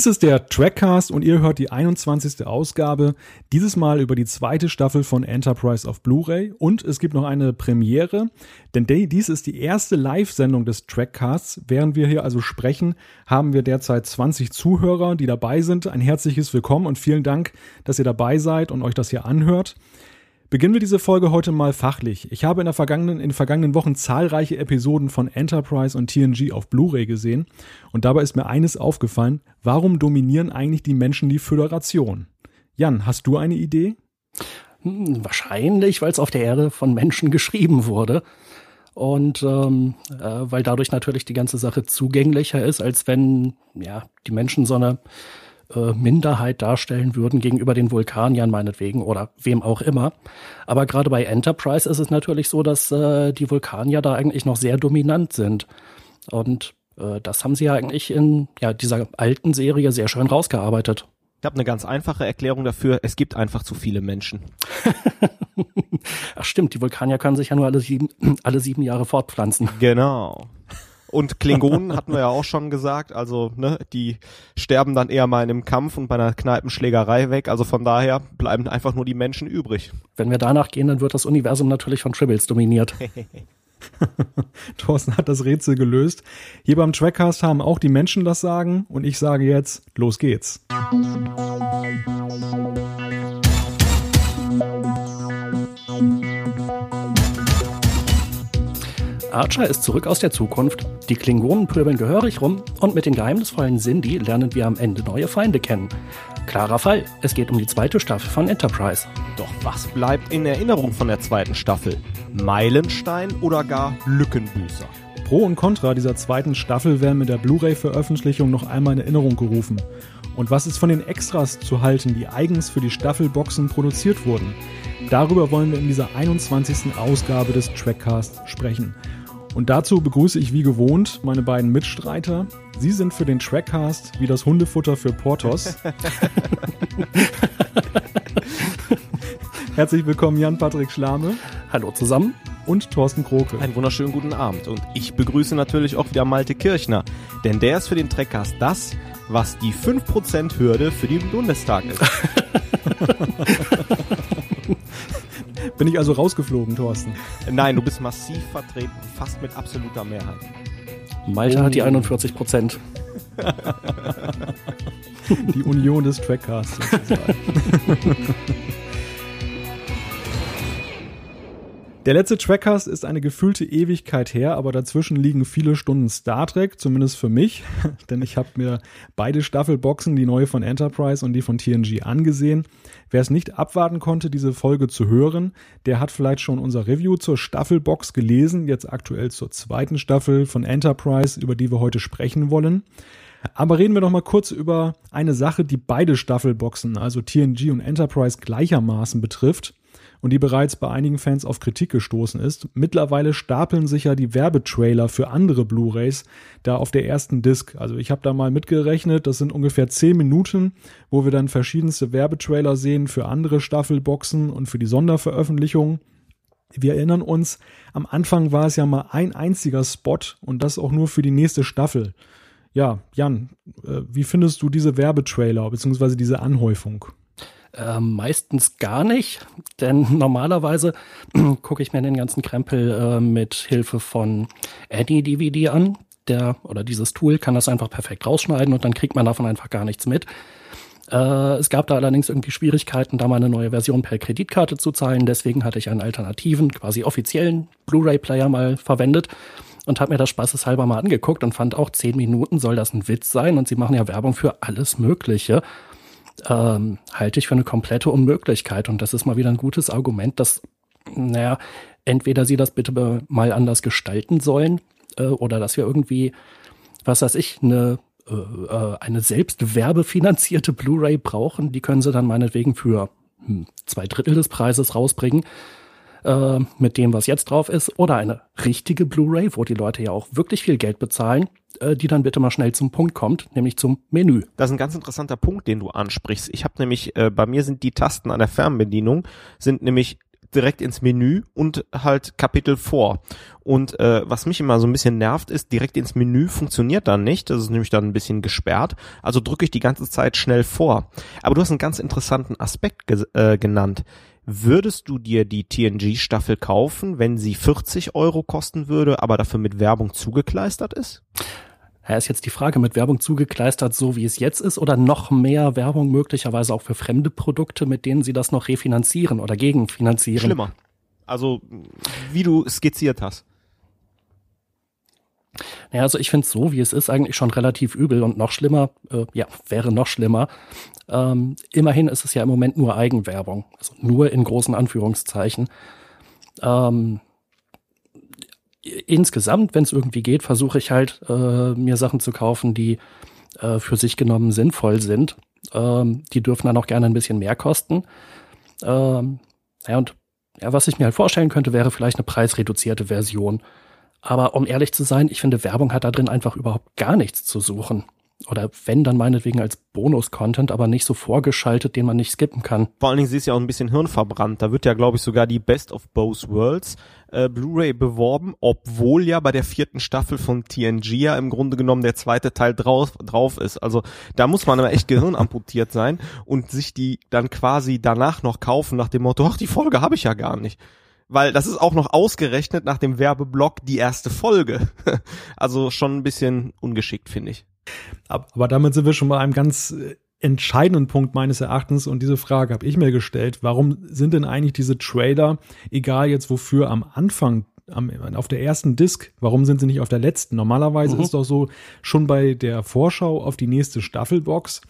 Dies ist der Trackcast und ihr hört die 21. Ausgabe, dieses Mal über die zweite Staffel von Enterprise auf Blu-ray und es gibt noch eine Premiere, denn dies ist die erste Live-Sendung des Trackcasts. Während wir hier also sprechen, haben wir derzeit 20 Zuhörer, die dabei sind. Ein herzliches Willkommen und vielen Dank, dass ihr dabei seid und euch das hier anhört. Beginnen wir diese Folge heute mal fachlich. Ich habe in, der vergangenen, in den vergangenen Wochen zahlreiche Episoden von Enterprise und TNG auf Blu-ray gesehen und dabei ist mir eines aufgefallen, warum dominieren eigentlich die Menschen die Föderation? Jan, hast du eine Idee? Hm, wahrscheinlich, weil es auf der Erde von Menschen geschrieben wurde und ähm, äh, weil dadurch natürlich die ganze Sache zugänglicher ist, als wenn ja die Menschen so eine äh, Minderheit darstellen würden gegenüber den Vulkaniern meinetwegen oder wem auch immer. Aber gerade bei Enterprise ist es natürlich so, dass äh, die Vulkanier da eigentlich noch sehr dominant sind. Und äh, das haben sie ja eigentlich in ja, dieser alten Serie sehr schön rausgearbeitet. Ich habe eine ganz einfache Erklärung dafür. Es gibt einfach zu viele Menschen. Ach stimmt, die Vulkanier können sich ja nur alle sieben, alle sieben Jahre fortpflanzen. Genau. Und Klingonen hatten wir ja auch schon gesagt, also ne, die sterben dann eher mal in einem Kampf und bei einer Kneipenschlägerei weg. Also von daher bleiben einfach nur die Menschen übrig. Wenn wir danach gehen, dann wird das Universum natürlich von Tribbles dominiert. Thorsten hat das Rätsel gelöst. Hier beim Trackcast haben auch die Menschen das Sagen und ich sage jetzt, los geht's. Archer ist zurück aus der Zukunft, die Klingonen pöbeln gehörig rum und mit den geheimnisvollen Sindhi lernen wir am Ende neue Feinde kennen. Klarer Fall, es geht um die zweite Staffel von Enterprise. Doch was bleibt in Erinnerung von der zweiten Staffel? Meilenstein oder gar Lückenbüßer? Pro und Contra dieser zweiten Staffel werden mit der Blu-ray-Veröffentlichung noch einmal in Erinnerung gerufen. Und was ist von den Extras zu halten, die eigens für die Staffelboxen produziert wurden? Darüber wollen wir in dieser 21. Ausgabe des Trackcast sprechen. Und dazu begrüße ich wie gewohnt meine beiden Mitstreiter. Sie sind für den Trackcast wie das Hundefutter für Portos. Herzlich willkommen Jan-Patrick Schlame. Hallo zusammen. Und Thorsten Kroke. Einen wunderschönen guten Abend. Und ich begrüße natürlich auch wieder Malte Kirchner. Denn der ist für den Trackcast das, was die 5%-Hürde für den Bundestag ist. Bin ich also rausgeflogen, Thorsten? Nein, du bist massiv vertreten, fast mit absoluter Mehrheit. Malte oh. hat die 41 Prozent. die Union des Trackcasts Der letzte Trackcast ist eine gefühlte Ewigkeit her, aber dazwischen liegen viele Stunden Star Trek, zumindest für mich, denn ich habe mir beide Staffelboxen, die neue von Enterprise und die von TNG, angesehen. Wer es nicht abwarten konnte, diese Folge zu hören, der hat vielleicht schon unser Review zur Staffelbox gelesen, jetzt aktuell zur zweiten Staffel von Enterprise, über die wir heute sprechen wollen. Aber reden wir doch mal kurz über eine Sache, die beide Staffelboxen, also TNG und Enterprise gleichermaßen betrifft und die bereits bei einigen Fans auf Kritik gestoßen ist. Mittlerweile stapeln sich ja die Werbetrailer für andere Blu-rays da auf der ersten Disc. Also ich habe da mal mitgerechnet, das sind ungefähr zehn Minuten, wo wir dann verschiedenste Werbetrailer sehen für andere Staffelboxen und für die Sonderveröffentlichungen. Wir erinnern uns, am Anfang war es ja mal ein einziger Spot und das auch nur für die nächste Staffel. Ja, Jan, äh, wie findest du diese Werbetrailer bzw. diese Anhäufung? Äh, meistens gar nicht, denn normalerweise gucke ich mir den ganzen Krempel äh, mit Hilfe von AnyDVD an. Der oder dieses Tool kann das einfach perfekt rausschneiden und dann kriegt man davon einfach gar nichts mit. Äh, es gab da allerdings irgendwie Schwierigkeiten, da mal eine neue Version per Kreditkarte zu zahlen. Deswegen hatte ich einen alternativen, quasi offiziellen Blu-ray-Player mal verwendet und habe mir das spaßeshalber mal angeguckt und fand auch, zehn Minuten soll das ein Witz sein und sie machen ja Werbung für alles Mögliche ähm, halte ich für eine komplette Unmöglichkeit. Und das ist mal wieder ein gutes Argument, dass, naja, entweder sie das bitte mal anders gestalten sollen äh, oder dass wir irgendwie, was weiß ich, eine äh, äh eine selbst werbefinanzierte Blu-ray brauchen. Die können sie dann meinetwegen für hm, zwei Drittel des Preises rausbringen äh, mit dem, was jetzt drauf ist, oder eine richtige Blu-ray, wo die Leute ja auch wirklich viel Geld bezahlen, äh, die dann bitte mal schnell zum Punkt kommt, nämlich zum Menü. Das ist ein ganz interessanter Punkt, den du ansprichst. Ich habe nämlich, äh, bei mir sind die Tasten an der Fernbedienung, sind nämlich direkt ins Menü und halt Kapitel vor. Und äh, was mich immer so ein bisschen nervt, ist, direkt ins Menü funktioniert dann nicht. Das ist nämlich dann ein bisschen gesperrt. Also drücke ich die ganze Zeit schnell vor. Aber du hast einen ganz interessanten Aspekt ge äh, genannt. Würdest du dir die TNG-Staffel kaufen, wenn sie 40 Euro kosten würde, aber dafür mit Werbung zugekleistert ist? Ja, ist jetzt die Frage, mit Werbung zugekleistert, so wie es jetzt ist, oder noch mehr Werbung möglicherweise auch für fremde Produkte, mit denen sie das noch refinanzieren oder gegenfinanzieren? Schlimmer. Also, wie du skizziert hast. Naja, also ich finde es so, wie es ist, eigentlich schon relativ übel und noch schlimmer, äh, ja, wäre noch schlimmer. Ähm, immerhin ist es ja im Moment nur Eigenwerbung, also nur in großen Anführungszeichen. Ähm, insgesamt, wenn es irgendwie geht, versuche ich halt, äh, mir Sachen zu kaufen, die äh, für sich genommen sinnvoll sind. Ähm, die dürfen dann auch gerne ein bisschen mehr kosten. Ähm, ja, und ja, was ich mir halt vorstellen könnte, wäre vielleicht eine preisreduzierte Version. Aber um ehrlich zu sein, ich finde, Werbung hat da drin einfach überhaupt gar nichts zu suchen. Oder wenn, dann meinetwegen als Bonus-Content, aber nicht so vorgeschaltet, den man nicht skippen kann. Vor allen Dingen, sie ist ja auch ein bisschen hirnverbrannt. Da wird ja, glaube ich, sogar die Best of Both Worlds äh, Blu-ray beworben, obwohl ja bei der vierten Staffel von TNG ja im Grunde genommen der zweite Teil drauf, drauf ist. Also da muss man aber echt gehirnamputiert sein und sich die dann quasi danach noch kaufen nach dem Motto, ach, die Folge habe ich ja gar nicht weil das ist auch noch ausgerechnet nach dem Werbeblock die erste Folge. also schon ein bisschen ungeschickt, finde ich. Aber damit sind wir schon bei einem ganz äh, entscheidenden Punkt meines Erachtens und diese Frage habe ich mir gestellt. Warum sind denn eigentlich diese Trailer, egal jetzt wofür, am Anfang am, auf der ersten Disc, warum sind sie nicht auf der letzten? Normalerweise mhm. ist doch so, schon bei der Vorschau auf die nächste Staffelbox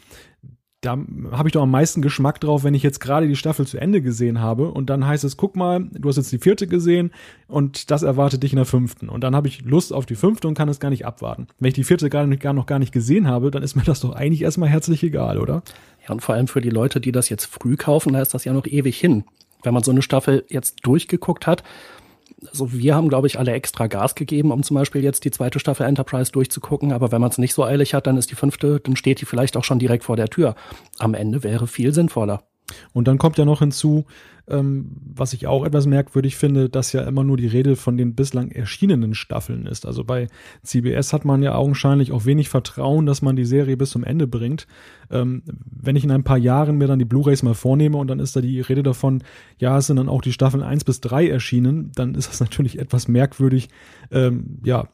da habe ich doch am meisten Geschmack drauf, wenn ich jetzt gerade die Staffel zu Ende gesehen habe und dann heißt es, guck mal, du hast jetzt die vierte gesehen und das erwartet dich in der fünften. Und dann habe ich Lust auf die fünfte und kann es gar nicht abwarten. Wenn ich die vierte gar, nicht, gar noch gar nicht gesehen habe, dann ist mir das doch eigentlich erstmal herzlich egal, oder? Ja, und vor allem für die Leute, die das jetzt früh kaufen, da ist das ja noch ewig hin. Wenn man so eine Staffel jetzt durchgeguckt hat, also wir haben, glaube ich, alle extra Gas gegeben, um zum Beispiel jetzt die zweite Staffel Enterprise durchzugucken. Aber wenn man es nicht so eilig hat, dann ist die fünfte, dann steht die vielleicht auch schon direkt vor der Tür. Am Ende wäre viel sinnvoller. Und dann kommt ja noch hinzu, ähm, was ich auch etwas merkwürdig finde, dass ja immer nur die Rede von den bislang erschienenen Staffeln ist. Also bei CBS hat man ja augenscheinlich auch wenig Vertrauen, dass man die Serie bis zum Ende bringt. Ähm, wenn ich in ein paar Jahren mir dann die Blu-rays mal vornehme und dann ist da die Rede davon, ja, es sind dann auch die Staffeln eins bis drei erschienen, dann ist das natürlich etwas merkwürdig, ähm, ja,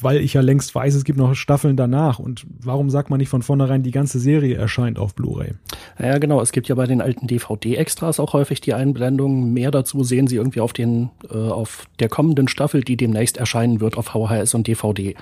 weil ich ja längst weiß, es gibt noch Staffeln danach. Und warum sagt man nicht von vornherein, die ganze Serie erscheint auf Blu-ray? Ja, genau. Es gibt ja bei den alten DVD-Extras auch häufig die Einblendung. Mehr dazu sehen Sie irgendwie auf den, äh, auf der kommenden Staffel, die demnächst erscheinen wird auf VHS und DVD.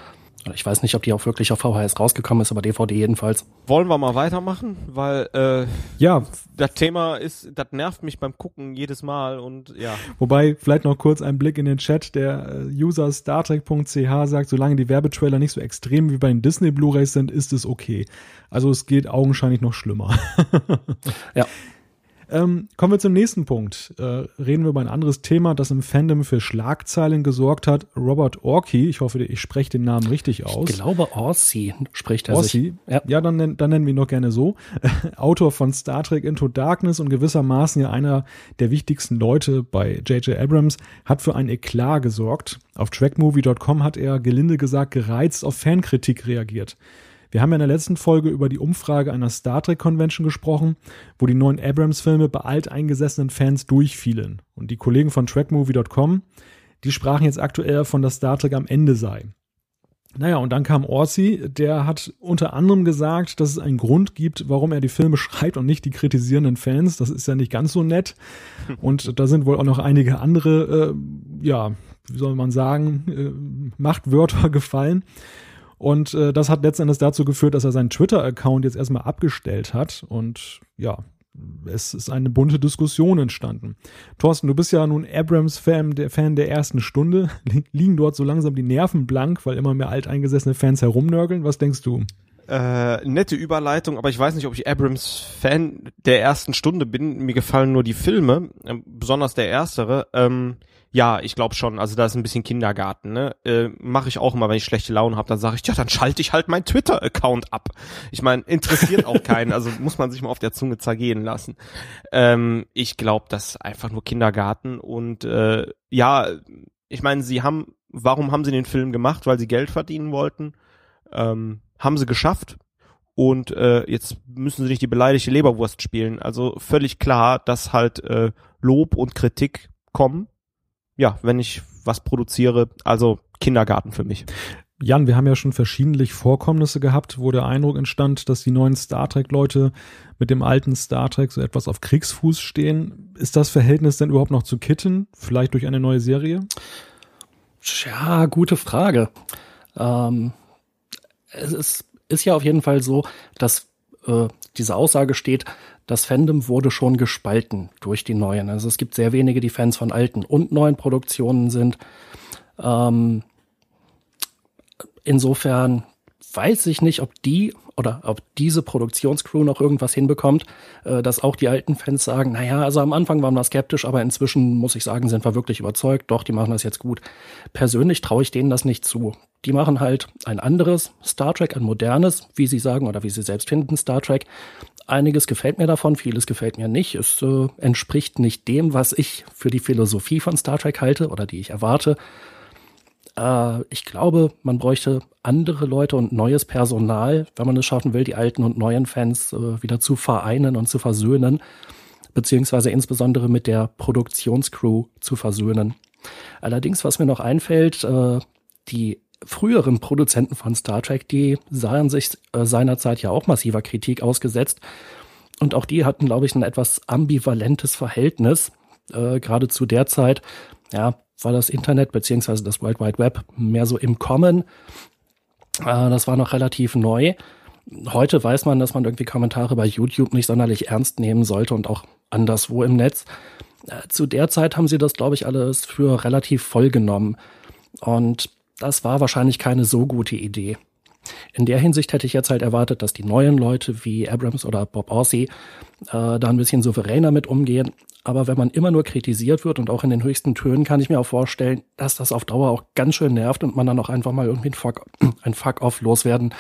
Ich weiß nicht, ob die auch wirklich auf VHS rausgekommen ist, aber DVD jedenfalls. Wollen wir mal weitermachen? Weil äh, ja, das Thema ist, das nervt mich beim Gucken jedes Mal und ja. Wobei, vielleicht noch kurz ein Blick in den Chat. Der äh, User StarTrek.ch sagt, solange die Werbetrailer nicht so extrem wie bei den Disney Blu-rays sind, ist es okay. Also es geht augenscheinlich noch schlimmer. ja. Ähm, kommen wir zum nächsten Punkt. Äh, reden wir über ein anderes Thema, das im Fandom für Schlagzeilen gesorgt hat. Robert Orkey, ich hoffe, ich spreche den Namen richtig aus. Ich glaube, Orsi spricht er Orsi. sich. Ja, ja dann, dann nennen wir ihn doch gerne so. Autor von Star Trek Into Darkness und gewissermaßen ja einer der wichtigsten Leute bei J.J. Abrams, hat für ein Eklat gesorgt. Auf trackmovie.com hat er gelinde gesagt gereizt auf Fankritik reagiert. Wir haben ja in der letzten Folge über die Umfrage einer Star Trek Convention gesprochen, wo die neuen Abrams-Filme bei alteingesessenen Fans durchfielen. Und die Kollegen von trackmovie.com, die sprachen jetzt aktuell davon, dass Star Trek am Ende sei. Naja, und dann kam Orsi, der hat unter anderem gesagt, dass es einen Grund gibt, warum er die Filme schreibt und nicht die kritisierenden Fans. Das ist ja nicht ganz so nett. Und da sind wohl auch noch einige andere, äh, ja, wie soll man sagen, äh, Machtwörter gefallen. Und äh, das hat letztendlich dazu geführt, dass er seinen Twitter-Account jetzt erstmal abgestellt hat. Und ja, es ist eine bunte Diskussion entstanden. Thorsten, du bist ja nun Abrams-Fan der, Fan der ersten Stunde. Liegen dort so langsam die Nerven blank, weil immer mehr alteingesessene Fans herumnörgeln? Was denkst du? Äh, nette Überleitung, aber ich weiß nicht, ob ich Abrams Fan der ersten Stunde bin. Mir gefallen nur die Filme, äh, besonders der erstere. Ähm, ja, ich glaube schon. Also da ist ein bisschen Kindergarten. Ne? Äh, Mache ich auch immer, wenn ich schlechte Laune habe, dann sage ich, ja, dann schalte ich halt meinen Twitter-Account ab. Ich meine, interessiert auch keinen. Also muss man sich mal auf der Zunge zergehen lassen. Ähm, ich glaube, das ist einfach nur Kindergarten. Und äh, ja, ich meine, sie haben, warum haben sie den Film gemacht? Weil sie Geld verdienen wollten. Ähm, haben sie geschafft. Und äh, jetzt müssen sie nicht die beleidigte Leberwurst spielen. Also völlig klar, dass halt äh, Lob und Kritik kommen ja, wenn ich was produziere, also Kindergarten für mich. Jan, wir haben ja schon verschiedentlich Vorkommnisse gehabt, wo der Eindruck entstand, dass die neuen Star Trek-Leute mit dem alten Star Trek so etwas auf Kriegsfuß stehen. Ist das Verhältnis denn überhaupt noch zu kitten? Vielleicht durch eine neue Serie? Ja, gute Frage. Ähm, es ist, ist ja auf jeden Fall so, dass äh, diese Aussage steht, das Fandom wurde schon gespalten durch die neuen. Also es gibt sehr wenige, die Fans von alten und neuen Produktionen sind. Ähm, insofern weiß ich nicht, ob die oder ob diese Produktionscrew noch irgendwas hinbekommt, äh, dass auch die alten Fans sagen, naja, also am Anfang waren wir skeptisch, aber inzwischen muss ich sagen, sind wir wirklich überzeugt, doch, die machen das jetzt gut. Persönlich traue ich denen das nicht zu. Die machen halt ein anderes Star Trek, ein modernes, wie sie sagen oder wie sie selbst finden, Star Trek, Einiges gefällt mir davon, vieles gefällt mir nicht. Es äh, entspricht nicht dem, was ich für die Philosophie von Star Trek halte oder die ich erwarte. Äh, ich glaube, man bräuchte andere Leute und neues Personal, wenn man es schaffen will, die alten und neuen Fans äh, wieder zu vereinen und zu versöhnen, beziehungsweise insbesondere mit der Produktionscrew zu versöhnen. Allerdings, was mir noch einfällt, äh, die früheren Produzenten von Star Trek, die sahen sich äh, seinerzeit ja auch massiver Kritik ausgesetzt. Und auch die hatten, glaube ich, ein etwas ambivalentes Verhältnis. Äh, gerade zu der Zeit, ja, war das Internet beziehungsweise das World Wide Web mehr so im Kommen. Äh, das war noch relativ neu. Heute weiß man, dass man irgendwie Kommentare bei YouTube nicht sonderlich ernst nehmen sollte und auch anderswo im Netz. Äh, zu der Zeit haben sie das, glaube ich, alles für relativ voll genommen. Und das war wahrscheinlich keine so gute Idee. In der Hinsicht hätte ich jetzt halt erwartet, dass die neuen Leute wie Abrams oder Bob Orsi äh, da ein bisschen souveräner mit umgehen. Aber wenn man immer nur kritisiert wird und auch in den höchsten Tönen, kann ich mir auch vorstellen, dass das auf Dauer auch ganz schön nervt und man dann auch einfach mal irgendwie ein Fuck, ein Fuck-off loswerden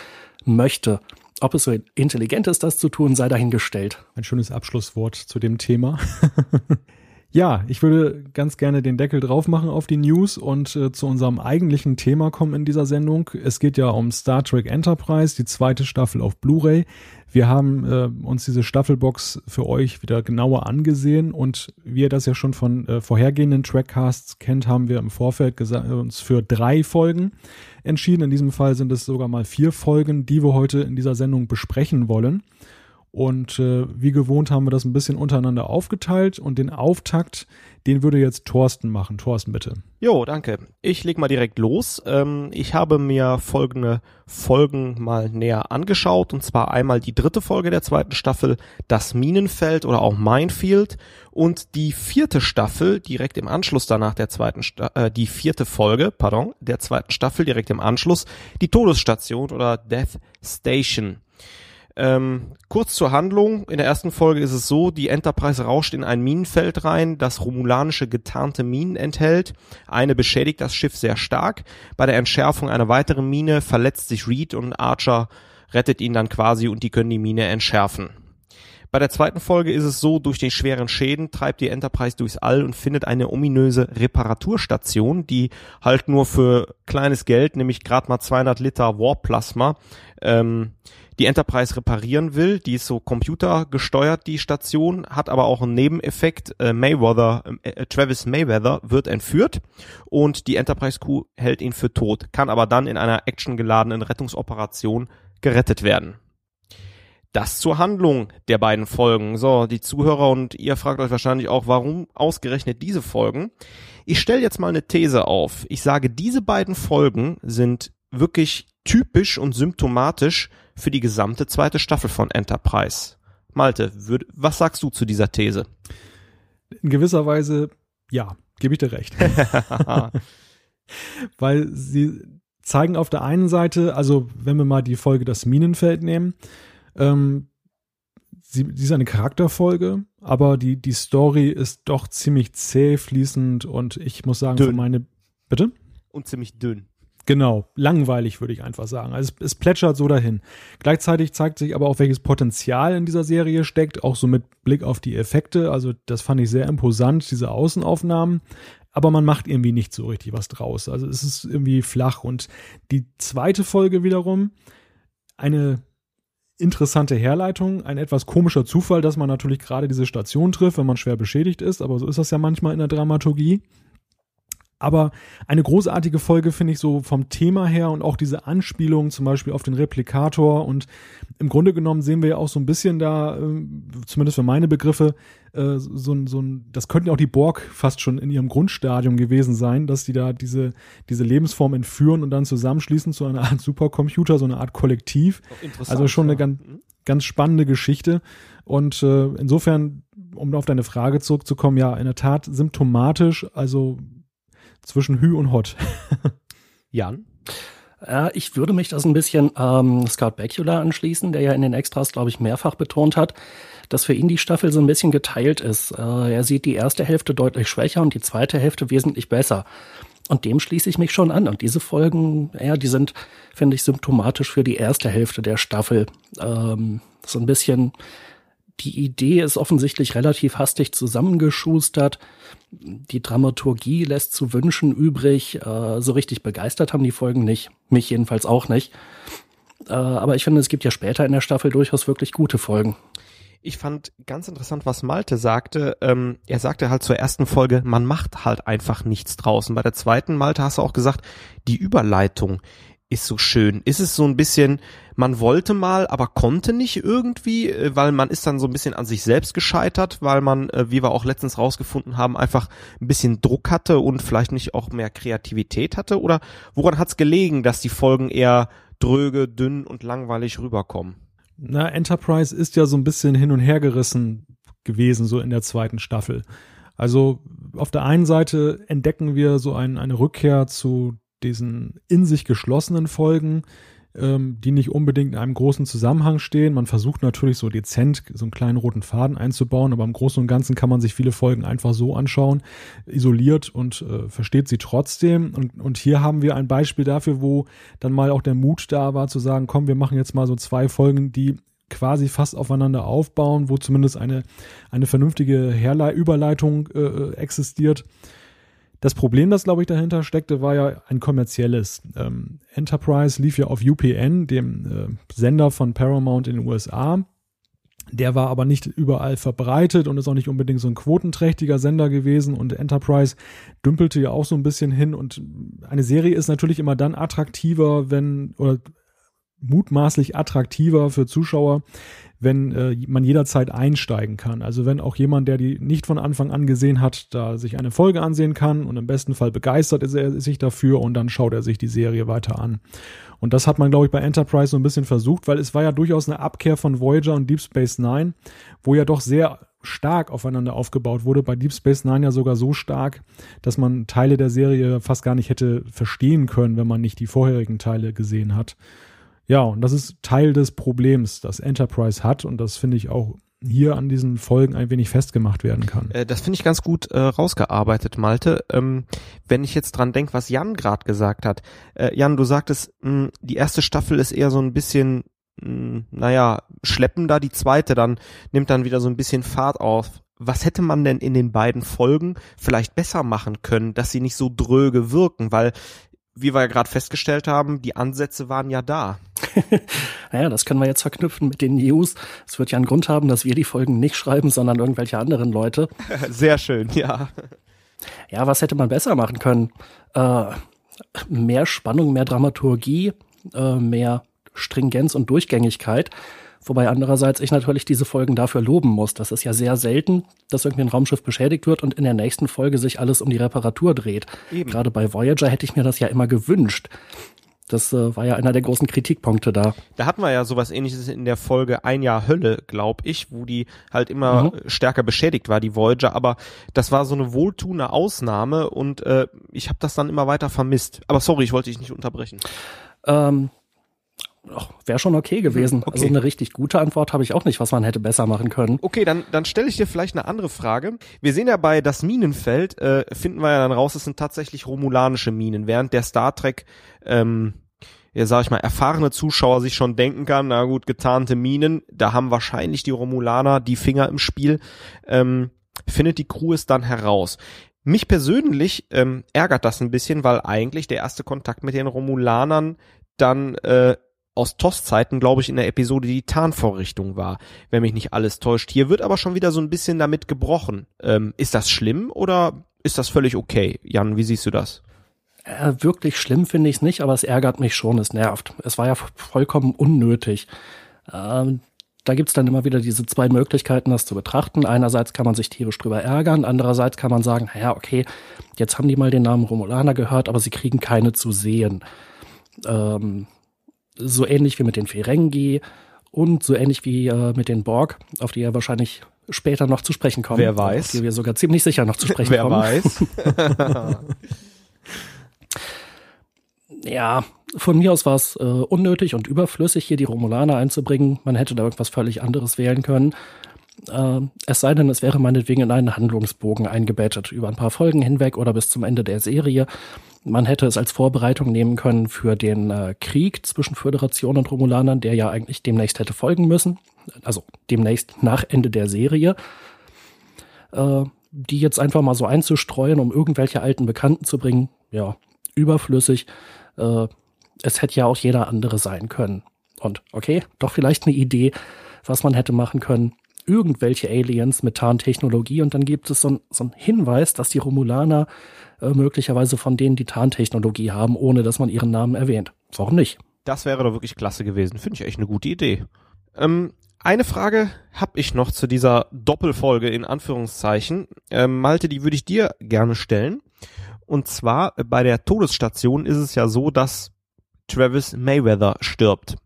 möchte. Ob es so intelligent ist, das zu tun, sei dahingestellt. Ein schönes Abschlusswort zu dem Thema. Ja, ich würde ganz gerne den Deckel drauf machen auf die News und äh, zu unserem eigentlichen Thema kommen in dieser Sendung. Es geht ja um Star Trek Enterprise, die zweite Staffel auf Blu-ray. Wir haben äh, uns diese Staffelbox für euch wieder genauer angesehen und wie ihr das ja schon von äh, vorhergehenden Trackcasts kennt, haben wir im Vorfeld uns für drei Folgen entschieden. In diesem Fall sind es sogar mal vier Folgen, die wir heute in dieser Sendung besprechen wollen. Und äh, wie gewohnt haben wir das ein bisschen untereinander aufgeteilt und den Auftakt, den würde jetzt Thorsten machen. Thorsten, bitte. Jo, danke. Ich leg mal direkt los. Ähm, ich habe mir folgende Folgen mal näher angeschaut und zwar einmal die dritte Folge der zweiten Staffel, das Minenfeld oder auch Minefield und die vierte Staffel direkt im Anschluss danach der zweiten Sta äh, die vierte Folge, pardon, der zweiten Staffel direkt im Anschluss, die Todesstation oder Death Station. Ähm, kurz zur Handlung. In der ersten Folge ist es so, die Enterprise rauscht in ein Minenfeld rein, das romulanische getarnte Minen enthält. Eine beschädigt das Schiff sehr stark. Bei der Entschärfung einer weiteren Mine verletzt sich Reed und Archer rettet ihn dann quasi und die können die Mine entschärfen. Bei der zweiten Folge ist es so, durch die schweren Schäden treibt die Enterprise durchs All und findet eine ominöse Reparaturstation, die halt nur für kleines Geld, nämlich gerade mal 200 Liter Warplasma, ähm, die Enterprise reparieren will. Die ist so computergesteuert, die Station, hat aber auch einen Nebeneffekt. Äh, Mayweather, äh, Travis Mayweather wird entführt und die Enterprise Crew hält ihn für tot, kann aber dann in einer actiongeladenen Rettungsoperation gerettet werden. Das zur Handlung der beiden Folgen. So, die Zuhörer und ihr fragt euch wahrscheinlich auch, warum ausgerechnet diese Folgen. Ich stelle jetzt mal eine These auf. Ich sage, diese beiden Folgen sind wirklich typisch und symptomatisch für die gesamte zweite Staffel von Enterprise. Malte, würd, was sagst du zu dieser These? In gewisser Weise, ja, gebe ich dir recht. Weil sie zeigen auf der einen Seite, also wenn wir mal die Folge das Minenfeld nehmen, ähm, sie, sie ist eine Charakterfolge, aber die, die Story ist doch ziemlich zäh fließend und ich muss sagen, Dünn. für meine, bitte? Und ziemlich dünn. Genau, langweilig würde ich einfach sagen. Also es, es plätschert so dahin. Gleichzeitig zeigt sich aber auch, welches Potenzial in dieser Serie steckt, auch so mit Blick auf die Effekte. Also das fand ich sehr imposant, diese Außenaufnahmen. Aber man macht irgendwie nicht so richtig was draus. Also es ist irgendwie flach. Und die zweite Folge wiederum, eine interessante Herleitung, ein etwas komischer Zufall, dass man natürlich gerade diese Station trifft, wenn man schwer beschädigt ist, aber so ist das ja manchmal in der Dramaturgie. Aber eine großartige Folge finde ich so vom Thema her und auch diese Anspielung zum Beispiel auf den Replikator. Und im Grunde genommen sehen wir ja auch so ein bisschen da, äh, zumindest für meine Begriffe, äh, so ein, so ein, das könnten ja auch die Borg fast schon in ihrem Grundstadium gewesen sein, dass die da diese, diese Lebensform entführen und dann zusammenschließen zu einer Art Supercomputer, so eine Art Kollektiv. Also schon eine ganz, ganz spannende Geschichte. Und äh, insofern, um auf deine Frage zurückzukommen, ja, in der Tat symptomatisch, also zwischen Hü und Hot. Jan? Ja, ich würde mich das ein bisschen ähm, Scott Bakula anschließen, der ja in den Extras, glaube ich, mehrfach betont hat, dass für ihn die Staffel so ein bisschen geteilt ist. Äh, er sieht die erste Hälfte deutlich schwächer und die zweite Hälfte wesentlich besser. Und dem schließe ich mich schon an. Und diese Folgen, ja, die sind, finde ich, symptomatisch für die erste Hälfte der Staffel. Ähm, so ein bisschen, die Idee ist offensichtlich relativ hastig zusammengeschustert. Die Dramaturgie lässt zu wünschen übrig. Äh, so richtig begeistert haben die Folgen nicht. Mich jedenfalls auch nicht. Äh, aber ich finde, es gibt ja später in der Staffel durchaus wirklich gute Folgen. Ich fand ganz interessant, was Malte sagte. Ähm, er sagte halt zur ersten Folge, man macht halt einfach nichts draußen. Bei der zweiten, Malte, hast du auch gesagt, die Überleitung ist so schön. Ist es so ein bisschen, man wollte mal, aber konnte nicht irgendwie, äh, weil man ist dann so ein bisschen an sich selbst gescheitert, weil man, äh, wie wir auch letztens rausgefunden haben, einfach ein bisschen Druck hatte und vielleicht nicht auch mehr Kreativität hatte? Oder woran hat es gelegen, dass die Folgen eher dröge, dünn und langweilig rüberkommen? Na, Enterprise ist ja so ein bisschen hin und her gerissen gewesen, so in der zweiten Staffel. Also auf der einen Seite entdecken wir so ein, eine Rückkehr zu diesen in sich geschlossenen Folgen, ähm, die nicht unbedingt in einem großen Zusammenhang stehen. Man versucht natürlich so dezent so einen kleinen roten Faden einzubauen, aber im Großen und Ganzen kann man sich viele Folgen einfach so anschauen, isoliert und äh, versteht sie trotzdem. Und, und hier haben wir ein Beispiel dafür, wo dann mal auch der Mut da war zu sagen, komm, wir machen jetzt mal so zwei Folgen, die quasi fast aufeinander aufbauen, wo zumindest eine, eine vernünftige Herlei Überleitung äh, äh existiert. Das Problem, das glaube ich dahinter steckte, war ja ein kommerzielles. Ähm, Enterprise lief ja auf UPN, dem äh, Sender von Paramount in den USA. Der war aber nicht überall verbreitet und ist auch nicht unbedingt so ein quotenträchtiger Sender gewesen und Enterprise dümpelte ja auch so ein bisschen hin und eine Serie ist natürlich immer dann attraktiver, wenn oder mutmaßlich attraktiver für Zuschauer, wenn äh, man jederzeit einsteigen kann. Also wenn auch jemand, der die nicht von Anfang an gesehen hat, da sich eine Folge ansehen kann und im besten Fall begeistert ist er sich dafür und dann schaut er sich die Serie weiter an. Und das hat man, glaube ich, bei Enterprise so ein bisschen versucht, weil es war ja durchaus eine Abkehr von Voyager und Deep Space Nine, wo ja doch sehr stark aufeinander aufgebaut wurde. Bei Deep Space Nine ja sogar so stark, dass man Teile der Serie fast gar nicht hätte verstehen können, wenn man nicht die vorherigen Teile gesehen hat. Ja, und das ist Teil des Problems, das Enterprise hat und das finde ich auch hier an diesen Folgen ein wenig festgemacht werden kann. Äh, das finde ich ganz gut äh, rausgearbeitet, Malte. Ähm, wenn ich jetzt dran denke, was Jan gerade gesagt hat. Äh, Jan, du sagtest, mh, die erste Staffel ist eher so ein bisschen, mh, naja, schleppender, die zweite dann nimmt dann wieder so ein bisschen Fahrt auf. Was hätte man denn in den beiden Folgen vielleicht besser machen können, dass sie nicht so dröge wirken? Weil wie wir ja gerade festgestellt haben, die Ansätze waren ja da. naja, das können wir jetzt verknüpfen mit den News. Es wird ja einen Grund haben, dass wir die Folgen nicht schreiben, sondern irgendwelche anderen Leute. Sehr schön, ja. Ja, was hätte man besser machen können? Äh, mehr Spannung, mehr Dramaturgie, äh, mehr Stringenz und Durchgängigkeit. Wobei andererseits ich natürlich diese Folgen dafür loben muss. Das ist ja sehr selten, dass irgendwie ein Raumschiff beschädigt wird und in der nächsten Folge sich alles um die Reparatur dreht. Eben. Gerade bei Voyager hätte ich mir das ja immer gewünscht. Das äh, war ja einer der großen Kritikpunkte da. Da hatten wir ja sowas ähnliches in der Folge Ein Jahr Hölle, glaub ich, wo die halt immer mhm. stärker beschädigt war, die Voyager. Aber das war so eine wohltuende Ausnahme und äh, ich habe das dann immer weiter vermisst. Aber sorry, ich wollte dich nicht unterbrechen. Ähm, Wäre schon okay gewesen. Mhm, okay. Also eine richtig gute Antwort habe ich auch nicht, was man hätte besser machen können. Okay, dann, dann stelle ich dir vielleicht eine andere Frage. Wir sehen ja bei das Minenfeld, äh, finden wir ja dann raus, es sind tatsächlich romulanische Minen, während der Star Trek, ähm, ja sag ich mal, erfahrene Zuschauer sich schon denken kann, na gut, getarnte Minen, da haben wahrscheinlich die Romulaner die Finger im Spiel, ähm, findet die Crew es dann heraus. Mich persönlich ähm, ärgert das ein bisschen, weil eigentlich der erste Kontakt mit den Romulanern dann äh, aus TOS-Zeiten, glaube ich, in der Episode die Tarnvorrichtung war, wenn mich nicht alles täuscht. Hier wird aber schon wieder so ein bisschen damit gebrochen. Ähm, ist das schlimm oder ist das völlig okay? Jan, wie siehst du das? Äh, wirklich schlimm finde ich es nicht, aber es ärgert mich schon, es nervt. Es war ja vollkommen unnötig. Ähm, da gibt's dann immer wieder diese zwei Möglichkeiten, das zu betrachten. Einerseits kann man sich tierisch drüber ärgern, andererseits kann man sagen, naja, okay, jetzt haben die mal den Namen Romulaner gehört, aber sie kriegen keine zu sehen. Ähm, so ähnlich wie mit den Ferengi und so ähnlich wie äh, mit den Borg, auf die er wahrscheinlich später noch zu sprechen kommen. Wer weiß. Auf die wir sogar ziemlich sicher noch zu sprechen Wer kommen. weiß. Ja, von mir aus war es äh, unnötig und überflüssig, hier die Romulaner einzubringen. Man hätte da irgendwas völlig anderes wählen können. Äh, es sei denn, es wäre meinetwegen in einen Handlungsbogen eingebettet, über ein paar Folgen hinweg oder bis zum Ende der Serie. Man hätte es als Vorbereitung nehmen können für den äh, Krieg zwischen Föderation und Romulanern, der ja eigentlich demnächst hätte folgen müssen. Also demnächst nach Ende der Serie. Äh, die jetzt einfach mal so einzustreuen, um irgendwelche alten Bekannten zu bringen, ja, überflüssig. Äh, es hätte ja auch jeder andere sein können. Und okay, doch vielleicht eine Idee, was man hätte machen können. Irgendwelche Aliens mit Tarntechnologie und dann gibt es so, ein, so einen Hinweis, dass die Romulaner äh, möglicherweise von denen die Tarntechnologie haben, ohne dass man ihren Namen erwähnt. Warum nicht? Das wäre doch wirklich klasse gewesen. Finde ich echt eine gute Idee. Ähm, eine Frage habe ich noch zu dieser Doppelfolge in Anführungszeichen. Ähm, Malte, die würde ich dir gerne stellen. Und zwar äh, bei der Todesstation ist es ja so, dass Travis Mayweather stirbt.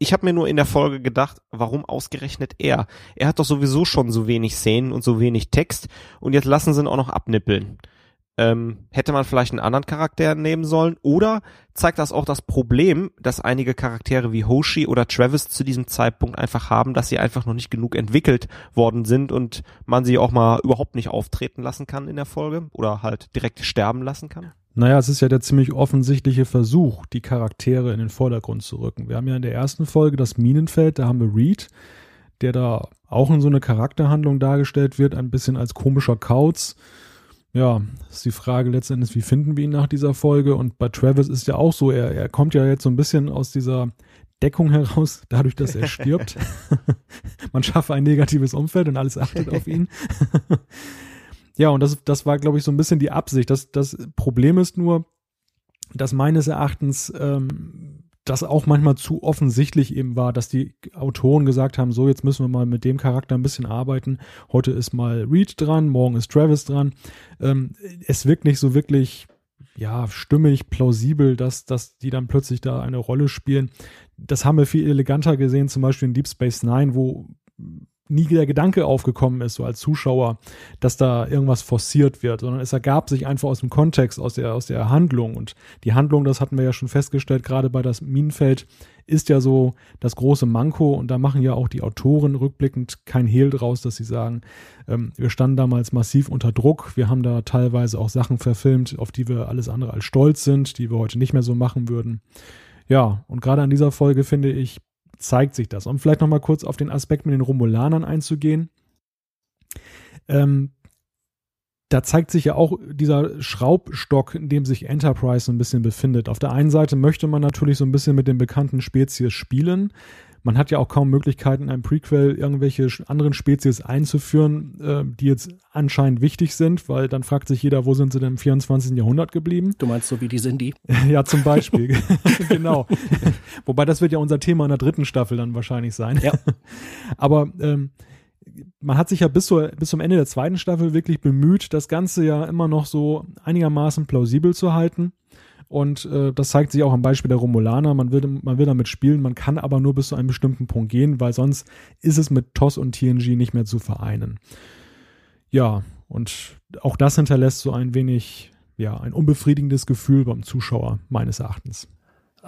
Ich habe mir nur in der Folge gedacht, warum ausgerechnet er? Er hat doch sowieso schon so wenig Szenen und so wenig Text und jetzt lassen sie ihn auch noch abnippeln. Ähm, hätte man vielleicht einen anderen Charakter nehmen sollen? Oder zeigt das auch das Problem, dass einige Charaktere wie Hoshi oder Travis zu diesem Zeitpunkt einfach haben, dass sie einfach noch nicht genug entwickelt worden sind und man sie auch mal überhaupt nicht auftreten lassen kann in der Folge oder halt direkt sterben lassen kann? Naja, es ist ja der ziemlich offensichtliche Versuch, die Charaktere in den Vordergrund zu rücken. Wir haben ja in der ersten Folge das Minenfeld, da haben wir Reed, der da auch in so eine Charakterhandlung dargestellt wird, ein bisschen als komischer Kauz. Ja, ist die Frage letztendlich, wie finden wir ihn nach dieser Folge? Und bei Travis ist ja auch so, er, er kommt ja jetzt so ein bisschen aus dieser Deckung heraus, dadurch, dass er stirbt. Man schafft ein negatives Umfeld und alles achtet auf ihn. ja, und das, das war, glaube ich, so ein bisschen die Absicht. Das, das Problem ist nur, dass meines Erachtens ähm, das auch manchmal zu offensichtlich eben war, dass die Autoren gesagt haben, so jetzt müssen wir mal mit dem Charakter ein bisschen arbeiten. Heute ist mal Reed dran, morgen ist Travis dran. Ähm, es wirkt nicht so wirklich ja stimmig, plausibel, dass, dass die dann plötzlich da eine Rolle spielen. Das haben wir viel eleganter gesehen, zum Beispiel in Deep Space Nine, wo nie der Gedanke aufgekommen ist, so als Zuschauer, dass da irgendwas forciert wird, sondern es ergab sich einfach aus dem Kontext, aus der, aus der Handlung. Und die Handlung, das hatten wir ja schon festgestellt, gerade bei das Minenfeld, ist ja so das große Manko und da machen ja auch die Autoren rückblickend kein Hehl draus, dass sie sagen, ähm, wir standen damals massiv unter Druck, wir haben da teilweise auch Sachen verfilmt, auf die wir alles andere als stolz sind, die wir heute nicht mehr so machen würden. Ja, und gerade an dieser Folge finde ich, zeigt sich das. Um vielleicht nochmal kurz auf den Aspekt mit den Romulanern einzugehen. Ähm, da zeigt sich ja auch dieser Schraubstock, in dem sich Enterprise so ein bisschen befindet. Auf der einen Seite möchte man natürlich so ein bisschen mit den bekannten Spezies spielen. Man hat ja auch kaum Möglichkeiten, in einem Prequel irgendwelche anderen Spezies einzuführen, äh, die jetzt anscheinend wichtig sind, weil dann fragt sich jeder, wo sind sie denn im 24. Jahrhundert geblieben? Du meinst so wie die Cindy? ja, zum Beispiel. genau. Wobei das wird ja unser Thema in der dritten Staffel dann wahrscheinlich sein. Ja. Aber ähm, man hat sich ja bis, zur, bis zum Ende der zweiten Staffel wirklich bemüht, das Ganze ja immer noch so einigermaßen plausibel zu halten. Und äh, das zeigt sich auch am Beispiel der Romulaner. Man will, man will damit spielen, man kann aber nur bis zu einem bestimmten Punkt gehen, weil sonst ist es mit TOS und TNG nicht mehr zu vereinen. Ja, und auch das hinterlässt so ein wenig, ja, ein unbefriedigendes Gefühl beim Zuschauer, meines Erachtens.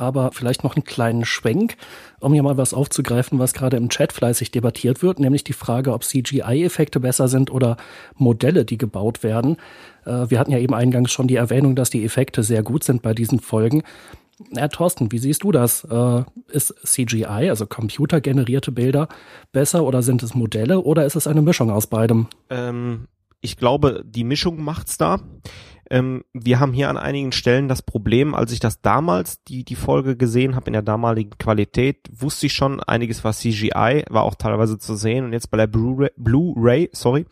Aber vielleicht noch einen kleinen Schwenk, um hier mal was aufzugreifen, was gerade im Chat fleißig debattiert wird, nämlich die Frage, ob CGI-Effekte besser sind oder Modelle, die gebaut werden. Äh, wir hatten ja eben eingangs schon die Erwähnung, dass die Effekte sehr gut sind bei diesen Folgen. Ja, Thorsten, wie siehst du das? Äh, ist CGI, also computergenerierte Bilder, besser oder sind es Modelle oder ist es eine Mischung aus beidem? Ähm, ich glaube, die Mischung macht's da. Ähm, wir haben hier an einigen Stellen das Problem, als ich das damals, die, die Folge gesehen habe in der damaligen Qualität, wusste ich schon, einiges war CGI, war auch teilweise zu sehen und jetzt bei der Blu-ray, Blu sorry,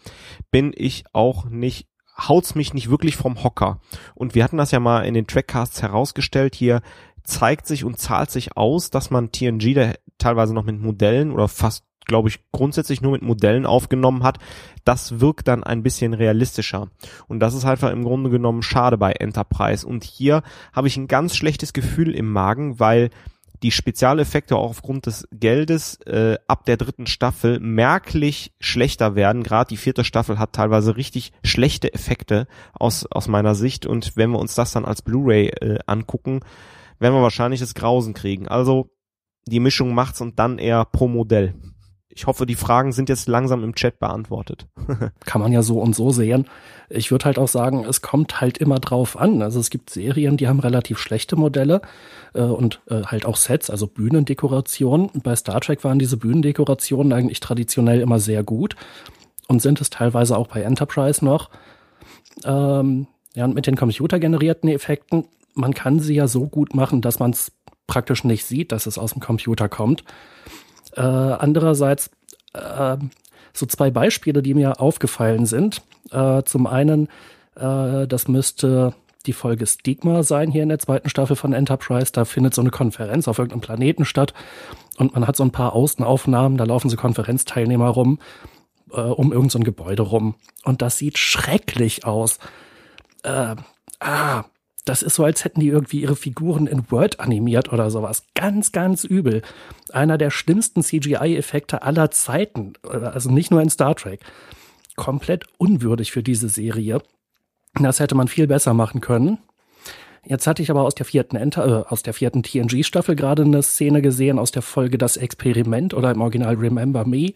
bin ich auch nicht haut's mich nicht wirklich vom Hocker. Und wir hatten das ja mal in den Trackcasts herausgestellt. Hier zeigt sich und zahlt sich aus, dass man TNG da teilweise noch mit Modellen oder fast glaube ich, grundsätzlich nur mit Modellen aufgenommen hat, das wirkt dann ein bisschen realistischer. Und das ist einfach im Grunde genommen schade bei Enterprise. Und hier habe ich ein ganz schlechtes Gefühl im Magen, weil die Spezialeffekte auch aufgrund des Geldes äh, ab der dritten Staffel merklich schlechter werden. Gerade die vierte Staffel hat teilweise richtig schlechte Effekte aus, aus meiner Sicht. Und wenn wir uns das dann als Blu-ray äh, angucken, werden wir wahrscheinlich das Grausen kriegen. Also die Mischung macht's und dann eher pro Modell ich hoffe, die Fragen sind jetzt langsam im Chat beantwortet. Kann man ja so und so sehen. Ich würde halt auch sagen, es kommt halt immer drauf an. Also es gibt Serien, die haben relativ schlechte Modelle äh, und äh, halt auch Sets, also Bühnendekorationen. Bei Star Trek waren diese Bühnendekorationen eigentlich traditionell immer sehr gut und sind es teilweise auch bei Enterprise noch. Ähm, ja, und mit den computergenerierten Effekten, man kann sie ja so gut machen, dass man es praktisch nicht sieht, dass es aus dem Computer kommt. Äh, andererseits äh, so zwei Beispiele, die mir aufgefallen sind. Äh, zum einen, äh, das müsste die Folge Stigma sein hier in der zweiten Staffel von Enterprise. Da findet so eine Konferenz auf irgendeinem Planeten statt und man hat so ein paar Außenaufnahmen, da laufen so Konferenzteilnehmer rum, äh, um irgendein so Gebäude rum. Und das sieht schrecklich aus. Äh, ah, das ist so, als hätten die irgendwie ihre Figuren in Word animiert oder sowas. Ganz, ganz übel. Einer der schlimmsten CGI-Effekte aller Zeiten. Also nicht nur in Star Trek. Komplett unwürdig für diese Serie. Das hätte man viel besser machen können. Jetzt hatte ich aber aus der vierten, Enter äh, aus der vierten TNG-Staffel gerade eine Szene gesehen aus der Folge Das Experiment oder im Original Remember Me.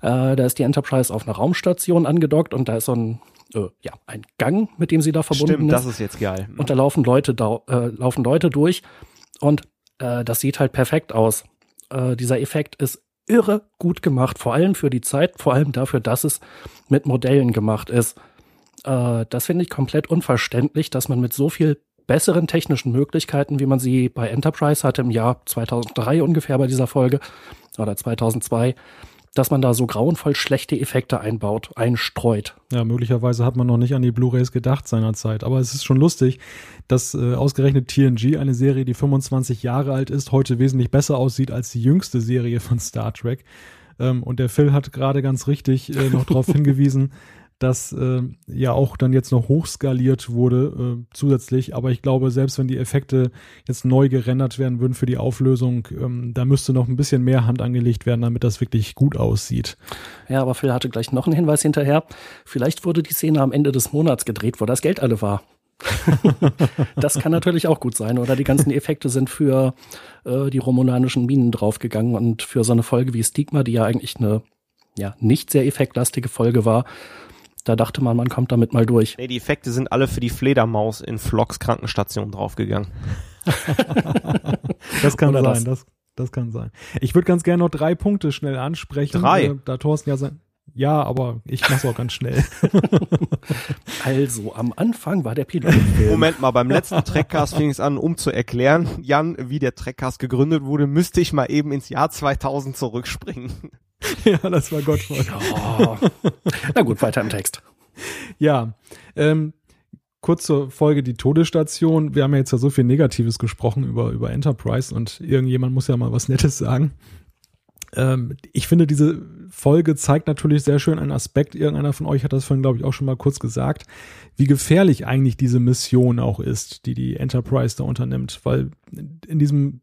Äh, da ist die Enterprise auf einer Raumstation angedockt und da ist so ein äh, ja, ein Gang, mit dem sie da verbunden Stimmt, ist. das ist jetzt geil. Und da laufen Leute, da, äh, laufen Leute durch und äh, das sieht halt perfekt aus. Äh, dieser Effekt ist irre gut gemacht, vor allem für die Zeit, vor allem dafür, dass es mit Modellen gemacht ist. Äh, das finde ich komplett unverständlich, dass man mit so viel besseren technischen Möglichkeiten, wie man sie bei Enterprise hatte im Jahr 2003 ungefähr bei dieser Folge oder 2002, dass man da so grauenvoll schlechte Effekte einbaut, einstreut. Ja, möglicherweise hat man noch nicht an die Blu-rays gedacht seinerzeit. Aber es ist schon lustig, dass äh, ausgerechnet TNG, eine Serie, die 25 Jahre alt ist, heute wesentlich besser aussieht als die jüngste Serie von Star Trek. Ähm, und der Phil hat gerade ganz richtig äh, noch darauf hingewiesen, das äh, ja auch dann jetzt noch hochskaliert wurde äh, zusätzlich. Aber ich glaube, selbst wenn die Effekte jetzt neu gerendert werden würden für die Auflösung, ähm, da müsste noch ein bisschen mehr Hand angelegt werden, damit das wirklich gut aussieht. Ja, aber Phil hatte gleich noch einen Hinweis hinterher. Vielleicht wurde die Szene am Ende des Monats gedreht, wo das Geld alle war. das kann natürlich auch gut sein. Oder die ganzen Effekte sind für äh, die romulanischen Minen draufgegangen und für so eine Folge wie Stigma, die ja eigentlich eine ja, nicht sehr effektlastige Folge war, da dachte man, man kommt damit mal durch. Nee, die Effekte sind alle für die Fledermaus in Flocks Krankenstation draufgegangen. das kann Oder sein, das? das, das kann sein. Ich würde ganz gerne noch drei Punkte schnell ansprechen. Drei? Äh, da Thorsten ja sein. Ja, aber ich mach's auch ganz schnell. also, am Anfang war der Pilot. Moment mal, beim letzten Trackcast fing es an, um zu erklären, Jan, wie der Trackcast gegründet wurde, müsste ich mal eben ins Jahr 2000 zurückspringen. ja, das war Gottvoll. Ja. Na gut, weiter im Text. Ja, ähm, kurz zur Folge die Todesstation. Wir haben ja jetzt ja so viel Negatives gesprochen über, über Enterprise und irgendjemand muss ja mal was Nettes sagen. Ähm, ich finde, diese Folge zeigt natürlich sehr schön einen Aspekt. Irgendeiner von euch hat das vorhin, glaube ich, auch schon mal kurz gesagt, wie gefährlich eigentlich diese Mission auch ist, die die Enterprise da unternimmt. Weil in diesem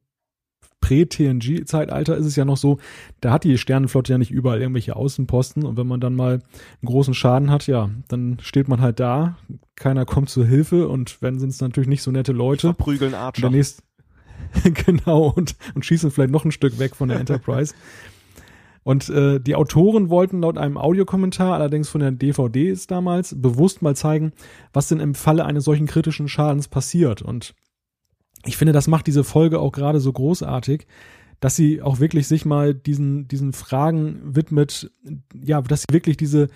Prä-TNG-Zeitalter ist es ja noch so, da hat die Sternenflotte ja nicht überall irgendwelche Außenposten und wenn man dann mal einen großen Schaden hat, ja, dann steht man halt da, keiner kommt zur Hilfe und wenn sind es natürlich nicht so nette Leute. Verprügeln Archer. Der nächste, genau, und, und schießen vielleicht noch ein Stück weg von der Enterprise. Und äh, die Autoren wollten laut einem Audiokommentar, allerdings von der DVD ist damals, bewusst mal zeigen, was denn im Falle eines solchen kritischen Schadens passiert. Und ich finde, das macht diese Folge auch gerade so großartig, dass sie auch wirklich sich mal diesen, diesen Fragen widmet, ja, dass sie wirklich diese,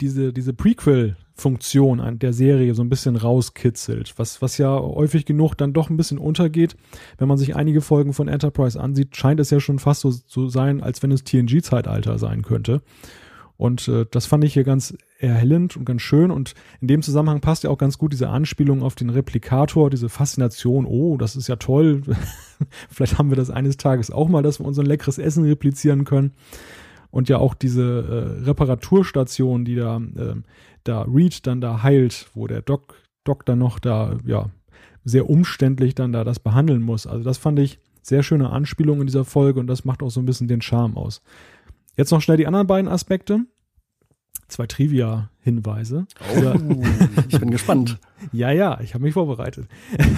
diese, diese Prequel-Funktion an der Serie so ein bisschen rauskitzelt, was, was ja häufig genug dann doch ein bisschen untergeht. Wenn man sich einige Folgen von Enterprise ansieht, scheint es ja schon fast so zu sein, als wenn es TNG-Zeitalter sein könnte. Und äh, das fand ich hier ganz erhellend und ganz schön. Und in dem Zusammenhang passt ja auch ganz gut diese Anspielung auf den Replikator, diese Faszination, oh, das ist ja toll. Vielleicht haben wir das eines Tages auch mal, dass wir unser leckeres Essen replizieren können und ja auch diese äh, Reparaturstation, die da, äh, da Reed dann da heilt, wo der Doc, Doc dann noch da, ja, sehr umständlich dann da das behandeln muss. Also das fand ich sehr schöne Anspielung in dieser Folge und das macht auch so ein bisschen den Charme aus. Jetzt noch schnell die anderen beiden Aspekte zwei Trivia-Hinweise. Oh, ich bin gespannt. Ja, ja, ich habe mich vorbereitet.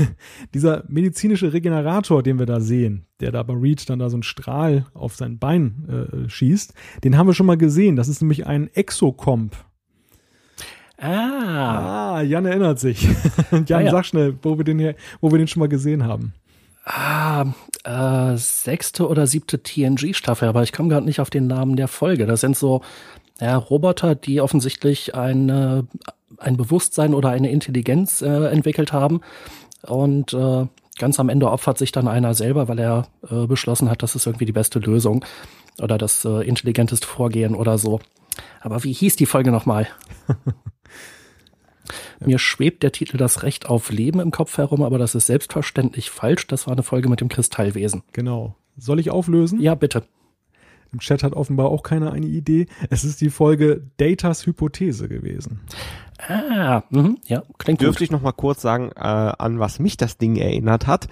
Dieser medizinische Regenerator, den wir da sehen, der da bei Reed dann da so einen Strahl auf sein Bein äh, schießt, den haben wir schon mal gesehen. Das ist nämlich ein Exocomp. Ah. Ah, Jan erinnert sich. Jan, ah, ja. sag schnell, wo wir den hier, wo wir den schon mal gesehen haben. Ah, äh, sechste oder siebte TNG-Staffel, aber ich komme gerade nicht auf den Namen der Folge. Das sind so ja, Roboter, die offensichtlich eine, ein Bewusstsein oder eine Intelligenz äh, entwickelt haben. Und äh, ganz am Ende opfert sich dann einer selber, weil er äh, beschlossen hat, das ist irgendwie die beste Lösung oder das äh, intelligenteste Vorgehen oder so. Aber wie hieß die Folge nochmal? Mir schwebt der Titel Das Recht auf Leben im Kopf herum, aber das ist selbstverständlich falsch. Das war eine Folge mit dem Kristallwesen. Genau. Soll ich auflösen? Ja, bitte. Im Chat hat offenbar auch keiner eine Idee. Es ist die Folge Datas Hypothese gewesen. Ah, mh, ja, klingt Dürfte gut. ich noch mal kurz sagen, äh, an was mich das Ding erinnert hat?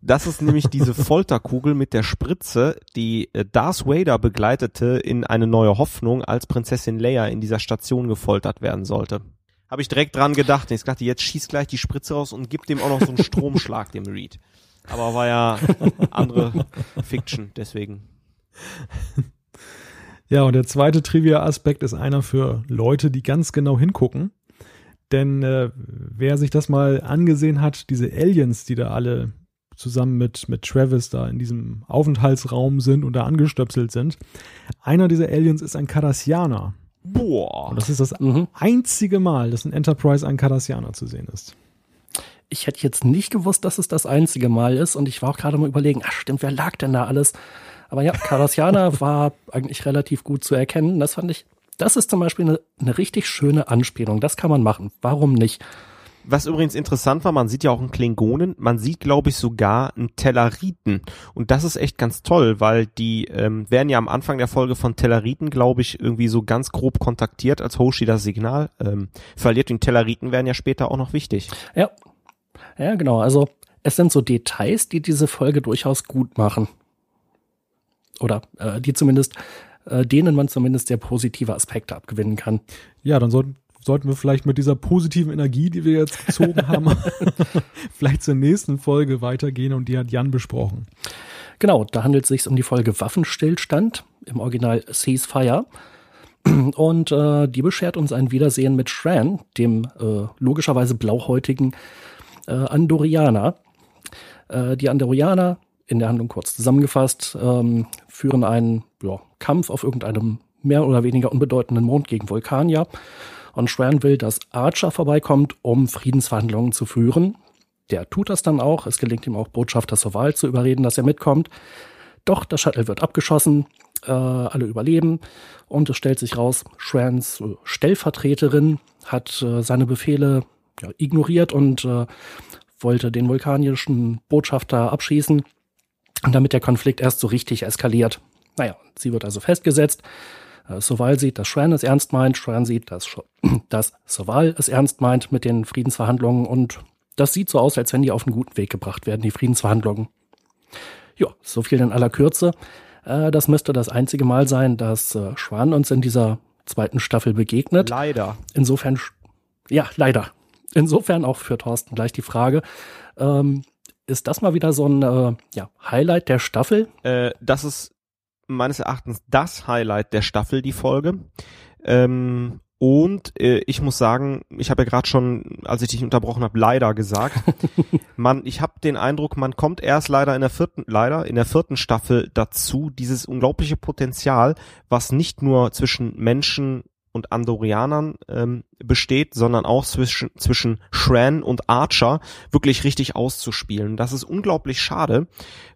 Das ist nämlich diese Folterkugel mit der Spritze, die äh, Darth Vader begleitete in eine neue Hoffnung, als Prinzessin Leia in dieser Station gefoltert werden sollte. Habe ich direkt dran gedacht. Ich dachte, jetzt schießt gleich die Spritze raus und gibt dem auch noch so einen Stromschlag, dem Reed. Aber war ja andere Fiction, deswegen. Ja, und der zweite Trivia-Aspekt ist einer für Leute, die ganz genau hingucken. Denn äh, wer sich das mal angesehen hat, diese Aliens, die da alle zusammen mit, mit Travis da in diesem Aufenthaltsraum sind und da angestöpselt sind, einer dieser Aliens ist ein Cardassianer. Boah. Und das ist das mhm. einzige Mal, dass in Enterprise ein Cardassianer zu sehen ist. Ich hätte jetzt nicht gewusst, dass es das einzige Mal ist und ich war auch gerade mal überlegen, ach stimmt, wer lag denn da alles? Aber ja, Cardassianer war eigentlich relativ gut zu erkennen. Das fand ich, das ist zum Beispiel eine, eine richtig schöne Anspielung. Das kann man machen. Warum nicht? Was übrigens interessant war, man sieht ja auch einen Klingonen, man sieht, glaube ich, sogar einen Telleriten. Und das ist echt ganz toll, weil die ähm, werden ja am Anfang der Folge von Telleriten, glaube ich, irgendwie so ganz grob kontaktiert, als Hoshi das Signal ähm, verliert. Und Telleriten werden ja später auch noch wichtig. Ja. Ja, genau. Also es sind so Details, die diese Folge durchaus gut machen oder äh, die zumindest, äh, denen man zumindest sehr positive Aspekte abgewinnen kann. Ja, dann sollten sollten wir vielleicht mit dieser positiven Energie, die wir jetzt gezogen haben, vielleicht zur nächsten Folge weitergehen und die hat Jan besprochen. Genau, da handelt es sich um die Folge Waffenstillstand, im Original Ceasefire. Und äh, die beschert uns ein Wiedersehen mit Shran, dem äh, logischerweise blauhäutigen äh, Andorianer. Äh, die Andorianer in der Handlung kurz zusammengefasst, ähm, führen einen ja, Kampf auf irgendeinem mehr oder weniger unbedeutenden Mond gegen Vulkanier. Und Schwan will, dass Archer vorbeikommt, um Friedensverhandlungen zu führen. Der tut das dann auch. Es gelingt ihm auch, Botschafter zur Wahl zu überreden, dass er mitkommt. Doch das Shuttle wird abgeschossen, äh, alle überleben und es stellt sich raus, Schwans äh, Stellvertreterin hat äh, seine Befehle ja, ignoriert und äh, wollte den vulkanischen Botschafter abschießen damit der Konflikt erst so richtig eskaliert. Naja, sie wird also festgesetzt. Äh, Soval sieht, dass Shran es ernst meint. Shran sieht, dass, dass Soval es ernst meint mit den Friedensverhandlungen. Und das sieht so aus, als wenn die auf einen guten Weg gebracht werden, die Friedensverhandlungen. Ja, so viel in aller Kürze. Äh, das müsste das einzige Mal sein, dass äh, Schwan uns in dieser zweiten Staffel begegnet. Leider. Insofern, ja, leider. Insofern auch für Thorsten gleich die Frage. Ähm, ist das mal wieder so ein äh, ja, Highlight der Staffel? Äh, das ist meines Erachtens das Highlight der Staffel, die Folge. Ähm, und äh, ich muss sagen, ich habe ja gerade schon, als ich dich unterbrochen habe, leider gesagt. man, ich habe den Eindruck, man kommt erst leider in der vierten, leider in der vierten Staffel dazu, dieses unglaubliche Potenzial, was nicht nur zwischen Menschen und Andorianern ähm, besteht, sondern auch zwischen, zwischen Shran und Archer wirklich richtig auszuspielen. Das ist unglaublich schade,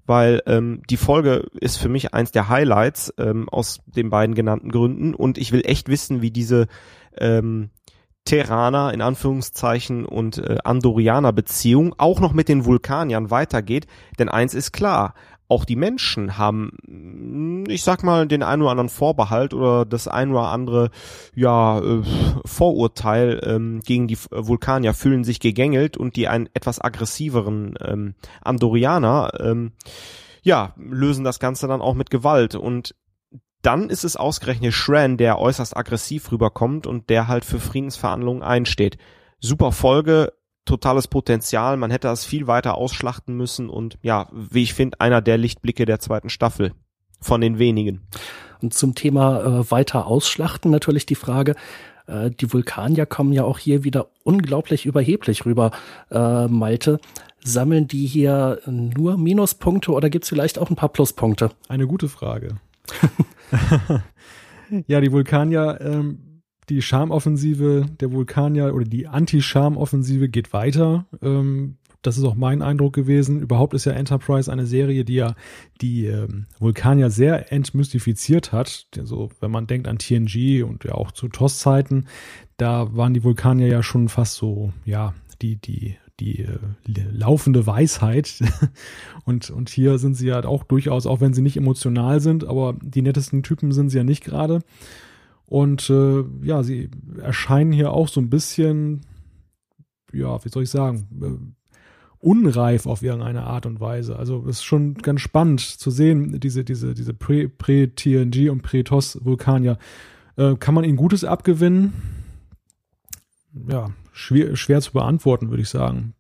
weil ähm, die Folge ist für mich eins der Highlights ähm, aus den beiden genannten Gründen und ich will echt wissen, wie diese ähm, Terraner in Anführungszeichen und äh, Andorianer Beziehung auch noch mit den Vulkaniern weitergeht, denn eins ist klar, auch die Menschen haben, ich sag mal, den einen oder anderen Vorbehalt oder das ein oder andere ja äh, Vorurteil ähm, gegen die Vulkanier fühlen sich gegängelt und die einen etwas aggressiveren ähm, Andorianer ähm, ja lösen das Ganze dann auch mit Gewalt und dann ist es ausgerechnet Shran, der äußerst aggressiv rüberkommt und der halt für Friedensverhandlungen einsteht. Super Folge, totales Potenzial. Man hätte das viel weiter ausschlachten müssen und ja, wie ich finde, einer der Lichtblicke der zweiten Staffel. Von den wenigen. Und zum Thema äh, weiter ausschlachten natürlich die Frage, äh, die Vulkanier kommen ja auch hier wieder unglaublich überheblich rüber, äh, Malte. Sammeln die hier nur Minuspunkte oder gibt's vielleicht auch ein paar Pluspunkte? Eine gute Frage. ja, die Vulkanier ähm, die Charmoffensive der Vulkanier oder die Anti-Charmoffensive geht weiter. Ähm, das ist auch mein Eindruck gewesen. Überhaupt ist ja Enterprise eine Serie, die ja die ähm, Vulkanier sehr entmystifiziert hat. Also wenn man denkt an TNG und ja auch zu TOS-Zeiten, da waren die Vulkanier ja schon fast so, ja, die, die, die äh, laufende Weisheit. und, und hier sind sie ja auch durchaus, auch wenn sie nicht emotional sind, aber die nettesten Typen sind sie ja nicht gerade. Und äh, ja, sie erscheinen hier auch so ein bisschen, ja, wie soll ich sagen, äh, unreif auf irgendeine Art und Weise. Also es ist schon ganz spannend zu sehen, diese, diese, diese Pre-TNG und Pre-TOS-Vulkanier. Äh, kann man ihnen Gutes abgewinnen? Ja, schwer, schwer zu beantworten, würde ich sagen.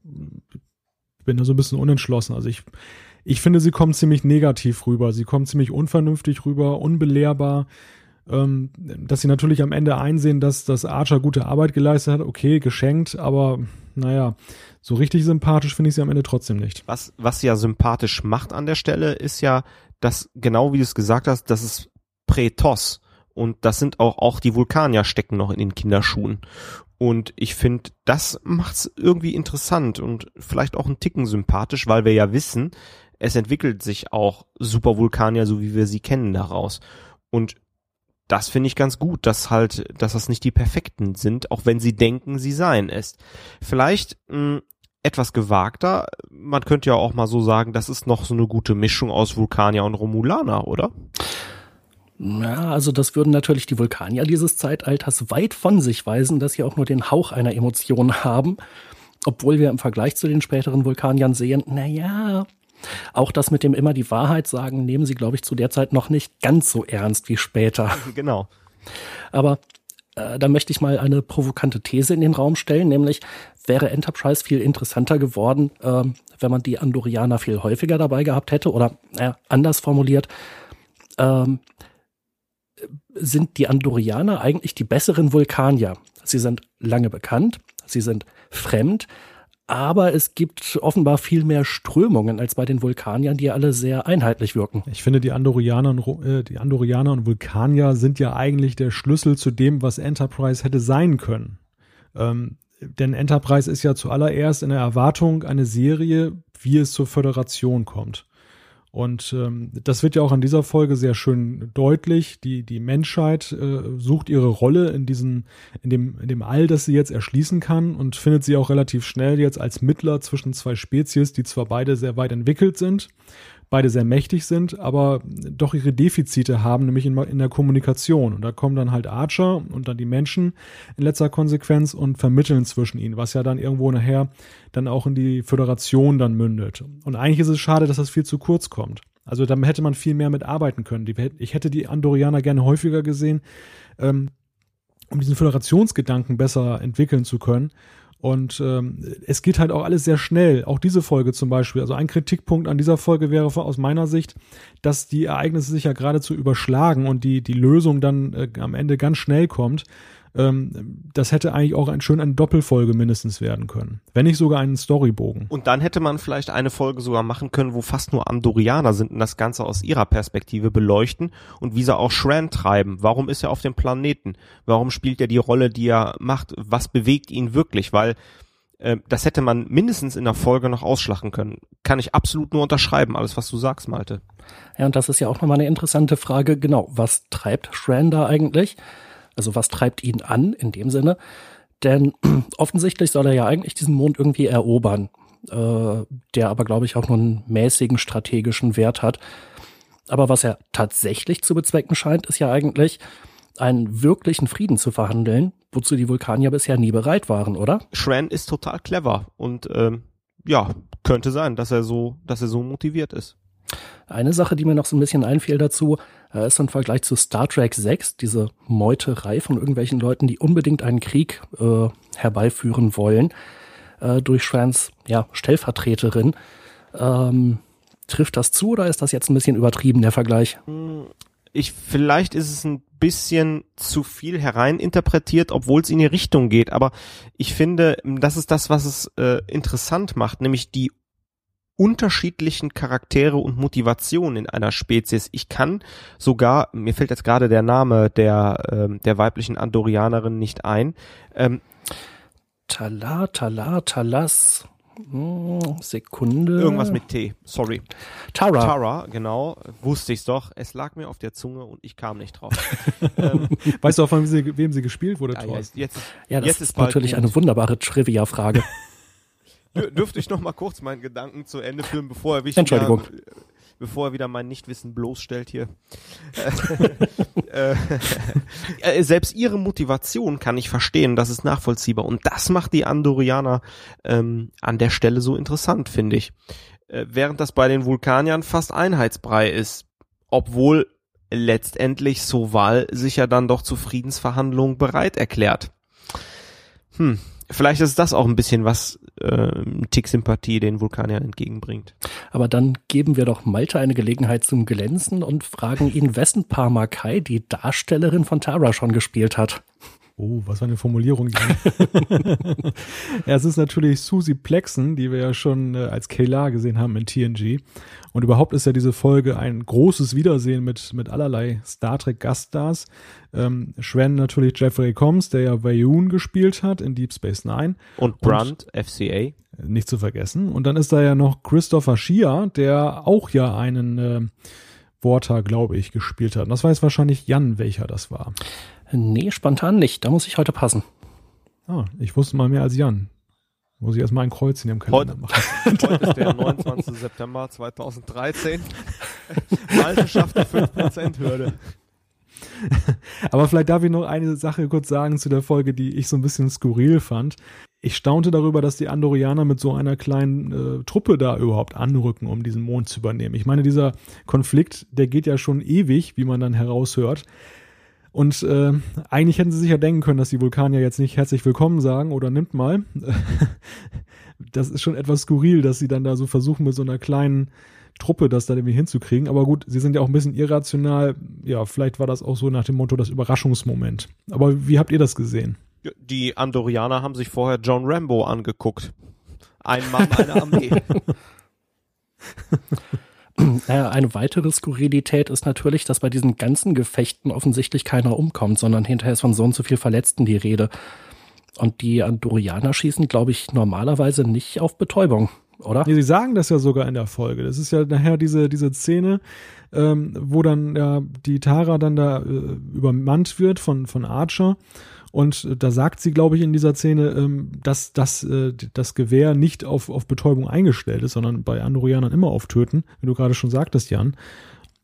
Ich bin da so ein bisschen unentschlossen. Also ich, ich finde, sie kommen ziemlich negativ rüber. Sie kommen ziemlich unvernünftig rüber, unbelehrbar ähm, dass sie natürlich am Ende einsehen, dass das Archer gute Arbeit geleistet hat, okay, geschenkt, aber naja, so richtig sympathisch finde ich sie am Ende trotzdem nicht. Was, was sie ja sympathisch macht an der Stelle, ist ja, dass genau wie du es gesagt hast, das ist Prätos. Und das sind auch, auch die Vulkanier stecken noch in den Kinderschuhen. Und ich finde, das macht's irgendwie interessant und vielleicht auch einen Ticken sympathisch, weil wir ja wissen, es entwickelt sich auch Supervulkanier, so wie wir sie kennen, daraus. Und das finde ich ganz gut, dass halt, dass das nicht die perfekten sind, auch wenn sie denken, sie seien es. Vielleicht mh, hm, etwas gewagter, man könnte ja auch mal so sagen, das ist noch so eine gute Mischung aus Vulkanier und Romulaner, oder? Ja, also das würden natürlich die Vulkanier dieses Zeitalters weit von sich weisen, dass sie auch nur den Hauch einer Emotion haben. Obwohl wir im Vergleich zu den späteren Vulkaniern sehen, na ja, auch das mit dem immer die Wahrheit sagen, nehmen sie, glaube ich, zu der Zeit noch nicht ganz so ernst wie später. Genau. Aber äh, da möchte ich mal eine provokante These in den Raum stellen, nämlich wäre Enterprise viel interessanter geworden, äh, wenn man die Andorianer viel häufiger dabei gehabt hätte oder äh, anders formuliert, ähm, sind die Andorianer eigentlich die besseren Vulkanier. Sie sind lange bekannt, sie sind fremd, aber es gibt offenbar viel mehr Strömungen als bei den Vulkaniern, die alle sehr einheitlich wirken. Ich finde, die Andorianer und, äh, die Andorianer und Vulkanier sind ja eigentlich der Schlüssel zu dem, was Enterprise hätte sein können. Ähm, denn Enterprise ist ja zuallererst in der Erwartung eine Serie, wie es zur Föderation kommt. Und ähm, das wird ja auch an dieser Folge sehr schön deutlich. Die, die Menschheit äh, sucht ihre Rolle in diesem, in dem, in dem All, das sie jetzt erschließen kann und findet sie auch relativ schnell jetzt als Mittler zwischen zwei Spezies, die zwar beide sehr weit entwickelt sind, beide sehr mächtig sind, aber doch ihre Defizite haben, nämlich in, in der Kommunikation. Und da kommen dann halt Archer und dann die Menschen in letzter Konsequenz und vermitteln zwischen ihnen, was ja dann irgendwo nachher dann auch in die Föderation dann mündet. Und eigentlich ist es schade, dass das viel zu kurz kommt. Also da hätte man viel mehr mit arbeiten können. ich hätte die Andorianer gerne häufiger gesehen, ähm, um diesen Föderationsgedanken besser entwickeln zu können Und ähm, es geht halt auch alles sehr schnell. Auch diese Folge zum Beispiel. Also ein Kritikpunkt an dieser Folge wäre aus meiner Sicht, dass die Ereignisse sich ja geradezu überschlagen und die, die Lösung dann äh, am Ende ganz schnell kommt. Ähm, das hätte eigentlich auch ein, schön eine Doppelfolge mindestens werden können. Wenn nicht sogar einen Storybogen. Und dann hätte man vielleicht eine Folge sogar machen können, wo fast nur Andorianer sind und das Ganze aus ihrer Perspektive beleuchten und wie sie auch Shran treiben. Warum ist er auf dem Planeten? Warum spielt er die Rolle, die er macht? Was bewegt ihn wirklich? Weil äh, das hätte man mindestens in der Folge noch ausschlachten können. Kann ich absolut nur unterschreiben, alles was du sagst, Malte. Ja, und das ist ja auch nochmal eine interessante Frage. Genau, was treibt Shran da eigentlich? Also was treibt ihn an in dem Sinne? Denn offensichtlich soll er ja eigentlich diesen Mond irgendwie erobern, äh, der aber, glaube ich, auch nur einen mäßigen strategischen Wert hat. Aber was er tatsächlich zu bezwecken scheint, ist ja eigentlich, einen wirklichen Frieden zu verhandeln, wozu die Vulkanier bisher nie bereit waren, oder? Shran ist total clever und ähm, ja, könnte sein, dass er so, dass er so motiviert ist. Eine Sache, die mir noch so ein bisschen einfiel dazu, äh, ist im Vergleich zu Star Trek 6, diese Meuterei von irgendwelchen Leuten, die unbedingt einen Krieg äh, herbeiführen wollen, äh, durch Shrans ja, Stellvertreterin. Ähm, trifft das zu oder ist das jetzt ein bisschen übertrieben, der Vergleich? Ich, vielleicht ist es ein bisschen zu viel hereininterpretiert, obwohl es in die Richtung geht. Aber ich finde, das ist das, was es äh, interessant macht, nämlich die unterschiedlichen Charaktere und Motivationen in einer Spezies. Ich kann sogar, mir fällt jetzt gerade der Name der, ähm, der weiblichen Andorianerin nicht ein. Ähm, Tala, Tala, Talas. Hm, Sekunde. Irgendwas mit T, sorry. Tara. Tara, genau. Wusste ich's doch. Es lag mir auf der Zunge und ich kam nicht drauf. ähm, weißt du auch, von wem sie, wem sie gespielt wurde, ja, jetzt, jetzt, ja, das jetzt ist, ist natürlich eine wunderbare Trivia-Frage. dürfte ich noch mal kurz meinen Gedanken zu Ende führen, bevor er. Wieder, bevor er wieder mein Nichtwissen bloßstellt hier. Äh, äh, selbst ihre Motivation kann ich verstehen, das ist nachvollziehbar. Und das macht die Andorianer ähm, an der Stelle so interessant, finde ich. Äh, während das bei den Vulkaniern fast Einheitsbrei ist. Obwohl letztendlich Soval sich ja dann doch zu Friedensverhandlungen bereit erklärt. Hm, vielleicht ist das auch ein bisschen was äh, Tick Sympathie den Vulkaniern entgegenbringt. Aber dann geben wir doch Malte eine Gelegenheit zum Glänzen und fragen ihn, wessen Parmakai die Darstellerin von Tara schon gespielt hat. Oh, was für eine Formulierung. ja, es ist natürlich Susie Plexen, die wir ja schon äh, als Kayla gesehen haben in TNG. Und überhaupt ist ja diese Folge ein großes Wiedersehen mit, mit allerlei Star Trek Gaststars. Ähm, Schwen natürlich Jeffrey Combs, der ja Bayun gespielt hat in Deep Space Nine. Und Brunt, Und, FCA. Nicht zu vergessen. Und dann ist da ja noch Christopher Shia, der auch ja einen äh, Water, glaube ich, gespielt hat. Und das weiß wahrscheinlich Jan, welcher das war. Nee, spontan nicht. Da muss ich heute passen. Ah, ich wusste mal mehr als Jan. Muss ich erstmal ein Kreuz in dem Kalender heute, machen. Heute ist der 29. September 2013. Malte schafft die 5%-Hürde. Aber vielleicht darf ich noch eine Sache kurz sagen zu der Folge, die ich so ein bisschen skurril fand. Ich staunte darüber, dass die Andorianer mit so einer kleinen äh, Truppe da überhaupt anrücken, um diesen Mond zu übernehmen. Ich meine, dieser Konflikt, der geht ja schon ewig, wie man dann heraushört. Und äh, eigentlich hätten sie sich ja denken können, dass die Vulkanier jetzt nicht herzlich willkommen sagen oder nimmt mal. das ist schon etwas skurril, dass sie dann da so versuchen, mit so einer kleinen Truppe das da irgendwie hinzukriegen. Aber gut, sie sind ja auch ein bisschen irrational. Ja, vielleicht war das auch so nach dem Motto das Überraschungsmoment. Aber wie habt ihr das gesehen? Die Andorianer haben sich vorher John Rambo angeguckt. Ein Mann, eine Armee. Eine weitere Skurrilität ist natürlich, dass bei diesen ganzen Gefechten offensichtlich keiner umkommt, sondern hinterher ist von so und so viel Verletzten die Rede. Und die Andorianer schießen, glaube ich, normalerweise nicht auf Betäubung, oder? Sie sagen das ja sogar in der Folge. Das ist ja nachher diese, diese Szene, ähm, wo dann ja die Tara dann da äh, übermannt wird von, von Archer und da sagt sie, glaube ich, in dieser Szene, ähm, dass, dass äh, das Gewehr nicht auf, auf Betäubung eingestellt ist, sondern bei Andorianern immer auf Töten, wie du gerade schon sagtest, Jan.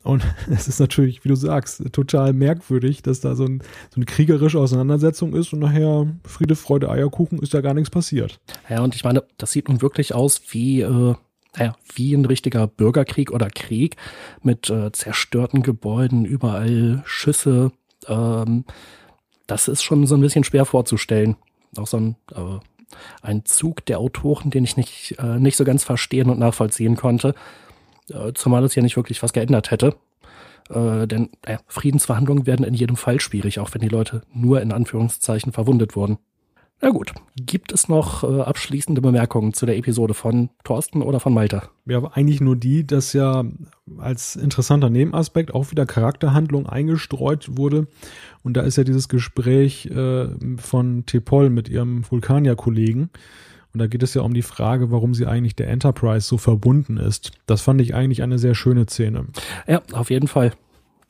Und es ist natürlich, wie du sagst, total merkwürdig, dass da so, ein, so eine kriegerische Auseinandersetzung ist und nachher Friede, Freude, Eierkuchen ist da gar nichts passiert. Ja, und ich meine, das sieht nun wirklich aus wie, äh, naja, wie ein richtiger Bürgerkrieg oder Krieg mit äh, zerstörten Gebäuden, überall Schüsse, ähm, das ist schon so ein bisschen schwer vorzustellen. Auch so ein, äh, ein Zug der Autoren, den ich nicht, äh, nicht so ganz verstehen und nachvollziehen konnte, äh, zumal es ja nicht wirklich was geändert hätte. Äh, denn äh, Friedensverhandlungen werden in jedem Fall schwierig, auch wenn die Leute nur in Anführungszeichen verwundet wurden. Na gut, gibt es noch äh, abschließende Bemerkungen zu der Episode von Thorsten oder von Malte? Ja, eigentlich nur die, dass ja als interessanter Nebenaspekt auch wieder Charakterhandlung eingestreut wurde. Und da ist ja dieses Gespräch äh, von Tepol mit ihrem Vulkanier-Kollegen. Und da geht es ja um die Frage, warum sie eigentlich der Enterprise so verbunden ist. Das fand ich eigentlich eine sehr schöne Szene. Ja, auf jeden Fall.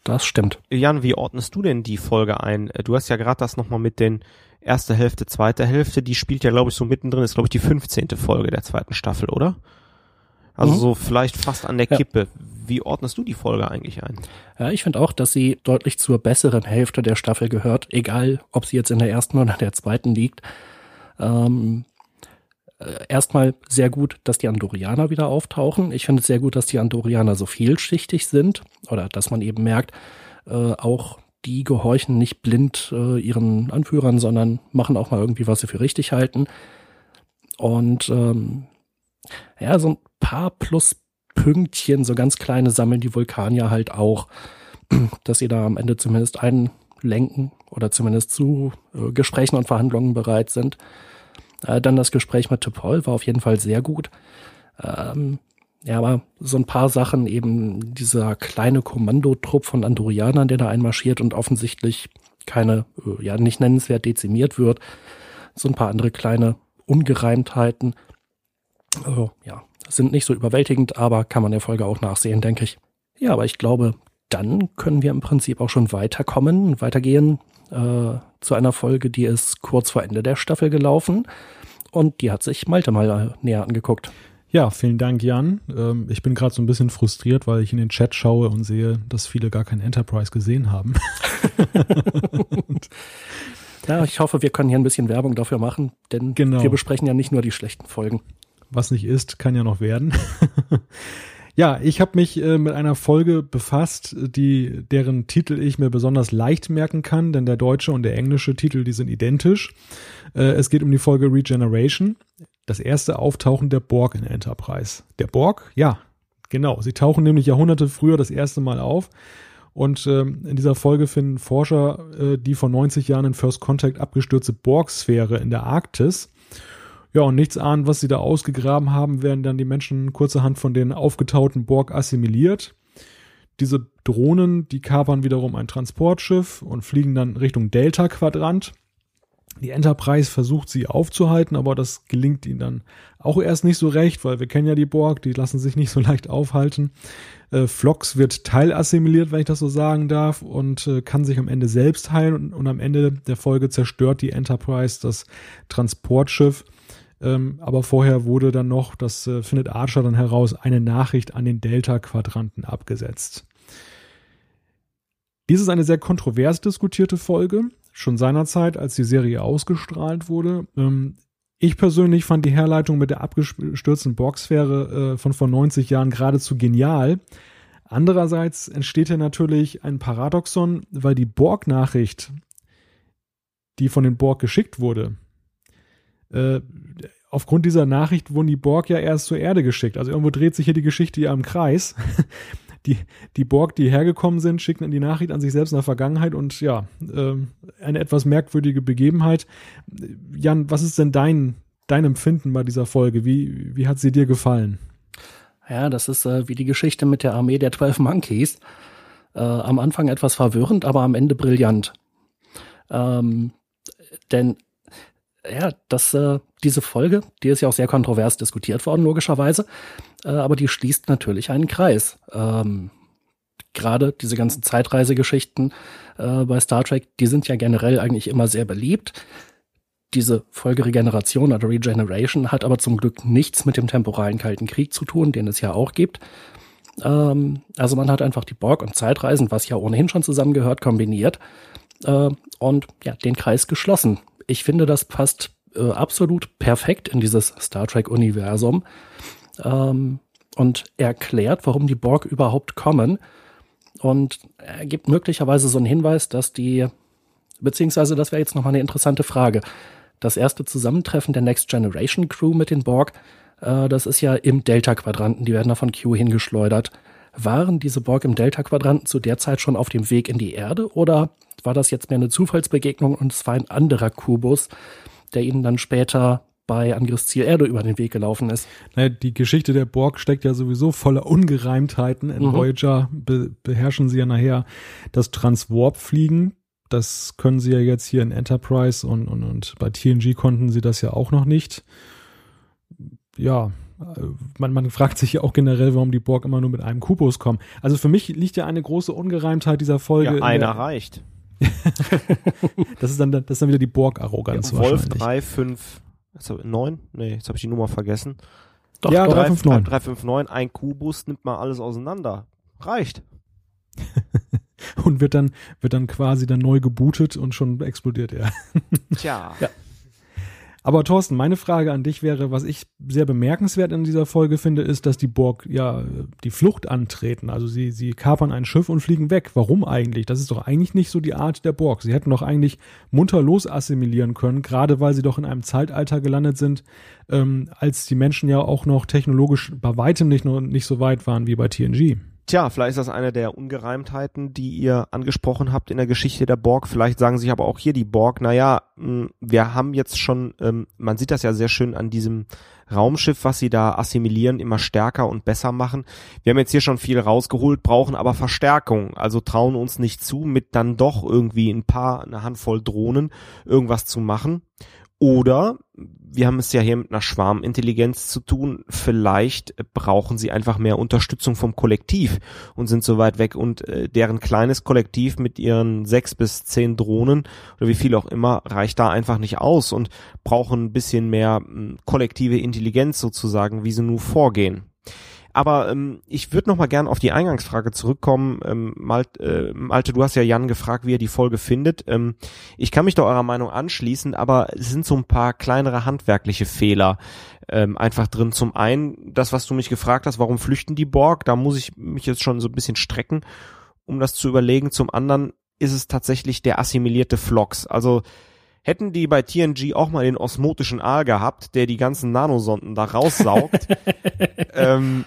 Das stimmt. Jan, wie ordnest du denn die Folge ein? Du hast ja gerade das nochmal mit den erste Hälfte, zweite Hälfte, die spielt ja, glaube ich, so mittendrin, ist, glaube ich, die 15. Folge der zweiten Staffel, oder? Also mhm. so vielleicht fast an der Kippe. Ja. Wie ordnest du die Folge eigentlich ein? Ja, ich finde auch, dass sie deutlich zur besseren Hälfte der Staffel gehört, egal ob sie jetzt in der ersten oder der zweiten liegt. Ähm, äh, erstmal sehr gut, dass die Andorianer wieder auftauchen. Ich finde es sehr gut, dass die Andorianer so vielschichtig sind oder dass man eben merkt, äh, auch die gehorchen nicht blind äh, ihren Anführern, sondern machen auch mal irgendwie, was sie für richtig halten. Und ähm, ja, so ein paar Pluspünktchen, so ganz kleine sammeln die Vulkanier halt auch, dass sie da am Ende zumindest einen lenken oder zumindest zu äh, Gesprächen und Verhandlungen bereit sind. Äh, dann das Gespräch mit Topol war auf jeden Fall sehr gut. Ähm, ja, aber so ein paar Sachen, eben dieser kleine Kommandotrupp von Andorianern, der da einmarschiert und offensichtlich keine, äh, ja, nicht nennenswert dezimiert wird. So ein paar andere kleine Ungereimtheiten. Also, ja, sind nicht so überwältigend, aber kann man der Folge auch nachsehen, denke ich. Ja, aber ich glaube, dann können wir im Prinzip auch schon weiterkommen, weitergehen äh, zu einer Folge, die ist kurz vor Ende der Staffel gelaufen und die hat sich Malte mal äh, näher angeguckt. Ja, vielen Dank, Jan. Ähm, ich bin gerade so ein bisschen frustriert, weil ich in den Chat schaue und sehe, dass viele gar kein Enterprise gesehen haben. ja, ich hoffe, wir können hier ein bisschen Werbung dafür machen, denn genau. wir besprechen ja nicht nur die schlechten Folgen. Was nicht ist, kann ja noch werden. Ja, ich habe mich äh, mit einer Folge befasst, die deren Titel ich mir besonders leicht merken kann, denn der deutsche und der englische Titel, die sind identisch. Äh, es geht um die Folge Regeneration das erste Auftauchen der Borg in Enterprise. Der Borg? Ja, genau. Sie tauchen nämlich Jahrhunderte früher das erste Mal auf. Und ähm, in dieser Folge finden Forscher äh, die vor 90 Jahren in First Contact abgestürzte Borg-Sphäre in der Arktis. Ja, und nichts ahnen, was sie da ausgegraben haben, werden dann die Menschen kurzerhand von den aufgetauten Borg assimiliert. Diese Drohnen, die kapern wiederum ein Transportschiff und fliegen dann Richtung Delta-Quadrant. Die Enterprise versucht sie aufzuhalten, aber das gelingt ihnen dann auch erst nicht so recht, weil wir kennen ja die Borg, die lassen sich nicht so leicht aufhalten. Äh, Phlox wird teilassimiliert, wenn ich das so sagen darf, und äh, kann sich am Ende selbst heilen und, und, am Ende der Folge zerstört die Enterprise das Transportschiff. Ähm, aber vorher wurde dann noch, das äh, findet Archer dann heraus, eine Nachricht an den Delta-Quadranten abgesetzt. Dies ist eine sehr kontrovers diskutierte Folge schon seinerzeit, als die Serie ausgestrahlt wurde. Ähm, ich persönlich fand die Herleitung mit der abgestürzten Borgsphäre äh, von vor 90 Jahren geradezu genial. Andererseits entsteht hier natürlich ein Paradoxon, weil die Borg-Nachricht, die von den Borg geschickt wurde, äh, aufgrund dieser Nachricht wurden die Borg ja erst zur Erde geschickt. Also irgendwo dreht sich hier die Geschichte ja im Kreis die, die Borg, die hergekommen sind, schicken die Nachricht an sich selbst in der Vergangenheit und ja, äh, eine etwas merkwürdige Begebenheit. Jan, was ist denn dein, dein Empfinden bei dieser Folge? Wie, wie hat sie dir gefallen? Ja, das ist äh, wie die Geschichte mit der Armee der Twelve Monkeys. Äh, am Anfang etwas verwirrend, aber am Ende brillant. Ähm, denn ja, das, äh, diese Folge, die ist ja auch sehr kontrovers diskutiert worden, logischerweise, äh, aber die schließt natürlich einen Kreis. Ähm, Gerade diese ganzen Zeitreisegeschichten äh, bei Star Trek, die sind ja generell eigentlich immer sehr beliebt. Diese Folge Regeneration oder Regeneration hat aber zum Glück nichts mit dem temporalen Kalten Krieg zu tun, den es ja auch gibt. Ähm, also man hat einfach die Borg und Zeitreisen, was ja ohnehin schon zusammengehört, kombiniert äh, und ja, den Kreis geschlossen ich finde, das passt äh, absolut perfekt in dieses Star Trek-Universum ähm, und erklärt, warum die Borg überhaupt kommen. Und er gibt möglicherweise so einen Hinweis, dass die, beziehungsweise das wäre jetzt nochmal eine interessante Frage, das erste Zusammentreffen der Next Generation Crew mit den Borg, äh, das ist ja im Delta-Quadranten, die werden da von Q hingeschleudert. Waren diese Borg im Delta-Quadranten zu der Zeit schon auf dem Weg in die Erde oder war das jetzt mehr eine Zufallsbegegnung und es war ein anderer Kubus, der ihnen dann später bei Angriffsziel Erde über den Weg gelaufen ist. Naja, die Geschichte der Borg steckt ja sowieso voller Ungereimtheiten. In mhm. Voyager be beherrschen sie ja nachher das Transwarp-Fliegen. Das können sie ja jetzt hier in Enterprise und, und, und bei TNG konnten sie das ja auch noch nicht. Ja, man, man fragt sich ja auch generell, warum die Borg immer nur mit einem Kubus kommen. Also für mich liegt ja eine große Ungereimtheit dieser Folge. Ja, einer reicht. das ist dann das ist dann wieder die Borg-Arroganz. Ja, Wolf 3, 5, 9? Nee, jetzt habe ich die Nummer vergessen. Doch, ja, 359. 359, ein Kubus nimmt mal alles auseinander. Reicht. und wird dann, wird dann quasi dann neu gebootet und schon explodiert er. Tja. Ja. Aber Thorsten, meine Frage an dich wäre, was ich sehr bemerkenswert in dieser Folge finde, ist, dass die Borg ja die Flucht antreten. Also sie, sie kapern ein Schiff und fliegen weg. Warum eigentlich? Das ist doch eigentlich nicht so die Art der Borg. Sie hätten doch eigentlich munter losassimilieren können, gerade weil sie doch in einem Zeitalter gelandet sind, ähm, als die Menschen ja auch noch technologisch bei weitem nicht, nur, nicht so weit waren wie bei TNG. Tja, vielleicht ist das eine der Ungereimtheiten, die ihr angesprochen habt in der Geschichte der Borg. Vielleicht sagen sich aber auch hier die Borg, naja, wir haben jetzt schon, ähm, man sieht das ja sehr schön an diesem Raumschiff, was sie da assimilieren, immer stärker und besser machen. Wir haben jetzt hier schon viel rausgeholt, brauchen aber Verstärkung. Also trauen uns nicht zu, mit dann doch irgendwie ein paar, eine Handvoll Drohnen irgendwas zu machen. Oder wir haben es ja hier mit einer Schwarmintelligenz zu tun. Vielleicht brauchen sie einfach mehr Unterstützung vom Kollektiv und sind so weit weg und äh, deren kleines Kollektiv mit ihren sechs bis zehn Drohnen oder wie viel auch immer reicht da einfach nicht aus und brauchen ein bisschen mehr äh, kollektive Intelligenz sozusagen, wie sie nun vorgehen. Aber ähm, ich würde noch mal gern auf die Eingangsfrage zurückkommen. Ähm, Malte, äh, Malte, du hast ja Jan gefragt, wie er die Folge findet. Ähm, ich kann mich da eurer Meinung anschließen, aber es sind so ein paar kleinere handwerkliche Fehler ähm, einfach drin. Zum einen, das, was du mich gefragt hast, warum flüchten die Borg? Da muss ich mich jetzt schon so ein bisschen strecken, um das zu überlegen. Zum anderen ist es tatsächlich der assimilierte Phlox. Also Hätten die bei TNG auch mal den osmotischen Aal gehabt, der die ganzen Nanosonden da raussaugt, ähm,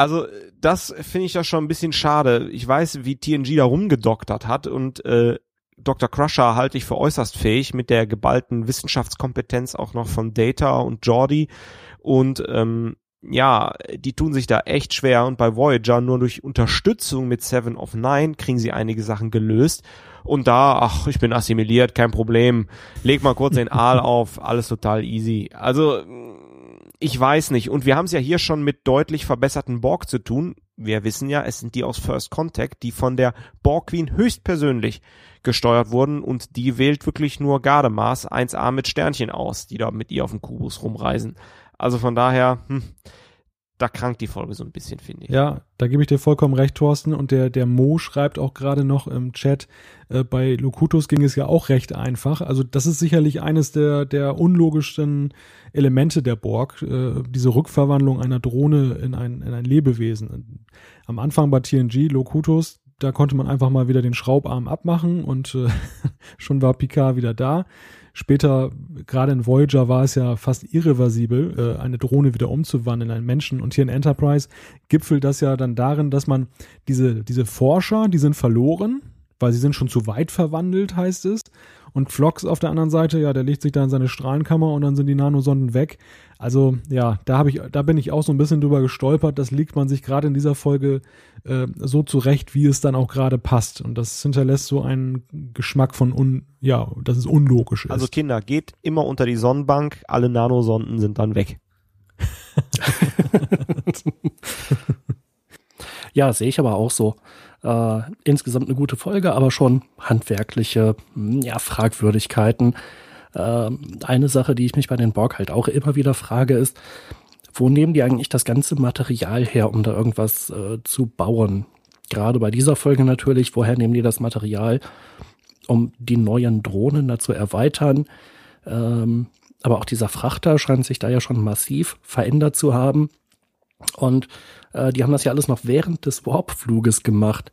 also das finde ich ja schon ein bisschen schade. Ich weiß, wie TNG da rumgedoktert hat und äh, Dr. Crusher halte ich für äußerst fähig mit der geballten Wissenschaftskompetenz auch noch von Data und Jordi und ähm, ja, die tun sich da echt schwer und bei Voyager nur durch Unterstützung mit Seven of Nine kriegen sie einige Sachen gelöst und da, ach, ich bin assimiliert, kein Problem, leg mal kurz den Aal auf, alles total easy. Also ich weiß nicht. Und wir haben es ja hier schon mit deutlich verbesserten Borg zu tun. Wir wissen ja, es sind die aus First Contact, die von der Borg Queen höchstpersönlich gesteuert wurden und die wählt wirklich nur Gardemaß 1A mit Sternchen aus, die da mit ihr auf dem Kubus rumreisen. Also von daher, hm, da krankt die Folge so ein bisschen, finde ich. Ja, da gebe ich dir vollkommen recht, Thorsten. Und der, der Mo schreibt auch gerade noch im Chat, äh, bei Locutus ging es ja auch recht einfach. Also das ist sicherlich eines der, der unlogischsten Elemente der Borg, äh, diese Rückverwandlung einer Drohne in ein, in ein Lebewesen. Am Anfang bei TNG, Locutus, da konnte man einfach mal wieder den Schraubarm abmachen und äh, schon war Picard wieder da. Später, gerade in Voyager, war es ja fast irreversibel, äh, eine Drohne wieder umzuwandeln in einen Menschen. Und hier in Enterprise gipfelt das ja dann darin, dass man diese, diese Forscher, die sind verloren, weil sie sind schon zu weit verwandelt, heißt es. Und Flox auf der anderen Seite, ja, der legt sich da in seine Strahlenkammer und dann sind die Nanosonden weg. Also ja, da habe ich, da bin ich auch so ein bisschen drüber gestolpert. Das legt man sich gerade in dieser Folge äh, so zurecht, wie es dann auch gerade passt. Und das hinterlässt so einen Geschmack von un, ja, dass es unlogisch ist. Also Kinder, geht immer unter die Sonnenbank, alle Nanosonden sind dann weg. ja, sehe ich aber auch so. Äh, insgesamt eine gute Folge, aber schon handwerkliche hm, ja, Fragwürdigkeiten. Äh, eine Sache, die ich mich bei den Borg halt auch immer wieder frage, ist, wo nehmen die eigentlich das ganze Material her, um da irgendwas äh, zu bauen? Gerade bei dieser Folge natürlich, woher nehmen die das Material, um die neuen Drohnen da zu erweitern? Ähm, aber auch dieser Frachter scheint sich da ja schon massiv verändert zu haben. Und äh, die haben das ja alles noch während des Warpfluges gemacht.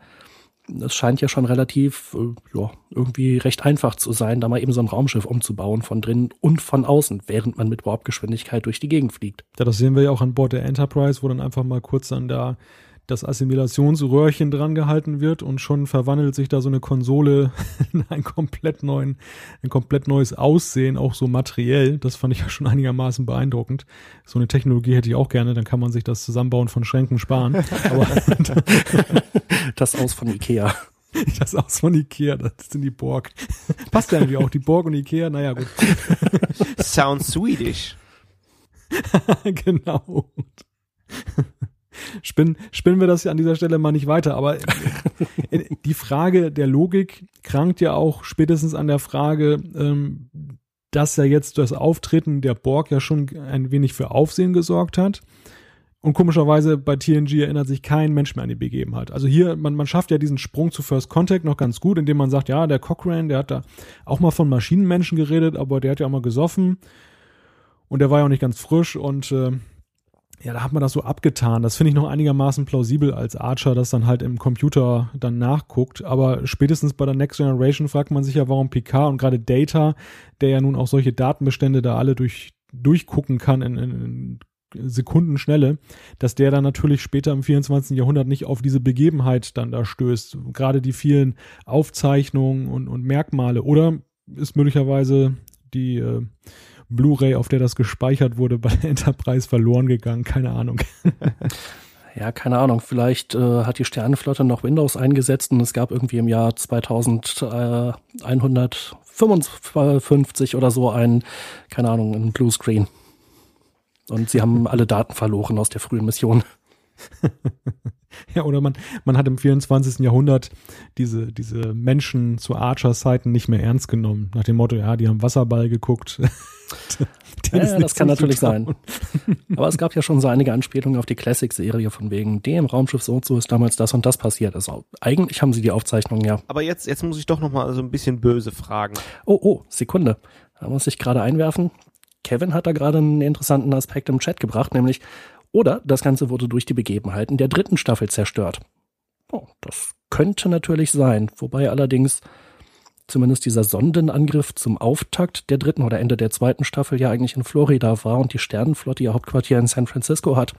Es scheint ja schon relativ, äh, ja, irgendwie recht einfach zu sein, da mal eben so ein Raumschiff umzubauen von drinnen und von außen, während man mit Warpgeschwindigkeit durch die Gegend fliegt. Ja, das sehen wir ja auch an Bord der Enterprise, wo dann einfach mal kurz an der das Assimilationsröhrchen dran gehalten wird und schon verwandelt sich da so eine Konsole in ein komplett neuen, ein komplett neues Aussehen, auch so materiell. Das fand ich ja schon einigermaßen beeindruckend. So eine Technologie hätte ich auch gerne, dann kann man sich das Zusammenbauen von Schränken sparen. Aber das Aus von Ikea. Das Aus von Ikea, das sind die Borg. Passt ja irgendwie auch, die Borg und Ikea, naja gut. Sounds Swedish. genau spinnen, spinnen wir das an dieser Stelle mal nicht weiter. Aber die Frage der Logik krankt ja auch spätestens an der Frage, ähm, dass ja jetzt das Auftreten der Borg ja schon ein wenig für Aufsehen gesorgt hat. Und komischerweise bei TNG erinnert sich kein Mensch mehr an die Begebenheit. Also hier, man, man schafft ja diesen Sprung zu First Contact noch ganz gut, indem man sagt, ja, der Cochrane, der hat da auch mal von Maschinenmenschen geredet, aber der hat ja auch mal gesoffen. Und der war ja auch nicht ganz frisch und äh, ja, da hat man das so abgetan. Das finde ich noch einigermaßen plausibel, als Archer das dann halt im Computer dann nachguckt. Aber spätestens bei der Next Generation fragt man sich ja, warum Picard und gerade Data, der ja nun auch solche Datenbestände da alle durch, durchgucken kann in, in, Sekundenschnelle, dass der dann natürlich später im 24. Jahrhundert nicht auf diese Begebenheit dann da stößt. Gerade die vielen Aufzeichnungen und, und Merkmale. Oder ist möglicherweise die äh, Blu-ray, auf der das gespeichert wurde, bei Enterprise verloren gegangen. Keine Ahnung. Ja, keine Ahnung. Vielleicht äh, hat die Sternenflotte noch Windows eingesetzt und es gab irgendwie im Jahr 2155 oder so ein, keine Ahnung, ein Bluescreen. Und sie haben alle Daten verloren aus der frühen Mission. ja, oder man, man hat im 24. Jahrhundert diese, diese Menschen zu Archer-Zeiten nicht mehr ernst genommen. Nach dem Motto, ja, die haben Wasserball geguckt. ja, das kann natürlich sein. Aber es gab ja schon so einige Anspielungen auf die Classic-Serie von wegen dem Raumschiff so und so ist damals das und das passiert. Also eigentlich haben sie die Aufzeichnungen ja. Aber jetzt, jetzt muss ich doch noch mal so ein bisschen böse fragen. Oh, oh, Sekunde. Da muss ich gerade einwerfen. Kevin hat da gerade einen interessanten Aspekt im Chat gebracht, nämlich oder das Ganze wurde durch die Begebenheiten der dritten Staffel zerstört. Oh, das könnte natürlich sein, wobei allerdings zumindest dieser Sondenangriff zum Auftakt der dritten oder Ende der zweiten Staffel ja eigentlich in Florida war und die Sternenflotte ihr Hauptquartier in San Francisco hat.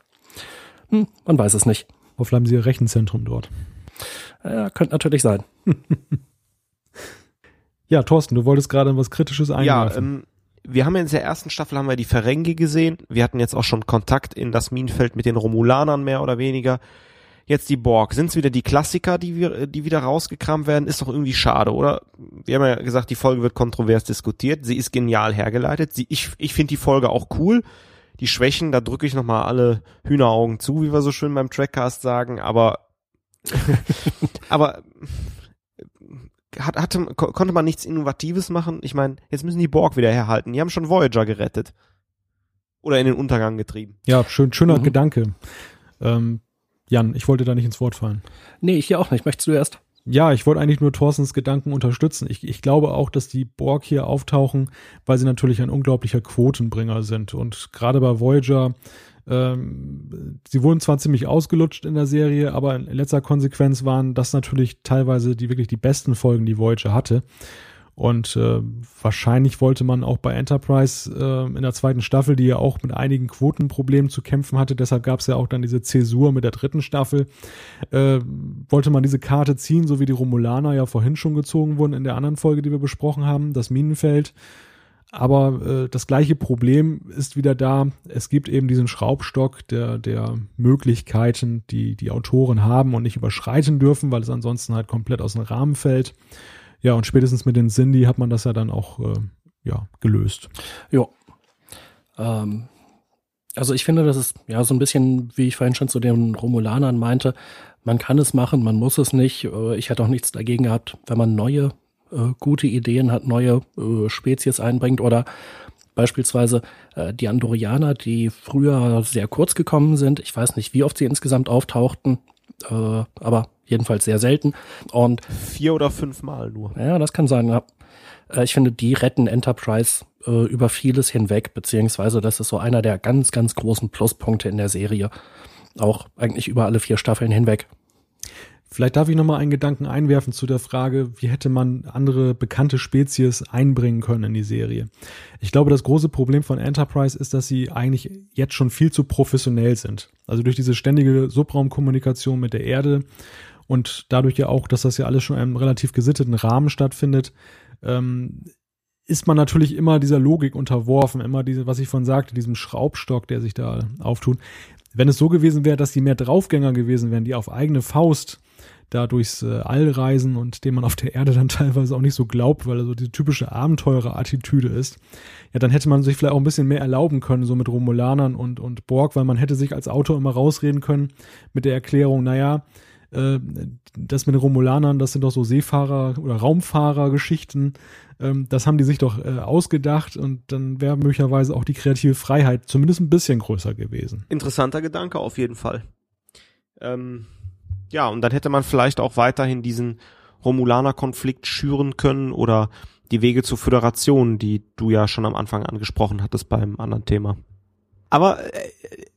Hm, man weiß es nicht. Hoffentlich haben sie ihr Rechenzentrum dort. Ja, könnte natürlich sein. ja, Thorsten, du wolltest gerade was Kritisches einwerfen. Ja, ähm, wir haben in der ersten Staffel haben wir die Ferengi gesehen. Wir hatten jetzt auch schon Kontakt in das Minenfeld mit den Romulanern mehr oder weniger. Jetzt die Borg. Sind es wieder die Klassiker, die wir, die wieder rausgekramt werden? Ist doch irgendwie schade, oder? Wir haben ja gesagt, die Folge wird kontrovers diskutiert. Sie ist genial hergeleitet. Sie, ich ich finde die Folge auch cool. Die Schwächen, da drücke ich nochmal alle Hühneraugen zu, wie wir so schön beim Trackcast sagen. Aber aber hat, hatte, konnte man nichts Innovatives machen? Ich meine, jetzt müssen die Borg wieder herhalten. Die haben schon Voyager gerettet. Oder in den Untergang getrieben. Ja, schön, schöner mhm. Gedanke. Ähm, Jan, ich wollte da nicht ins Wort fallen. Nee, ich hier auch nicht. Möchtest du erst? Ja, ich wollte eigentlich nur Thorstens Gedanken unterstützen. Ich, ich glaube auch, dass die Borg hier auftauchen, weil sie natürlich ein unglaublicher Quotenbringer sind. Und gerade bei Voyager ähm, sie wurden zwar ziemlich ausgelutscht in der Serie, aber in letzter Konsequenz waren das natürlich teilweise die wirklich die besten Folgen, die Voyager hatte. Und äh, wahrscheinlich wollte man auch bei Enterprise äh, in der zweiten Staffel, die ja auch mit einigen Quotenproblemen zu kämpfen hatte, deshalb gab es ja auch dann diese Zäsur mit der dritten Staffel, äh, wollte man diese Karte ziehen, so wie die Romulaner ja vorhin schon gezogen wurden in der anderen Folge, die wir besprochen haben, das Minenfeld. Aber äh, das gleiche Problem ist wieder da. Es gibt eben diesen Schraubstock der, der Möglichkeiten, die die Autoren haben und nicht überschreiten dürfen, weil es ansonsten halt komplett aus dem Rahmen fällt. Ja, und spätestens mit den Cindy hat man das ja dann auch äh, ja, gelöst. Ja. Ähm, also ich finde, das ist ja so ein bisschen, wie ich vorhin schon zu den Romulanern meinte, man kann es machen, man muss es nicht. Äh, ich hätte auch nichts dagegen gehabt, wenn man neue äh, gute Ideen hat, neue äh, Spezies einbringt oder beispielsweise äh, die Andorianer, die früher sehr kurz gekommen sind. Ich weiß nicht, wie oft sie insgesamt auftauchten, äh, aber jedenfalls sehr selten. Und vier oder fünf Mal nur. Ja, das kann sein. Ja. Äh, ich finde, die retten Enterprise äh, über vieles hinweg, beziehungsweise das ist so einer der ganz, ganz großen Pluspunkte in der Serie. Auch eigentlich über alle vier Staffeln hinweg. Vielleicht darf ich nochmal einen Gedanken einwerfen zu der Frage, wie hätte man andere bekannte Spezies einbringen können in die Serie. Ich glaube, das große Problem von Enterprise ist, dass sie eigentlich jetzt schon viel zu professionell sind. Also durch diese ständige Subraumkommunikation mit der Erde und dadurch ja auch, dass das ja alles schon in einem relativ gesitteten Rahmen stattfindet, ähm, ist man natürlich immer dieser Logik unterworfen, immer diese, was ich von sagte, diesem Schraubstock, der sich da auftut. Wenn es so gewesen wäre, dass die mehr Draufgänger gewesen wären, die auf eigene Faust da durchs äh, All reisen und dem man auf der Erde dann teilweise auch nicht so glaubt, weil er so diese typische Abenteurer-Attitüde ist, ja, dann hätte man sich vielleicht auch ein bisschen mehr erlauben können, so mit Romulanern und, und Borg, weil man hätte sich als Autor immer rausreden können mit der Erklärung, naja, äh, das mit den Romulanern, das sind doch so Seefahrer- oder Raumfahrer-Geschichten, ähm, das haben die sich doch äh, ausgedacht und dann wäre möglicherweise auch die kreative Freiheit zumindest ein bisschen größer gewesen. Interessanter Gedanke auf jeden Fall. Ähm, ja, und dann hätte man vielleicht auch weiterhin diesen Romulaner-Konflikt schüren können oder die Wege zur Föderation, die du ja schon am Anfang angesprochen hattest beim anderen Thema. Aber äh,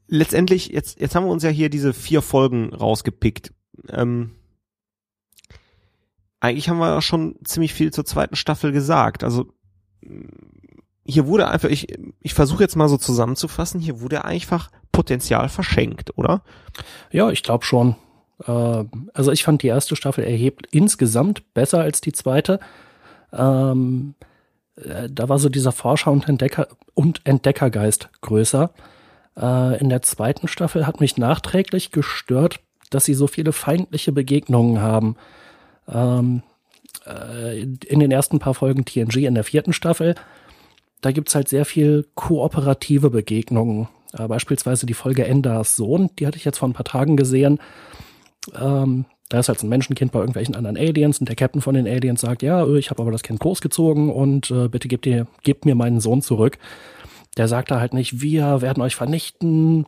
letztendlich, jetzt, jetzt haben wir uns ja hier diese vier Folgen rausgepickt. Ähm, eigentlich haben wir schon ziemlich viel zur zweiten Staffel gesagt. Also hier wurde einfach, ich, ich versuche jetzt mal so zusammenzufassen, hier wurde einfach Potenzial verschenkt, oder? Ja, ich glaube schon. Äh, also ich fand die erste Staffel erhebt insgesamt besser als die zweite. Ähm, äh, da war so dieser Forscher und Entdecker und Entdeckergeist größer. Äh, in der zweiten Staffel hat mich nachträglich gestört, dass sie so viele feindliche Begegnungen haben. Ähm, äh, in den ersten paar Folgen TNG in der vierten Staffel, da gibt's halt sehr viel kooperative Begegnungen. Äh, beispielsweise die Folge Enders Sohn, die hatte ich jetzt vor ein paar Tagen gesehen. Ähm, da ist halt ein Menschenkind bei irgendwelchen anderen Aliens und der Captain von den Aliens sagt, ja, ich habe aber das Kind großgezogen und äh, bitte gebt, ihr, gebt mir meinen Sohn zurück. Der sagt da halt nicht, wir werden euch vernichten.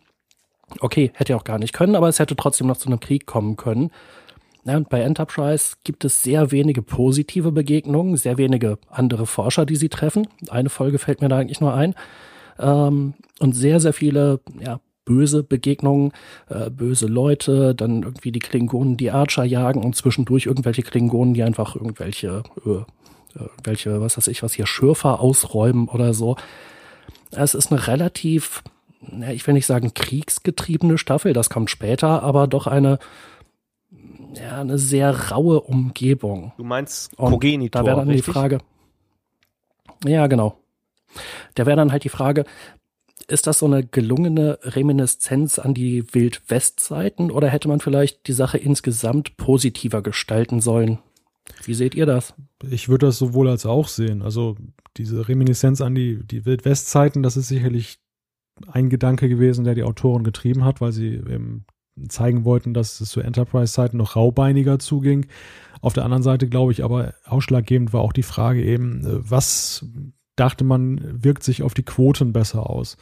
Okay, hätte er auch gar nicht können, aber es hätte trotzdem noch zu einem Krieg kommen können. Ja, und bei Enterprise gibt es sehr wenige positive Begegnungen, sehr wenige andere Forscher, die sie treffen. Eine Folge fällt mir da eigentlich nur ein. Ähm, und sehr, sehr viele ja, böse Begegnungen, äh, böse Leute, dann irgendwie die Klingonen, die Archer jagen und zwischendurch irgendwelche Klingonen, die einfach irgendwelche, äh, welche, was weiß ich, was hier Schürfer ausräumen oder so. Es ist eine relativ, ich will nicht sagen kriegsgetriebene Staffel, das kommt später, aber doch eine ja, eine sehr raue Umgebung. Du meinst Progenitor, Da wäre dann richtig? die Frage. Ja, genau. Da wäre dann halt die Frage, ist das so eine gelungene Reminiszenz an die Wild-West-Zeiten oder hätte man vielleicht die Sache insgesamt positiver gestalten sollen? Wie seht ihr das? Ich würde das sowohl als auch sehen. Also diese Reminiszenz an die, die Wild-West-Zeiten, das ist sicherlich ein Gedanke gewesen, der die Autoren getrieben hat, weil sie eben zeigen wollten, dass es zu Enterprise-Zeiten noch raubeiniger zuging. Auf der anderen Seite glaube ich aber ausschlaggebend war auch die Frage eben, äh, was dachte man, wirkt sich auf die Quoten besser aus.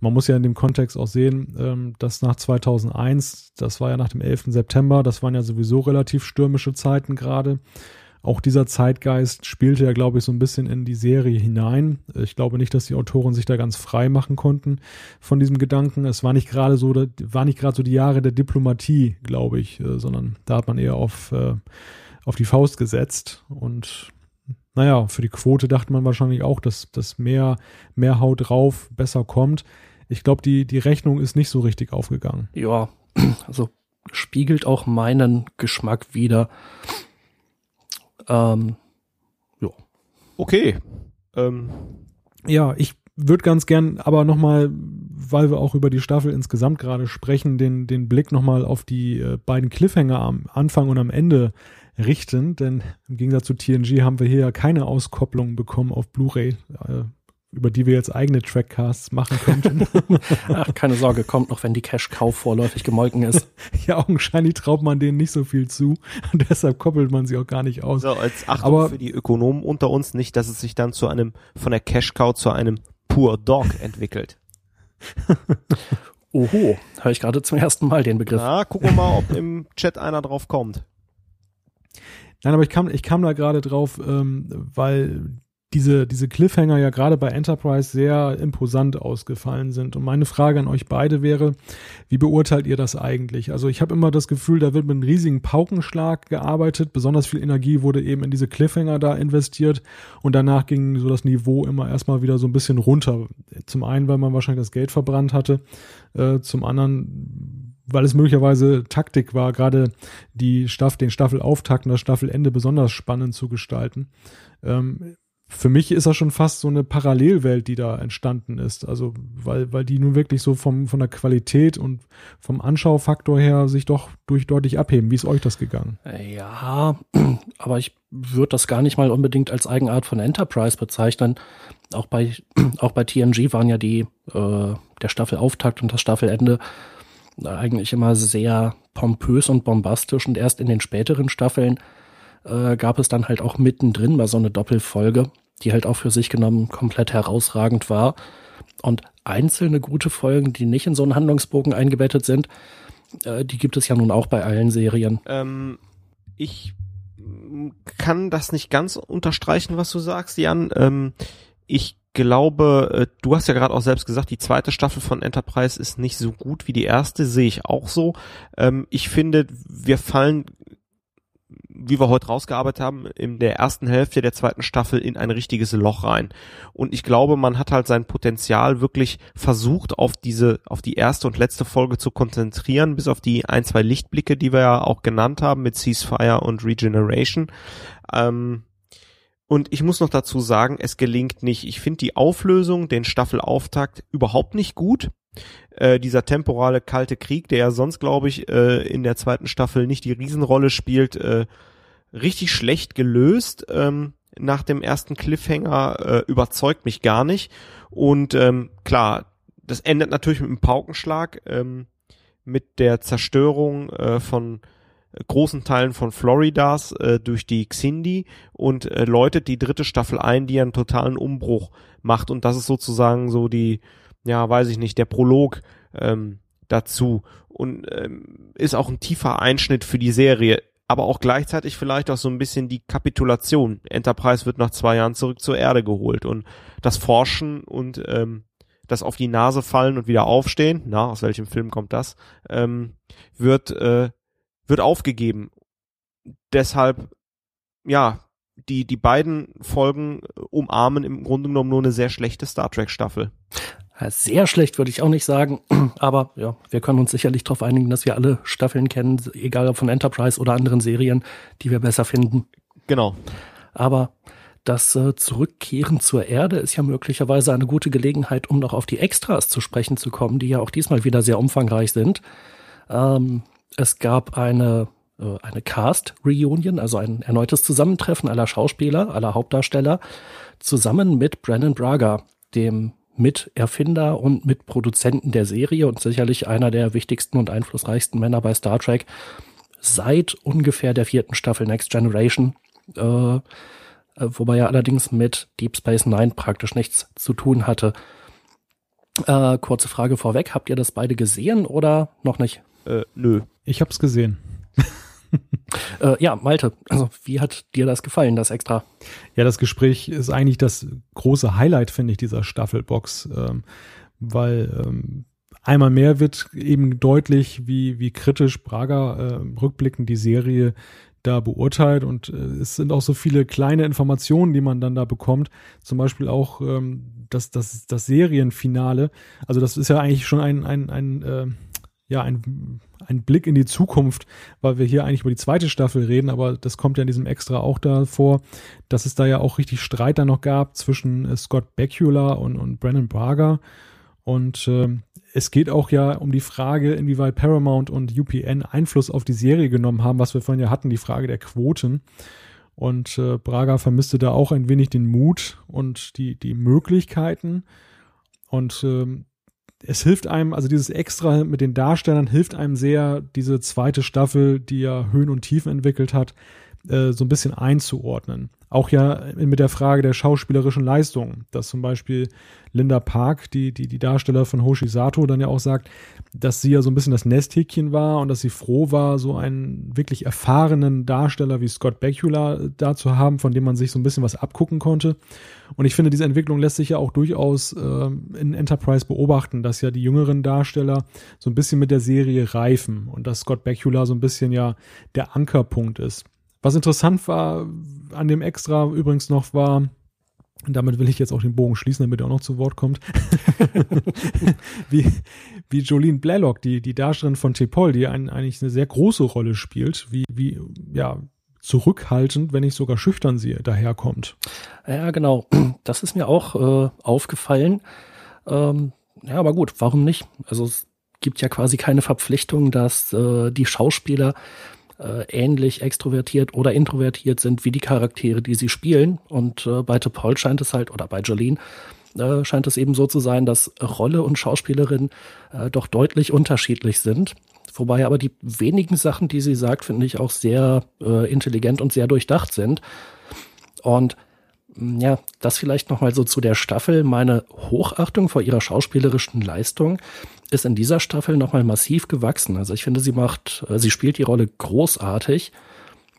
Man muss ja in dem Kontext auch sehen, ähm, dass nach 2001, das war ja nach dem 11. September, das waren ja sowieso relativ stürmische Zeiten gerade, auch dieser Zeitgeist spielte ja, glaube ich, so ein bisschen in die Serie hinein. Ich glaube nicht, dass die Autoren sich da ganz frei machen konnten von diesem Gedanken. Es war nicht gerade so, war nicht gerade so die Jahre der Diplomatie, glaube ich, äh, sondern da hat man eher auf, äh, auf die Faust gesetzt und naja, für die Quote dachte man wahrscheinlich auch, dass, dass mehr, mehr Haut drauf besser kommt. Ich glaube, die, die Rechnung ist nicht so richtig aufgegangen. Ja, also spiegelt auch meinen Geschmack wieder. Ähm, ja. Okay. Ähm. Ja, ich würde ganz gern aber nochmal, weil wir auch über die Staffel insgesamt gerade sprechen, den, den Blick nochmal auf die äh, beiden Cliffhanger am Anfang und am Ende richten, denn im Gegensatz zu TNG haben wir hier keine Auskopplung bekommen auf Blu-ray. Äh, über die wir jetzt eigene Trackcasts machen könnten. Ach, keine Sorge, kommt noch, wenn die Cash-Cow vorläufig gemolken ist. ja, augenscheinlich traut man denen nicht so viel zu und deshalb koppelt man sie auch gar nicht aus. So, als Achtung Aber, für die Ökonomen unter uns nicht, dass es sich dann zu einem, von der Cash-Cow zu einem Pur Dog entwickelt. Oho, höre ich gerade zum ersten Mal den Begriff. Na, gucken wir mal, ob im Chat einer drauf kommt. Nein, aber ich kam, ich kam da gerade drauf, ähm, weil diese, diese Cliffhanger ja gerade bei Enterprise sehr imposant ausgefallen sind. Und meine Frage an euch beide wäre, wie beurteilt ihr das eigentlich? Also ich habe immer das Gefühl, da wird mit einem riesigen Paukenschlag gearbeitet, besonders viel Energie wurde eben in diese Cliffhanger da investiert und danach ging so das Niveau immer erstmal wieder so ein bisschen runter. Zum einen, weil man wahrscheinlich das Geld verbrannt hatte, äh, zum anderen weil es möglicherweise Taktik war, gerade die Staffel, den Staffelauftakt und das Staffelende besonders spannend zu gestalten. Ähm, für mich ist das schon fast so eine Parallelwelt, die da entstanden ist. Also, weil, weil die nun wirklich so vom, von der Qualität und vom Anschaufaktor her sich doch durch deutlich abheben. Wie ist euch das gegangen? Ja, aber ich würde das gar nicht mal unbedingt als Eigenart von Enterprise bezeichnen. Auch bei, auch bei TNG waren ja die, äh, der Staffelauftakt und das Staffelende eigentlich immer sehr pompös und bombastisch und erst in den späteren Staffeln äh, gab es dann halt auch mittendrin mal so eine Doppelfolge die halt auch für sich genommen komplett herausragend war. Und einzelne gute Folgen, die nicht in so einen Handlungsbogen eingebettet sind, äh, die gibt es ja nun auch bei allen Serien. Ähm, ich kann das nicht ganz unterstreichen, was du sagst, Jan. Ähm, ich glaube, äh, du hast ja gerade auch selbst gesagt, die zweite Staffel von Enterprise ist nicht so gut wie die erste, sehe ich auch so. Ähm, ich finde, wir fallen wie wir heute rausgearbeitet haben, in der ersten Hälfte der zweiten Staffel in ein richtiges Loch rein. Und ich glaube, man hat halt sein Potenzial wirklich versucht, auf diese, auf die erste und letzte Folge zu konzentrieren, bis auf die ein, zwei Lichtblicke, die wir ja auch genannt haben mit Ceasefire und Regeneration. Ähm, und ich muss noch dazu sagen, es gelingt nicht. Ich finde die Auflösung, den Staffelauftakt überhaupt nicht gut. Äh, dieser temporale kalte Krieg, der ja sonst, glaube ich, äh, in der zweiten Staffel nicht die Riesenrolle spielt, äh, richtig schlecht gelöst. Ähm, nach dem ersten Cliffhanger äh, überzeugt mich gar nicht. Und ähm, klar, das endet natürlich mit einem Paukenschlag, ähm, mit der Zerstörung äh, von großen Teilen von Floridas äh, durch die Xindi und äh, läutet die dritte Staffel ein, die einen totalen Umbruch macht. Und das ist sozusagen so die, ja, weiß ich nicht, der Prolog ähm, dazu. Und ähm, ist auch ein tiefer Einschnitt für die Serie aber auch gleichzeitig vielleicht auch so ein bisschen die Kapitulation. Enterprise wird nach zwei Jahren zurück zur Erde geholt und das Forschen und ähm, das auf die Nase fallen und wieder aufstehen, na, aus welchem Film kommt das, ähm, wird, äh, wird aufgegeben. Deshalb, ja, die, die beiden Folgen umarmen im Grunde genommen nur eine sehr schlechte Star Trek Staffel. Sehr schlecht würde ich auch nicht sagen, aber ja, wir können uns sicherlich darauf einigen, dass wir alle Staffeln kennen, egal ob von Enterprise oder anderen Serien, die wir besser finden. Genau. Aber das äh, Zurückkehren zur Erde ist ja möglicherweise eine gute Gelegenheit, um noch auf die Extras zu sprechen zu kommen, die ja auch diesmal wieder sehr umfangreich sind. Ähm, es gab eine, äh, eine Cast-Reunion, also ein erneutes Zusammentreffen aller Schauspieler, aller Hauptdarsteller, zusammen mit Brandon Braga, dem Miterfinder und Mitproduzenten der Serie und sicherlich einer der wichtigsten und einflussreichsten Männer bei Star Trek seit ungefähr der vierten Staffel Next Generation, äh, äh, wobei er allerdings mit Deep Space Nine praktisch nichts zu tun hatte. Äh, kurze Frage vorweg, habt ihr das beide gesehen oder noch nicht? Äh, nö. Ich hab's gesehen. Äh, ja, Malte, also wie hat dir das gefallen, das extra? Ja, das Gespräch ist eigentlich das große Highlight, finde ich, dieser Staffelbox, ähm, weil ähm, einmal mehr wird eben deutlich, wie, wie kritisch Braga äh, rückblickend die Serie da beurteilt und äh, es sind auch so viele kleine Informationen, die man dann da bekommt. Zum Beispiel auch ähm, das, das, das Serienfinale. Also das ist ja eigentlich schon ein, ein, ein äh, ja, ein, ein Blick in die Zukunft, weil wir hier eigentlich über die zweite Staffel reden, aber das kommt ja in diesem Extra auch da vor, dass es da ja auch richtig Streit dann noch gab zwischen äh, Scott Bakula und, und Brandon Braga. Und äh, es geht auch ja um die Frage, inwieweit Paramount und UPN Einfluss auf die Serie genommen haben, was wir vorhin ja hatten, die Frage der Quoten. Und äh, Braga vermisste da auch ein wenig den Mut und die, die Möglichkeiten. Und ähm, es hilft einem, also dieses Extra mit den Darstellern hilft einem sehr, diese zweite Staffel, die ja Höhen und Tiefen entwickelt hat, äh, so ein bisschen einzuordnen. Auch ja mit der Frage der schauspielerischen Leistung, dass zum Beispiel Linda Park, die, die, die Darsteller von Hoshi Sato, dann ja auch sagt, dass sie ja so ein bisschen das Nesthäkchen war und dass sie froh war, so einen wirklich erfahrenen Darsteller wie Scott Bakula da zu haben, von dem man sich so ein bisschen was abgucken konnte. Und ich finde, diese Entwicklung lässt sich ja auch durchaus äh, in Enterprise beobachten, dass ja die jüngeren Darsteller so ein bisschen mit der Serie reifen und dass Scott Bakula so ein bisschen ja der Ankerpunkt ist. Was interessant war an dem Extra übrigens noch war, und damit will ich jetzt auch den Bogen schließen, damit er auch noch zu Wort kommt. wie, wie Jolene Blaylock, die, die Darstellerin von Tepol, die ein, eigentlich eine sehr große Rolle spielt, wie, wie, ja, zurückhaltend, wenn nicht sogar schüchtern sie daherkommt. Ja, genau. Das ist mir auch äh, aufgefallen. Ähm, ja, aber gut, warum nicht? Also es gibt ja quasi keine Verpflichtung, dass äh, die Schauspieler äh, ähnlich extrovertiert oder introvertiert sind wie die Charaktere, die sie spielen. Und äh, bei Paul scheint es halt, oder bei Jolene, äh, scheint es eben so zu sein, dass Rolle und Schauspielerin äh, doch deutlich unterschiedlich sind. Wobei aber die wenigen Sachen, die sie sagt, finde ich auch sehr äh, intelligent und sehr durchdacht sind. Und ja, das vielleicht nochmal so zu der Staffel. Meine Hochachtung vor ihrer schauspielerischen Leistung ist in dieser Staffel nochmal massiv gewachsen. Also ich finde, sie macht, äh, sie spielt die Rolle großartig.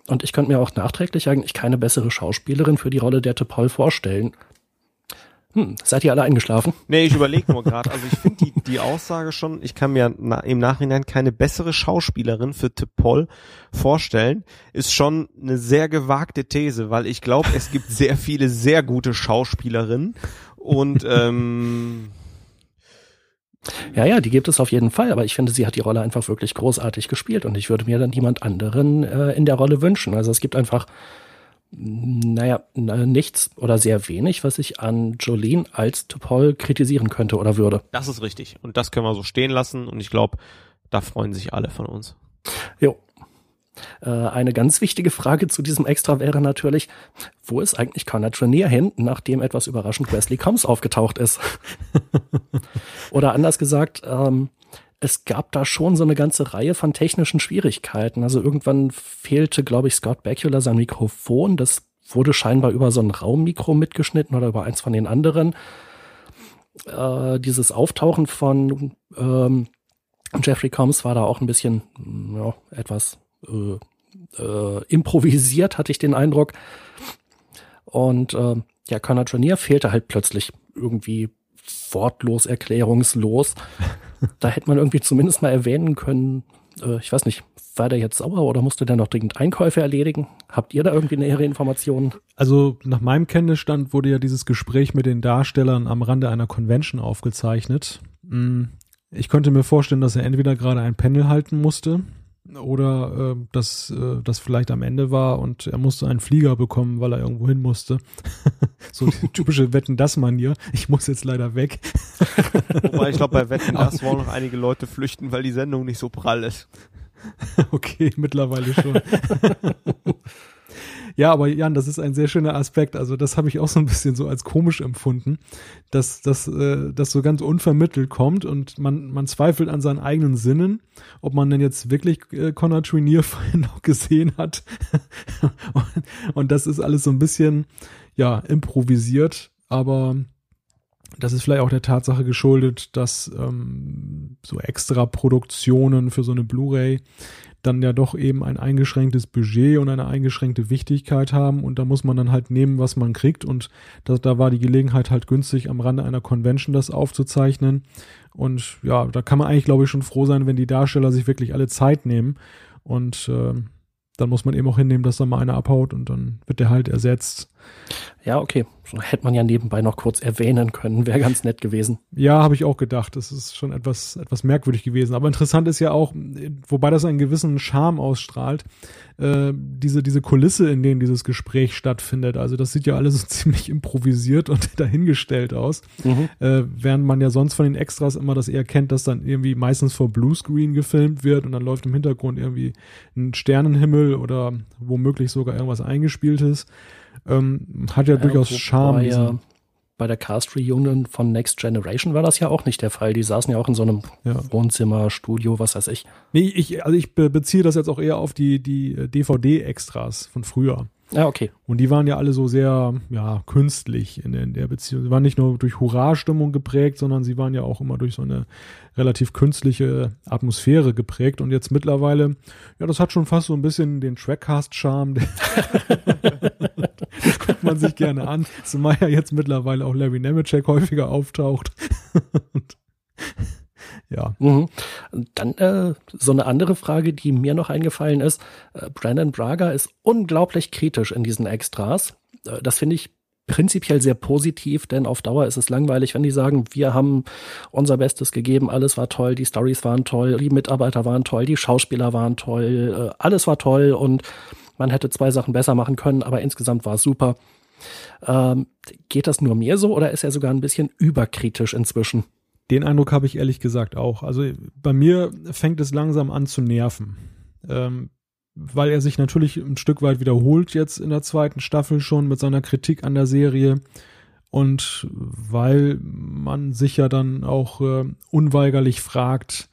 Und ich könnte mir auch nachträglich eigentlich keine bessere Schauspielerin für die Rolle der T'Pol vorstellen. Hm, seid ihr alle eingeschlafen? Nee, ich überlege nur gerade. Also ich finde die, die Aussage schon, ich kann mir na, im Nachhinein keine bessere Schauspielerin für Tipol vorstellen, ist schon eine sehr gewagte These, weil ich glaube, es gibt sehr viele sehr gute Schauspielerinnen und ähm, ja, ja, die gibt es auf jeden Fall, aber ich finde, sie hat die Rolle einfach wirklich großartig gespielt und ich würde mir dann jemand anderen äh, in der Rolle wünschen. Also es gibt einfach naja, nichts oder sehr wenig, was ich an Jolene als Topol kritisieren könnte oder würde. Das ist richtig. Und das können wir so stehen lassen. Und ich glaube, da freuen sich alle von uns. Jo. Äh, eine ganz wichtige Frage zu diesem Extra wäre natürlich, wo ist eigentlich Connor Trenier hin, nachdem etwas überraschend Wesley Combs aufgetaucht ist? oder anders gesagt, ähm, es gab da schon so eine ganze Reihe von technischen Schwierigkeiten. Also irgendwann fehlte, glaube ich, Scott Bakula sein Mikrofon. Das wurde scheinbar über so ein Raummikro mitgeschnitten oder über eins von den anderen. Äh, dieses Auftauchen von ähm, Jeffrey Combs war da auch ein bisschen ja, etwas äh, äh, improvisiert, hatte ich den Eindruck. Und äh, ja, Connor Tranier fehlte halt plötzlich irgendwie wortlos, erklärungslos. da hätte man irgendwie zumindest mal erwähnen können, äh, ich weiß nicht, war der jetzt sauer oder musste der noch dringend Einkäufe erledigen? Habt ihr da irgendwie nähere Informationen? Also nach meinem Kenntnisstand wurde ja dieses Gespräch mit den Darstellern am Rande einer Convention aufgezeichnet. Mm, ich könnte mir vorstellen, dass er entweder gerade ein Panel halten musste oder äh, dass äh, das vielleicht am Ende war und er musste einen Flieger bekommen, weil er irgendwo hin musste. so die typische Wetten das Manier. Ich muss jetzt leider weg. Wobei ich glaube bei Wetten das wollen noch einige Leute flüchten, weil die Sendung nicht so prall ist. okay, mittlerweile schon. Ja, aber Jan, das ist ein sehr schöner Aspekt. Also das habe ich auch so ein bisschen so als komisch empfunden, dass das äh, das so ganz unvermittelt kommt und man man zweifelt an seinen eigenen Sinnen, ob man denn jetzt wirklich äh, Connor Trinier vorhin noch gesehen hat. und, und das ist alles so ein bisschen ja improvisiert, aber das ist vielleicht auch der Tatsache geschuldet, dass ähm, so extra Produktionen für so eine Blu-ray dann ja doch eben ein eingeschränktes Budget und eine eingeschränkte Wichtigkeit haben. Und da muss man dann halt nehmen, was man kriegt. Und da, da war die Gelegenheit halt günstig, am Rande einer Convention das aufzuzeichnen. Und ja, da kann man eigentlich, glaube ich, schon froh sein, wenn die Darsteller sich wirklich alle Zeit nehmen. Und äh, dann muss man eben auch hinnehmen, dass da mal einer abhaut und dann wird der halt ersetzt. Ja, okay. Hätte man ja nebenbei noch kurz erwähnen können, wäre ganz nett gewesen. Ja, habe ich auch gedacht. Das ist schon etwas, etwas merkwürdig gewesen. Aber interessant ist ja auch, wobei das einen gewissen Charme ausstrahlt, äh, diese, diese Kulisse, in denen dieses Gespräch stattfindet. Also das sieht ja alles so ziemlich improvisiert und dahingestellt aus. Mhm. Äh, während man ja sonst von den Extras immer das eher kennt, dass dann irgendwie meistens vor Bluescreen gefilmt wird und dann läuft im Hintergrund irgendwie ein Sternenhimmel oder womöglich sogar irgendwas eingespieltes. Ähm, hat ja, ja durchaus Charme. Ja, bei der Cast Reunion von Next Generation war das ja auch nicht der Fall. Die saßen ja auch in so einem ja. Wohnzimmer, Studio, was weiß ich. Nee, ich, also ich beziehe das jetzt auch eher auf die, die DVD-Extras von früher. Ja, okay. Und die waren ja alle so sehr, ja, künstlich in der, in der Beziehung. Sie waren nicht nur durch Hurra-Stimmung geprägt, sondern sie waren ja auch immer durch so eine relativ künstliche Atmosphäre geprägt. Und jetzt mittlerweile, ja, das hat schon fast so ein bisschen den Trackcast-Charme. das guckt man sich gerne an. Zumal ja jetzt mittlerweile auch Larry Nemeczek häufiger auftaucht. ja. Mhm. Dann äh, so eine andere Frage, die mir noch eingefallen ist. Äh, Brandon Braga ist unglaublich kritisch in diesen Extras. Äh, das finde ich prinzipiell sehr positiv, denn auf Dauer ist es langweilig, wenn die sagen, wir haben unser Bestes gegeben, alles war toll, die Stories waren toll, die Mitarbeiter waren toll, die Schauspieler waren toll, äh, alles war toll und man hätte zwei Sachen besser machen können, aber insgesamt war es super. Ähm, geht das nur mir so oder ist er sogar ein bisschen überkritisch inzwischen? Den Eindruck habe ich ehrlich gesagt auch. Also bei mir fängt es langsam an zu nerven. Ähm, weil er sich natürlich ein Stück weit wiederholt jetzt in der zweiten Staffel schon mit seiner Kritik an der Serie und weil man sich ja dann auch äh, unweigerlich fragt,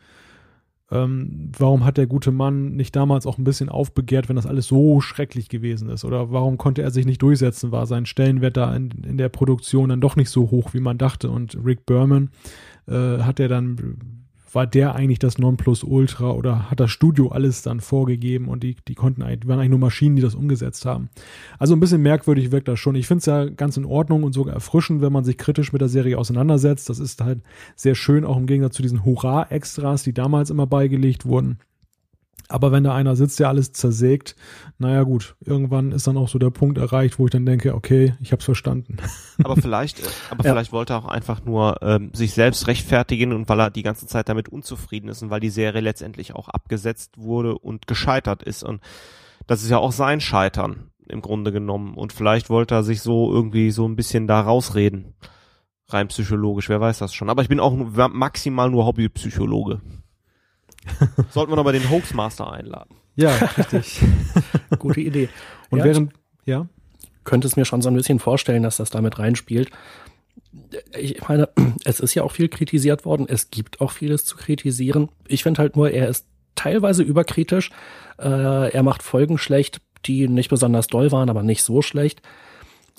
ähm, warum hat der gute Mann nicht damals auch ein bisschen aufbegehrt, wenn das alles so schrecklich gewesen ist? Oder warum konnte er sich nicht durchsetzen? War sein Stellenwert da in, in der Produktion dann doch nicht so hoch, wie man dachte? Und Rick Berman äh, hat er dann, war der eigentlich das Nonplusultra oder hat das Studio alles dann vorgegeben und die, die konnten eigentlich, waren eigentlich nur Maschinen, die das umgesetzt haben. Also ein bisschen merkwürdig wirkt das schon. Ich finde es ja ganz in Ordnung und sogar erfrischend, wenn man sich kritisch mit der Serie auseinandersetzt. Das ist halt sehr schön, auch im Gegensatz zu diesen Hurra-Extras, die damals immer beigelegt wurden. Aber wenn da einer sitzt, der alles zersägt, naja gut, irgendwann ist dann auch so der Punkt erreicht, wo ich dann denke, okay, ich hab's verstanden. Aber vielleicht, äh, aber ja. vielleicht wollte er auch einfach nur ähm, sich selbst rechtfertigen und weil er die ganze Zeit damit unzufrieden ist und weil die Serie letztendlich auch abgesetzt wurde und gescheitert ist. Und das ist ja auch sein Scheitern im Grunde genommen. Und vielleicht wollte er sich so irgendwie so ein bisschen da rausreden. Rein psychologisch, wer weiß das schon. Aber ich bin auch maximal nur Hobbypsychologe. Sollten wir noch mal den Hoaxmaster einladen. Ja, richtig. Gute Idee. Und ja, während, ja? Könnte es mir schon so ein bisschen vorstellen, dass das damit reinspielt. Ich meine, es ist ja auch viel kritisiert worden. Es gibt auch vieles zu kritisieren. Ich finde halt nur, er ist teilweise überkritisch. Äh, er macht Folgen schlecht, die nicht besonders doll waren, aber nicht so schlecht.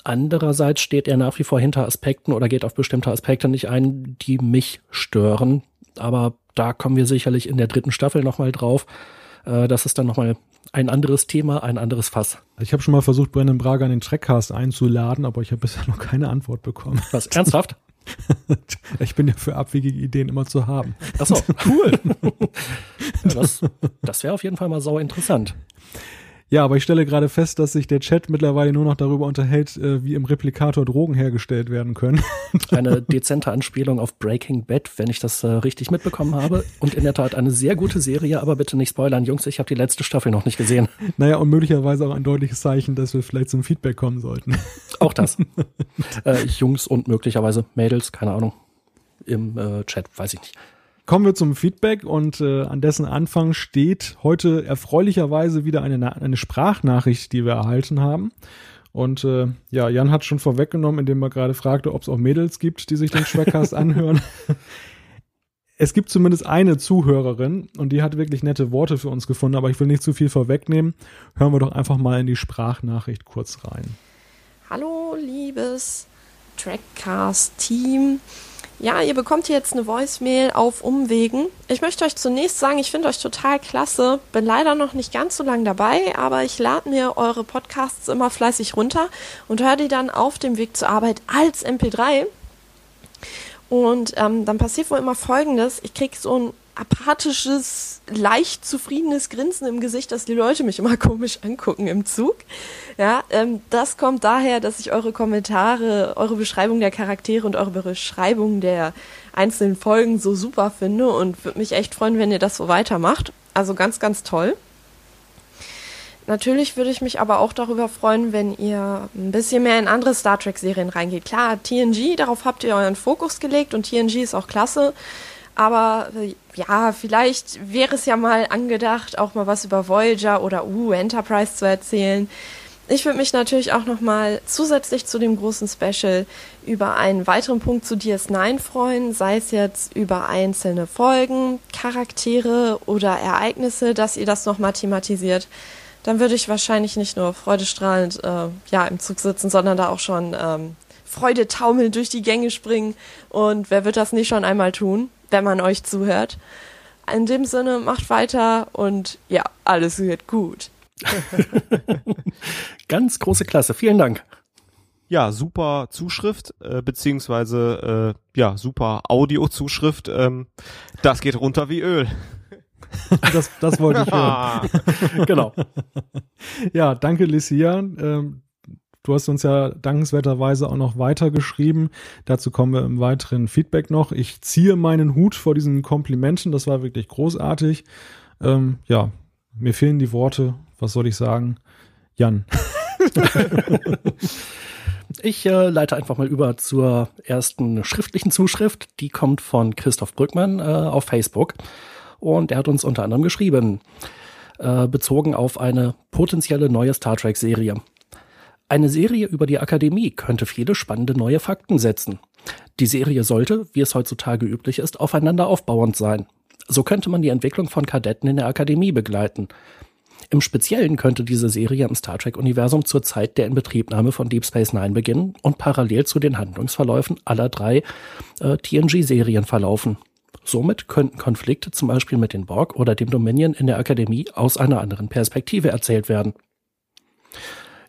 Andererseits steht er nach wie vor hinter Aspekten oder geht auf bestimmte Aspekte nicht ein, die mich stören. Aber da kommen wir sicherlich in der dritten Staffel nochmal drauf. Äh, das ist dann nochmal ein anderes Thema, ein anderes Fass. Ich habe schon mal versucht, Brandon Braga in den Trackcast einzuladen, aber ich habe bisher noch keine Antwort bekommen. Was, ernsthaft? ich bin ja für abwegige Ideen immer zu haben. Achso, cool. das das wäre auf jeden Fall mal sau interessant. Ja, aber ich stelle gerade fest, dass sich der Chat mittlerweile nur noch darüber unterhält, äh, wie im Replikator Drogen hergestellt werden können. eine dezente Anspielung auf Breaking Bad, wenn ich das äh, richtig mitbekommen habe. Und in der Tat eine sehr gute Serie, aber bitte nicht spoilern, Jungs, ich habe die letzte Staffel noch nicht gesehen. Naja, und möglicherweise auch ein deutliches Zeichen, dass wir vielleicht zum Feedback kommen sollten. Auch das. äh, Jungs und möglicherweise Mädels, keine Ahnung. Im äh, Chat, weiß ich nicht. Kommen wir zum Feedback und äh, an dessen Anfang steht heute erfreulicherweise wieder eine, eine Sprachnachricht, die wir erhalten haben. Und äh, ja, Jan hat schon vorweggenommen, indem er gerade fragte, ob es auch Mädels gibt, die sich den Schwercast anhören. es gibt zumindest eine Zuhörerin und die hat wirklich nette Worte für uns gefunden, aber ich will nicht zu viel vorwegnehmen. Hören wir doch einfach mal in die Sprachnachricht kurz rein. Hallo, liebes Trackcast-Team. Ja, ihr bekommt jetzt eine Voicemail auf Umwegen. Ich möchte euch zunächst sagen, ich finde euch total klasse. Bin leider noch nicht ganz so lange dabei, aber ich lade mir eure Podcasts immer fleißig runter und höre die dann auf dem Weg zur Arbeit als MP3. Und ähm, dann passiert wohl immer Folgendes. Ich krieg so ein apathisches, leicht zufriedenes Grinsen im Gesicht, dass die Leute mich immer komisch angucken im Zug. Ja, ähm, das kommt daher, dass ich eure Kommentare, eure Beschreibung der Charaktere und eure Beschreibung der einzelnen Folgen so super finde und würde mich echt freuen, wenn ihr das so weitermacht. Also ganz, ganz toll. Natürlich würde ich mich aber auch darüber freuen, wenn ihr ein bisschen mehr in andere Star Trek-Serien reingeht. Klar, TNG, darauf habt ihr euren Fokus gelegt und TNG ist auch klasse. Aber äh, ja, vielleicht wäre es ja mal angedacht, auch mal was über Voyager oder uh, Enterprise zu erzählen. ich würde mich natürlich auch nochmal zusätzlich zu dem großen Special über einen weiteren Punkt zu DS9 freuen, sei es jetzt über einzelne Folgen, Charaktere oder Ereignisse, dass ihr das nochmal thematisiert. Dann würde ich wahrscheinlich nicht nur freudestrahlend äh, ja, im Zug sitzen, sondern da auch schon ähm, Freude taumelnd durch die Gänge springen. Und wer wird das nicht schon einmal tun, wenn man euch zuhört? In dem Sinne, macht weiter und ja, alles wird gut. Ganz große Klasse. Vielen Dank. Ja, super Zuschrift, äh, beziehungsweise äh, ja, super Audio-Zuschrift. Ähm, das geht runter wie Öl. das, das wollte ich hören. genau. Ja, danke, Licia. Ähm, du hast uns ja dankenswerterweise auch noch weitergeschrieben. Dazu kommen wir im weiteren Feedback noch. Ich ziehe meinen Hut vor diesen Komplimenten. Das war wirklich großartig. Ähm, ja, mir fehlen die Worte. Was soll ich sagen? Jan. Ich äh, leite einfach mal über zur ersten schriftlichen Zuschrift. Die kommt von Christoph Brückmann äh, auf Facebook. Und er hat uns unter anderem geschrieben, äh, bezogen auf eine potenzielle neue Star Trek-Serie. Eine Serie über die Akademie könnte viele spannende neue Fakten setzen. Die Serie sollte, wie es heutzutage üblich ist, aufeinander aufbauend sein. So könnte man die Entwicklung von Kadetten in der Akademie begleiten. Im Speziellen könnte diese Serie im Star Trek-Universum zur Zeit der Inbetriebnahme von Deep Space Nine beginnen und parallel zu den Handlungsverläufen aller drei äh, TNG-Serien verlaufen. Somit könnten Konflikte zum Beispiel mit den Borg oder dem Dominion in der Akademie aus einer anderen Perspektive erzählt werden.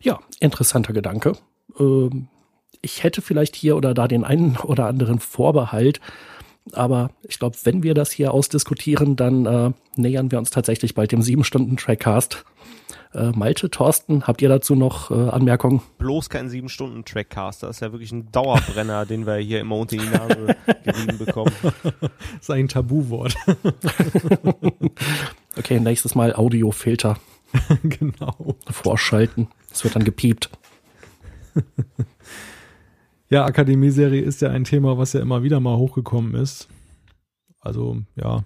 Ja, interessanter Gedanke. Ähm, ich hätte vielleicht hier oder da den einen oder anderen Vorbehalt, aber ich glaube, wenn wir das hier ausdiskutieren, dann äh, nähern wir uns tatsächlich bald dem sieben Stunden Trackcast. Äh, Malte, Thorsten, habt ihr dazu noch äh, Anmerkungen? Bloß kein sieben Stunden Trackcast. Das ist ja wirklich ein Dauerbrenner, den wir hier immer unter die Nase gerieben bekommen. Das ist ein Tabuwort. okay, nächstes Mal Audiofilter. genau. Vorschalten. Es wird dann gepiept. Ja, Akademie-Serie ist ja ein Thema, was ja immer wieder mal hochgekommen ist. Also, ja.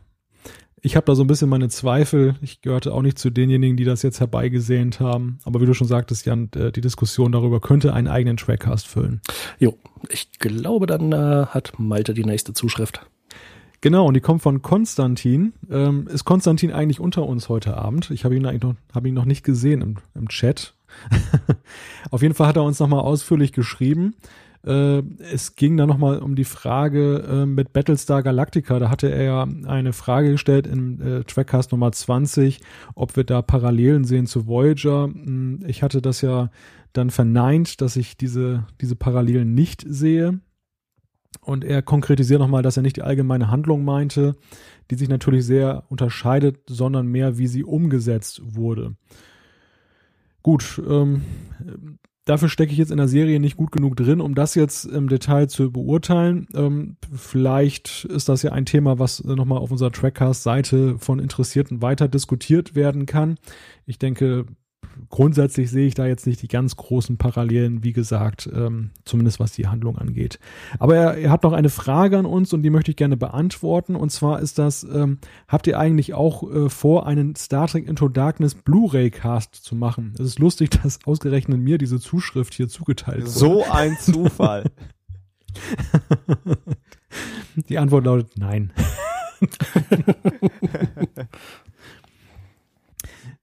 Ich habe da so ein bisschen meine Zweifel. Ich gehörte auch nicht zu denjenigen, die das jetzt herbeigesehnt haben. Aber wie du schon sagtest, Jan, die Diskussion darüber könnte einen eigenen Trackcast füllen. Jo, ich glaube, dann äh, hat Malte die nächste Zuschrift. Genau, und die kommt von Konstantin. Ähm, ist Konstantin eigentlich unter uns heute Abend? Ich habe ihn eigentlich noch, hab ihn noch nicht gesehen im, im Chat. Auf jeden Fall hat er uns nochmal ausführlich geschrieben. Äh, es ging dann nochmal um die Frage äh, mit Battlestar Galactica. Da hatte er ja eine Frage gestellt im äh, Trackcast Nummer 20, ob wir da Parallelen sehen zu Voyager. Hm, ich hatte das ja dann verneint, dass ich diese, diese Parallelen nicht sehe. Und er konkretisiert nochmal, dass er nicht die allgemeine Handlung meinte, die sich natürlich sehr unterscheidet, sondern mehr, wie sie umgesetzt wurde. Gut, ähm, dafür stecke ich jetzt in der Serie nicht gut genug drin, um das jetzt im Detail zu beurteilen. Ähm, vielleicht ist das ja ein Thema, was nochmal auf unserer Trackcast-Seite von Interessierten weiter diskutiert werden kann. Ich denke, grundsätzlich sehe ich da jetzt nicht die ganz großen Parallelen, wie gesagt, ähm, zumindest was die Handlung angeht. Aber er, er, hat noch eine Frage an uns und die möchte ich gerne beantworten. Und zwar ist das, ähm, habt ihr eigentlich auch äh, vor, einen Star Trek Into Darkness Blu-ray-Cast zu machen? Es ist lustig, dass ausgerechnet mir diese Zuschrift hier zugeteilt wurde. So ein Zufall. die Antwort lautet nein.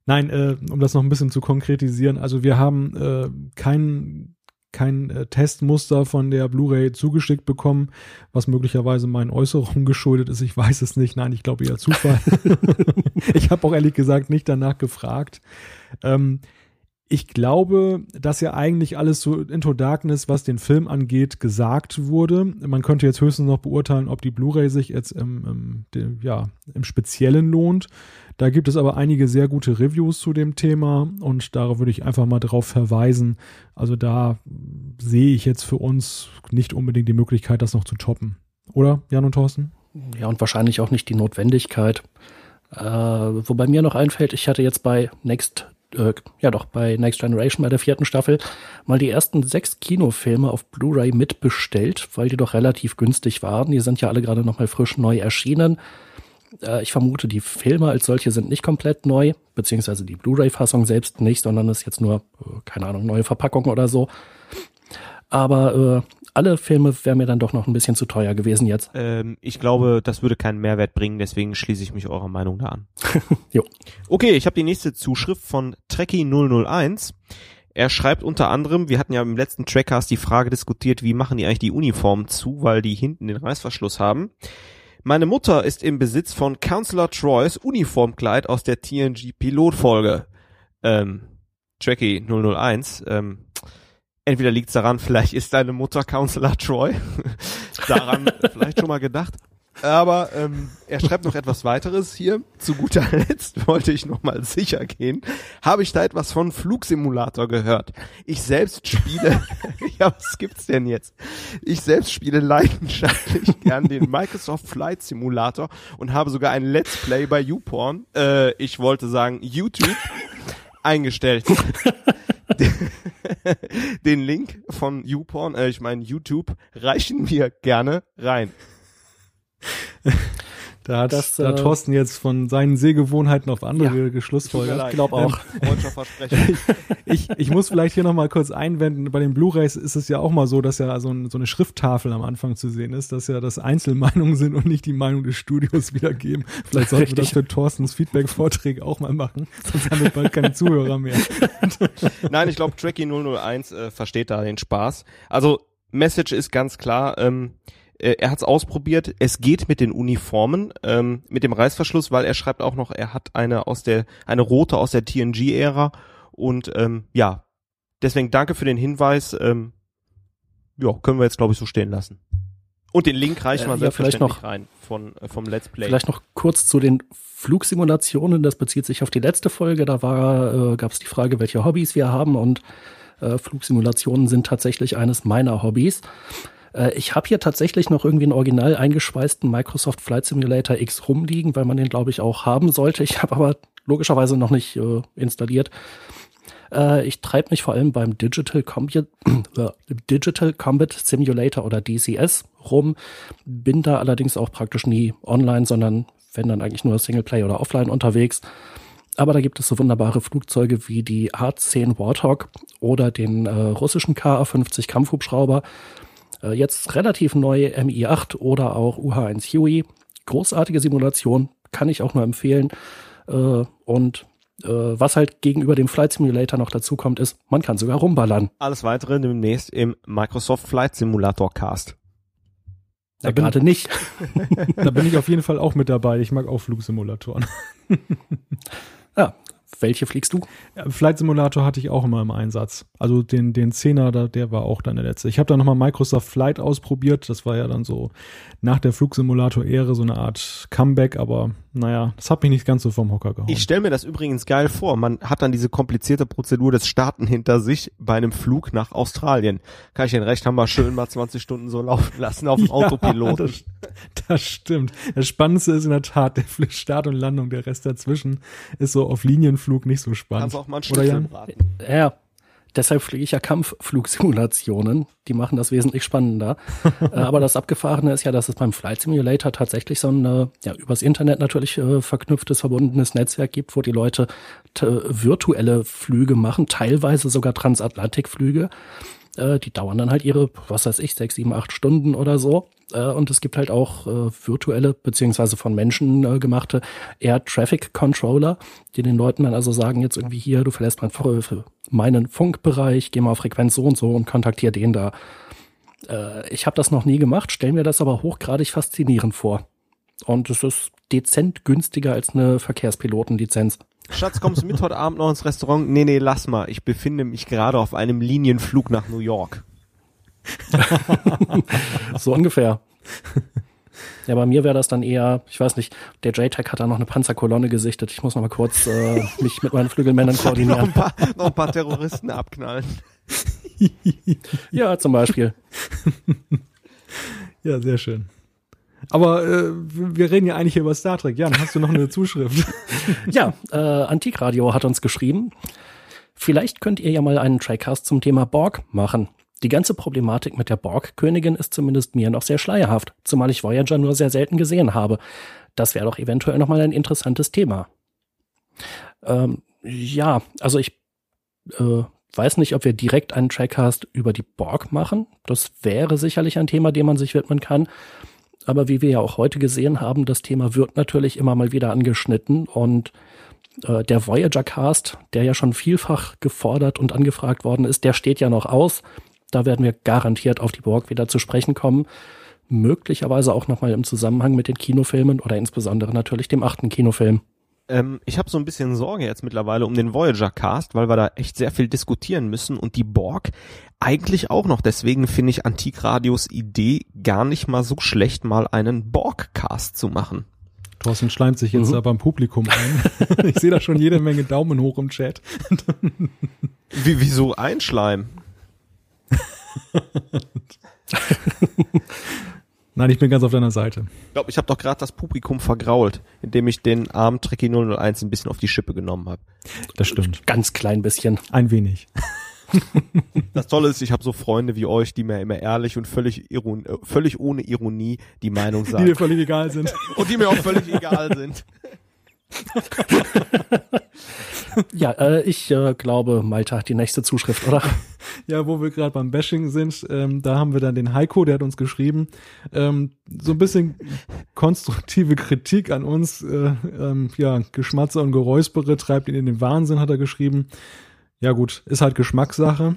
Nein, äh, um das noch ein bisschen zu konkretisieren, also wir haben äh, kein, kein äh, Testmuster von der Blu-ray zugeschickt bekommen, was möglicherweise meinen Äußerungen geschuldet ist. Ich weiß es nicht. Nein, ich glaube eher Zufall. ich habe auch ehrlich gesagt nicht danach gefragt. Ähm, ich glaube, dass ja eigentlich alles so Into Darkness, was den Film angeht, gesagt wurde. Man könnte jetzt höchstens noch beurteilen, ob die Blu-ray sich jetzt im, im, dem, ja, im Speziellen lohnt. Da gibt es aber einige sehr gute Reviews zu dem Thema und darauf würde ich einfach mal darauf verweisen. Also da sehe ich jetzt für uns nicht unbedingt die Möglichkeit, das noch zu toppen. Oder, Jan und Thorsten? Ja, und wahrscheinlich auch nicht die Notwendigkeit. Äh, wobei mir noch einfällt, ich hatte jetzt bei Next, äh, ja doch, bei Next Generation bei der vierten Staffel mal die ersten sechs Kinofilme auf Blu-ray mitbestellt, weil die doch relativ günstig waren. Die sind ja alle gerade nochmal frisch neu erschienen Äh, ich vermute, die Filme als solche sind nicht komplett neu, beziehungsweise die Blu-ray-Fassung selbst nicht, sondern ist jetzt nur, äh, keine Ahnung, neue Verpackung oder so. Aber äh, alle Filme wären mir dann doch noch ein bisschen zu teuer gewesen jetzt. Ähm, ich glaube, das würde keinen Mehrwert bringen, deswegen schließe ich mich eurer Meinung da an. jo. Okay, ich habe die nächste Zuschrift von Trekkie001. Er schreibt unter anderem, wir hatten ja im letzten Trackcast die Frage diskutiert, wie machen die eigentlich die Uniformen zu, weil die hinten den Reißverschluss haben. Meine Mutter ist im Besitz von Counselor Troys Uniformkleid aus der TNG Pilotfolge. Ähm, Trekkie 001, ähm, entweder liegt's daran, vielleicht ist deine Mutter Counselor Troy. daran vielleicht schon mal gedacht. Aber ähm, er schreibt noch etwas weiteres hier. Zu guter Letzt wollte ich noch mal sicher gehen. Habe ich da etwas von Flugsimulator gehört? Ich selbst spiele, ja was gibt's denn jetzt? Ich selbst spiele leidenschaftlich gern den Microsoft Flight Simulator und habe sogar ein Let's Play bei YouPorn, äh, ich wollte sagen YouTube, eingestellt. Den Link von YouPorn, äh, ich meine YouTube, reichen wir gerne rein. Da hat das, da äh, Thorsten jetzt von seinen Sehgewohnheiten auf andere ja, geschlussfolgert. Ich glaube auch. Ich, ich muss vielleicht hier nochmal kurz einwenden, bei den Blu-Rays ist es ja auch mal so, dass ja so, ein, so, eine Schrifttafel am Anfang zu sehen ist, dass ja das Einzelmeinungen sind und nicht die Meinung des Studios wiedergeben. Vielleicht sollten wir das für Thorstens Feedback-Vorträge auch mal machen, sonst haben wir bald keine Zuhörer mehr. Nein, ich glaube, Tracky 001 äh, versteht da den Spaß. Also, Message ist ganz klar, ähm, äh, er hat es ausprobiert. Es geht mit den Uniformen, ähm, mit dem Reißverschluss, weil er schreibt auch noch, er hat eine aus der, eine rote aus der TNG-Ära. Und ähm, ja, deswegen danke für den Hinweis. Ähm, ja, können wir jetzt, glaube ich, so stehen lassen. Und den Link reichen wir äh, ja, vielleicht noch rein von, äh, vom Let's Play. Vielleicht noch kurz zu den Flugsimulationen. Das bezieht sich auf die letzte Folge. Da war, äh, gab es die Frage, welche Hobbys wir haben und äh, Flugsimulationen sind tatsächlich eines meiner Hobbys. Äh, ich habe hier tatsächlich noch irgendwie einen original eingeschweißten Microsoft Flight Simulator X rumliegen, weil man den, glaube ich, auch haben sollte. Ich habe aber logischerweise noch nicht äh, installiert. Äh, ich treibe mich vor allem beim Digital Combat, äh, Digital Combat Simulator oder DCS rum, bin da allerdings auch praktisch nie online, sondern wenn dann eigentlich nur Singleplay oder offline unterwegs. Aber da gibt es so wunderbare Flugzeuge wie die A-10 Warthog oder den äh, russischen KA-50 Kampfhubschrauber, jetzt relativ neu MI8 oder auch UH1 Huey. Großartige Simulation, kann ich auch nur empfehlen. Äh, und äh, was halt gegenüber dem Flight Simulator noch dazu kommt, ist, man kann sogar rumballern. Alles weitere demnächst im Microsoft Flight Simulator Cast. Ja, gerade nicht. da bin ich auf jeden Fall auch mit dabei. Ich mag auch Flugsimulatoren. ja, welche fliegst du? Flight Simulator hatte ich auch immer im Einsatz. Also den, den 10er, da, der war auch dann der letzte. Ich habe da nochmal Microsoft Flight ausprobiert. Das war ja dann so nach der Flugsimulator-Ehre so eine Art Comeback, aber naja, das hat mich nicht ganz so vom Hocker gehauen. Ich stelle mir das übrigens geil vor. Man hat dann diese komplizierte Prozedur des Starten hinter sich bei einem Flug nach Australien. Kann ich den recht haben, mal schön mal 20 Stunden so laufen lassen auf dem ja, Autopilot. Das, das stimmt. Das Spannendste ist in der Tat der Start und Landung. Der Rest dazwischen ist so auf Linienflug nicht so spannend. Kannst auch mal einen Oder braten. Ja, Deshalb fliege ich ja Kampfflugsimulationen. Die machen das wesentlich spannender. Äh, aber das Abgefahrene ist ja, dass es beim Flight Simulator tatsächlich so ein, ja, übers Internet natürlich äh, verknüpftes, verbundenes Netzwerk gibt, wo die Leute virtuelle Flüge machen, teilweise sogar Transatlantikflüge. Äh, die dauern dann halt ihre, was weiß ich, sechs, sieben, acht Stunden oder so. Äh, und es gibt halt auch äh, virtuelle, beziehungsweise von Menschen äh, gemachte Air Traffic Controller, die den Leuten dann also sagen, jetzt irgendwie hier, du verlässt mein, meinen Funkbereich, geh mal auf Frequenz so und so und kontaktier den da. Äh, ich habe das noch nie gemacht, stell mir das aber hochgradig faszinierend vor. Und es ist dezent günstiger als eine Verkehrspilotenlizenz. Schatz, kommst du mit heute Abend noch ins Restaurant? Nee, nee, lass mal. Ich befinde mich gerade auf einem Linienflug nach New York. so ungefähr. Ja, bei mir wäre das dann eher, ich weiß nicht, der JTAG hat da noch eine Panzerkolonne gesichtet. Ich muss noch mal kurz äh, mich mit meinen Flügelmännern koordinieren. noch, ein paar, noch ein paar Terroristen abknallen. ja, zum Beispiel. Ja, sehr schön. Aber äh, wir reden ja eigentlich über Star Trek. Jan, hast du noch eine Zuschrift? ja, äh, Antikradio hat uns geschrieben. Vielleicht könnt ihr ja mal einen Trackcast zum Thema Borg machen. Die ganze Problematik mit der Borg-Königin ist zumindest mir noch sehr schleierhaft, zumal ich Voyager nur sehr selten gesehen habe. Das wäre doch eventuell nochmal ein interessantes Thema. Ähm, ja, also ich äh, weiß nicht, ob wir direkt einen Trackcast über die Borg machen. Das wäre sicherlich ein Thema, dem man sich widmen kann. Aber wie wir ja auch heute gesehen haben, das Thema wird natürlich immer mal wieder angeschnitten und äh, der Voyager Cast, der ja schon vielfach gefordert und angefragt worden ist, der steht ja noch aus. Da werden wir garantiert auf die Borg wieder zu sprechen kommen. Möglicherweise auch nochmal im Zusammenhang mit den Kinofilmen oder insbesondere natürlich dem achten Kinofilm. Ähm, ich habe so ein bisschen Sorge jetzt mittlerweile um den Voyager Cast, weil wir da echt sehr viel diskutieren müssen und die Borg eigentlich auch noch. Deswegen finde ich Antikradios Idee gar nicht mal so schlecht, mal einen Borg Cast zu machen. Thorsten schleimt sich jetzt mhm. da beim Publikum ein. ich sehe da schon jede Menge Daumen hoch im Chat. Wie, wieso einschleimen? Nein, ich bin ganz auf deiner Seite. Ich glaube, ich habe doch gerade das Publikum vergrault, indem ich den armen Trekkie 001 ein bisschen auf die Schippe genommen habe. Das stimmt. Ganz klein bisschen. Ein wenig. Das Tolle ist, ich habe so Freunde wie euch, die mir immer ehrlich und völlig, iron äh, völlig ohne Ironie die Meinung sagen. Die dir völlig egal sind. Und die mir auch völlig egal sind. ja, äh, ich äh, glaube, Malta hat die nächste Zuschrift, oder? Ja, wo wir gerade beim Bashing sind, ähm, da haben wir dann den Heiko, der hat uns geschrieben, ähm, so ein bisschen konstruktive Kritik an uns, äh, ähm, ja, Geschmatzer und Geräuspere treibt ihn in den Wahnsinn, hat er geschrieben. Ja gut, ist halt Geschmackssache.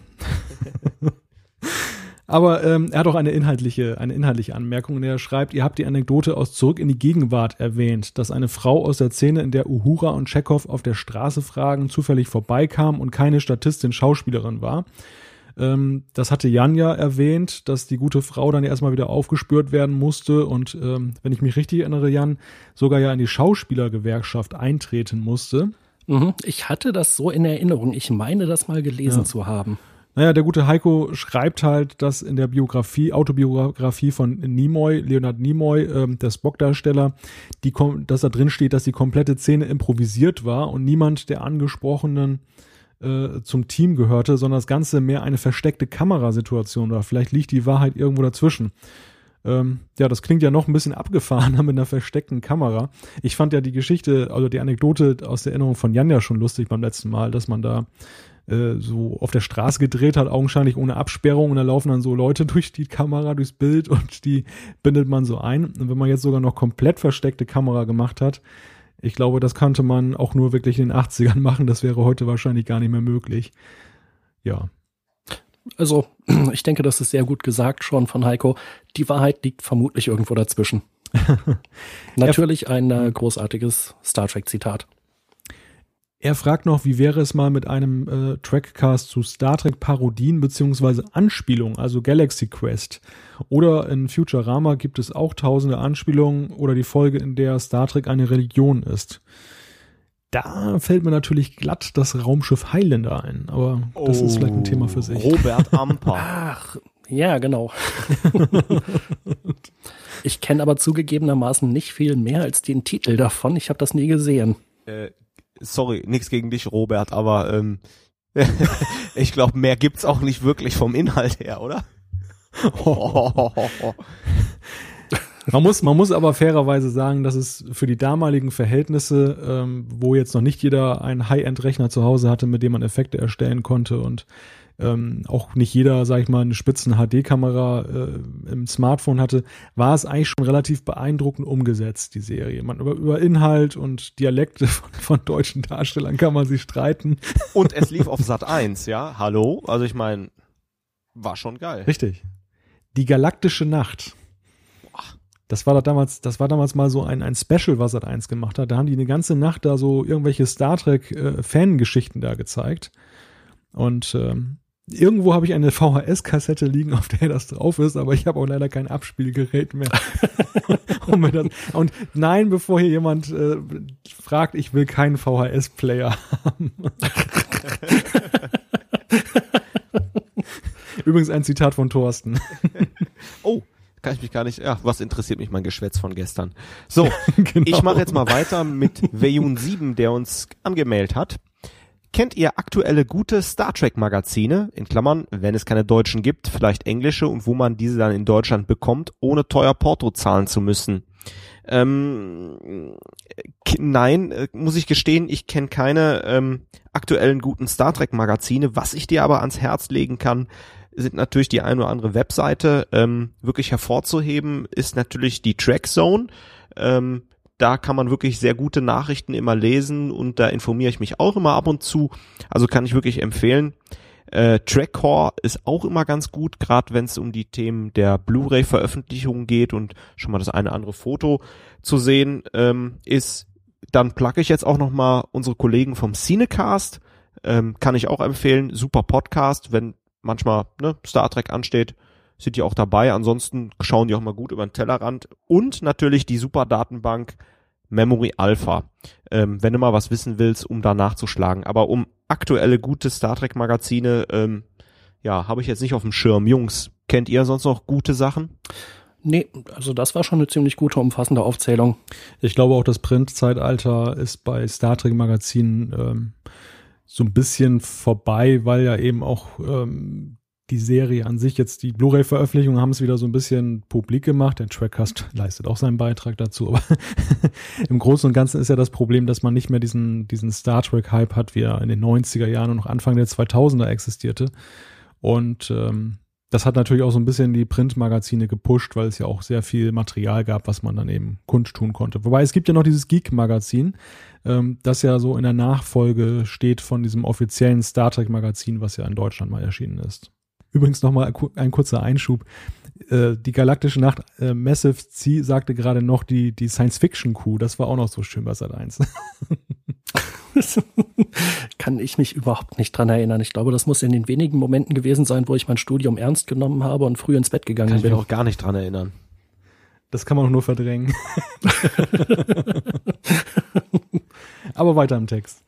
Aber ähm, er hat auch eine inhaltliche, eine inhaltliche Anmerkung, in der er schreibt, ihr habt die Anekdote aus Zurück in die Gegenwart erwähnt, dass eine Frau aus der Szene, in der Uhura und Chekhov auf der Straße fragen, zufällig vorbeikam und keine Statistin Schauspielerin war. Ähm, das hatte Jan ja erwähnt, dass die gute Frau dann ja erstmal wieder aufgespürt werden musste und ähm, wenn ich mich richtig erinnere, Jan, sogar ja in die Schauspielergewerkschaft eintreten musste. Mhm, ich hatte das so in Erinnerung. Ich meine, das mal gelesen ja. zu haben. Naja, der gute Heiko schreibt halt, dass in der Biografie, Autobiografie von Nimoy, Leonard Nimoy, ähm, der Spock-Darsteller, dass da drin steht, dass die komplette Szene improvisiert war und niemand der Angesprochenen äh, zum Team gehörte, sondern das Ganze mehr eine versteckte Kamerasituation war. Vielleicht liegt die Wahrheit irgendwo dazwischen. Ähm, ja, das klingt ja noch ein bisschen abgefahrener mit einer versteckten Kamera. Ich fand ja die Geschichte, also die Anekdote aus der Erinnerung von Jan ja schon lustig beim letzten Mal, dass man da äh, so auf der Straße gedreht hat, augenscheinlich ohne Absperrung und da laufen dann so Leute durch die Kamera, durchs Bild und die bindet man so ein. Und wenn man jetzt sogar noch komplett versteckte Kamera gemacht hat, ich glaube, das könnte man auch nur wirklich in den 80ern machen, das wäre heute wahrscheinlich gar nicht mehr möglich. Ja. Also, ich denke, das ist sehr gut gesagt schon von Heiko. Die Wahrheit liegt vermutlich irgendwo dazwischen. Natürlich ein äh, großartiges Star Trek Zitat. Er fragt noch, wie wäre es mal mit einem äh, Trackcast zu Star Trek Parodien beziehungsweise Anspielungen, also Galaxy Quest. Oder in Futurama gibt es auch tausende Anspielungen oder die Folge, in der Star Trek eine Religion ist. Da fällt mir natürlich glatt das Raumschiff Highlander ein, aber das oh, ist vielleicht ein Thema für sich. Robert Amper. Ach, ja, genau. ich kenne aber zugegebenermaßen nicht viel mehr als den Titel davon. Ich habe das nie gesehen. Äh, sorry, nichts gegen dich, Robert, aber ähm, ich glaube, mehr gibt's auch nicht wirklich vom Inhalt her, oder? man muss, man muss aber fairerweise sagen, dass es für die damaligen Verhältnisse, ähm, wo jetzt noch nicht jeder einen High-End-Rechner zu Hause hatte, mit dem man Effekte erstellen konnte und ähm, auch nicht jeder, sag ich mal, eine spitzen HD-Kamera äh, im Smartphone hatte, war es eigentlich schon relativ beeindruckend umgesetzt, die Serie. Man, über, über Inhalt und Dialekte von, von deutschen Darstellern kann man sich streiten. Und es lief auf Sat 1, ja? Hallo? Also ich meine, war schon geil. Richtig. Die galaktische Nacht. Das war da damals, das war damals mal so ein, ein Special, was Sat 1 gemacht hat. Da haben die eine ganze Nacht da so irgendwelche Star Trek äh, Fangeschichten da gezeigt. Und ähm, Irgendwo habe ich eine VHS-Kassette liegen, auf der das drauf ist, aber ich habe auch leider kein Abspielgerät mehr. und nein, bevor hier jemand äh, fragt, ich will keinen VHS-Player haben. Übrigens ein Zitat von Thorsten. oh, kann ich mich gar nicht. Ja, was interessiert mich mein Geschwätz von gestern? So, genau. ich mache jetzt mal weiter mit Veyun 7, der uns angemeldet hat. Kennt ihr aktuelle gute Star Trek Magazine, in Klammern, wenn es keine deutschen gibt, vielleicht englische und wo man diese dann in Deutschland bekommt, ohne teuer Porto zahlen zu müssen? Ähm, nein, äh, muss ich gestehen, ich kenne keine ähm, aktuellen guten Star Trek Magazine. Was ich dir aber ans Herz legen kann, sind natürlich die eine oder andere Webseite. Ähm, wirklich hervorzuheben ist natürlich die Track Zone. Ähm, da kann man wirklich sehr gute Nachrichten immer lesen und da informiere ich mich auch immer ab und zu. Also kann ich wirklich empfehlen. Äh, Trackcore ist auch immer ganz gut, gerade wenn es um die Themen der Blu-ray-Veröffentlichung geht und schon mal das eine andere Foto zu sehen ähm, ist. Dann placke ich jetzt auch noch mal unsere Kollegen vom Cinecast. Ähm, kann ich auch empfehlen. Super Podcast. Wenn manchmal ne, Star Trek ansteht, sind die auch dabei. Ansonsten schauen die auch mal gut über den Tellerrand. Und natürlich die super Datenbank Memory Alpha. Ähm, wenn du mal was wissen willst, um da nachzuschlagen. Aber um aktuelle gute Star Trek Magazine, ähm, ja, habe ich jetzt nicht auf dem Schirm. Jungs, kennt ihr sonst noch gute Sachen? Nee, also das war schon eine ziemlich gute, umfassende Aufzählung. Ich glaube auch, das Printzeitalter ist bei Star Trek Magazinen ähm, so ein bisschen vorbei, weil ja eben auch ähm, die Serie an sich jetzt die Blu-ray-Veröffentlichung haben es wieder so ein bisschen publik gemacht. Der Trackcast leistet auch seinen Beitrag dazu, aber im Großen und Ganzen ist ja das Problem, dass man nicht mehr diesen, diesen Star Trek-Hype hat, wie er in den 90er Jahren und noch Anfang der 2000er existierte. Und ähm, das hat natürlich auch so ein bisschen die Printmagazine gepusht, weil es ja auch sehr viel Material gab, was man dann eben kundtun konnte. Wobei es gibt ja noch dieses Geek-Magazin, ähm, das ja so in der Nachfolge steht von diesem offiziellen Star Trek-Magazin, was ja in Deutschland mal erschienen ist. Übrigens nochmal ein kurzer Einschub. Äh, die galaktische Nacht, äh, Massive C sagte gerade noch die, die Science-Fiction-Kuh. Das war auch noch so schön bei Sat 1. Kann ich mich überhaupt nicht dran erinnern. Ich glaube, das muss in den wenigen Momenten gewesen sein, wo ich mein Studium ernst genommen habe und früh ins Bett gegangen Kann bin. ich mich auch gar nicht dran erinnern. Das kann man auch nur verdrängen. Aber weiter im Text.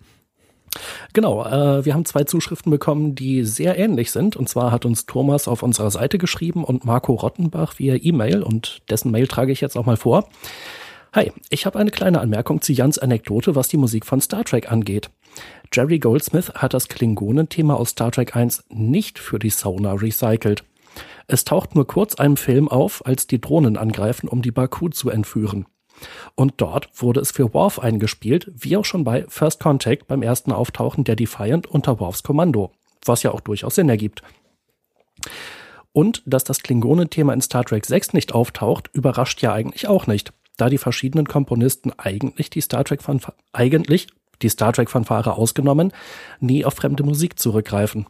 Genau, äh, wir haben zwei Zuschriften bekommen, die sehr ähnlich sind. Und zwar hat uns Thomas auf unserer Seite geschrieben und Marco Rottenbach via E-Mail und dessen Mail trage ich jetzt auch mal vor. Hi, ich habe eine kleine Anmerkung zu Jans Anekdote, was die Musik von Star Trek angeht. Jerry Goldsmith hat das Klingonenthema aus Star Trek 1 nicht für die Sauna recycelt. Es taucht nur kurz einem Film auf, als die Drohnen angreifen, um die Baku zu entführen. Und dort wurde es für Worf eingespielt, wie auch schon bei First Contact beim ersten Auftauchen der Defiant unter Worfs Kommando, was ja auch durchaus Sinn ergibt. Und dass das Klingonenthema in Star Trek 6 nicht auftaucht, überrascht ja eigentlich auch nicht, da die verschiedenen Komponisten eigentlich die Star Trek eigentlich die Star Trek Fanfare ausgenommen, nie auf fremde Musik zurückgreifen.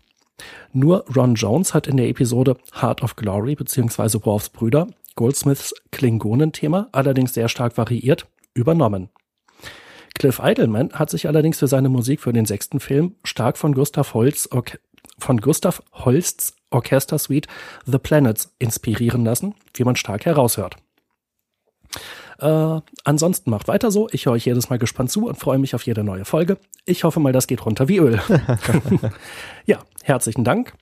Nur Ron Jones hat in der Episode Heart of Glory bzw. Worfs Brüder Goldsmiths Klingonenthema, allerdings sehr stark variiert, übernommen. Cliff Eidelman hat sich allerdings für seine Musik für den sechsten Film stark von Gustav Holst, von Gustav Holsts Orchestersuite The Planets inspirieren lassen, wie man stark heraushört. Äh, ansonsten macht weiter so. Ich höre euch jedes Mal gespannt zu und freue mich auf jede neue Folge. Ich hoffe mal, das geht runter wie Öl. ja, herzlichen Dank.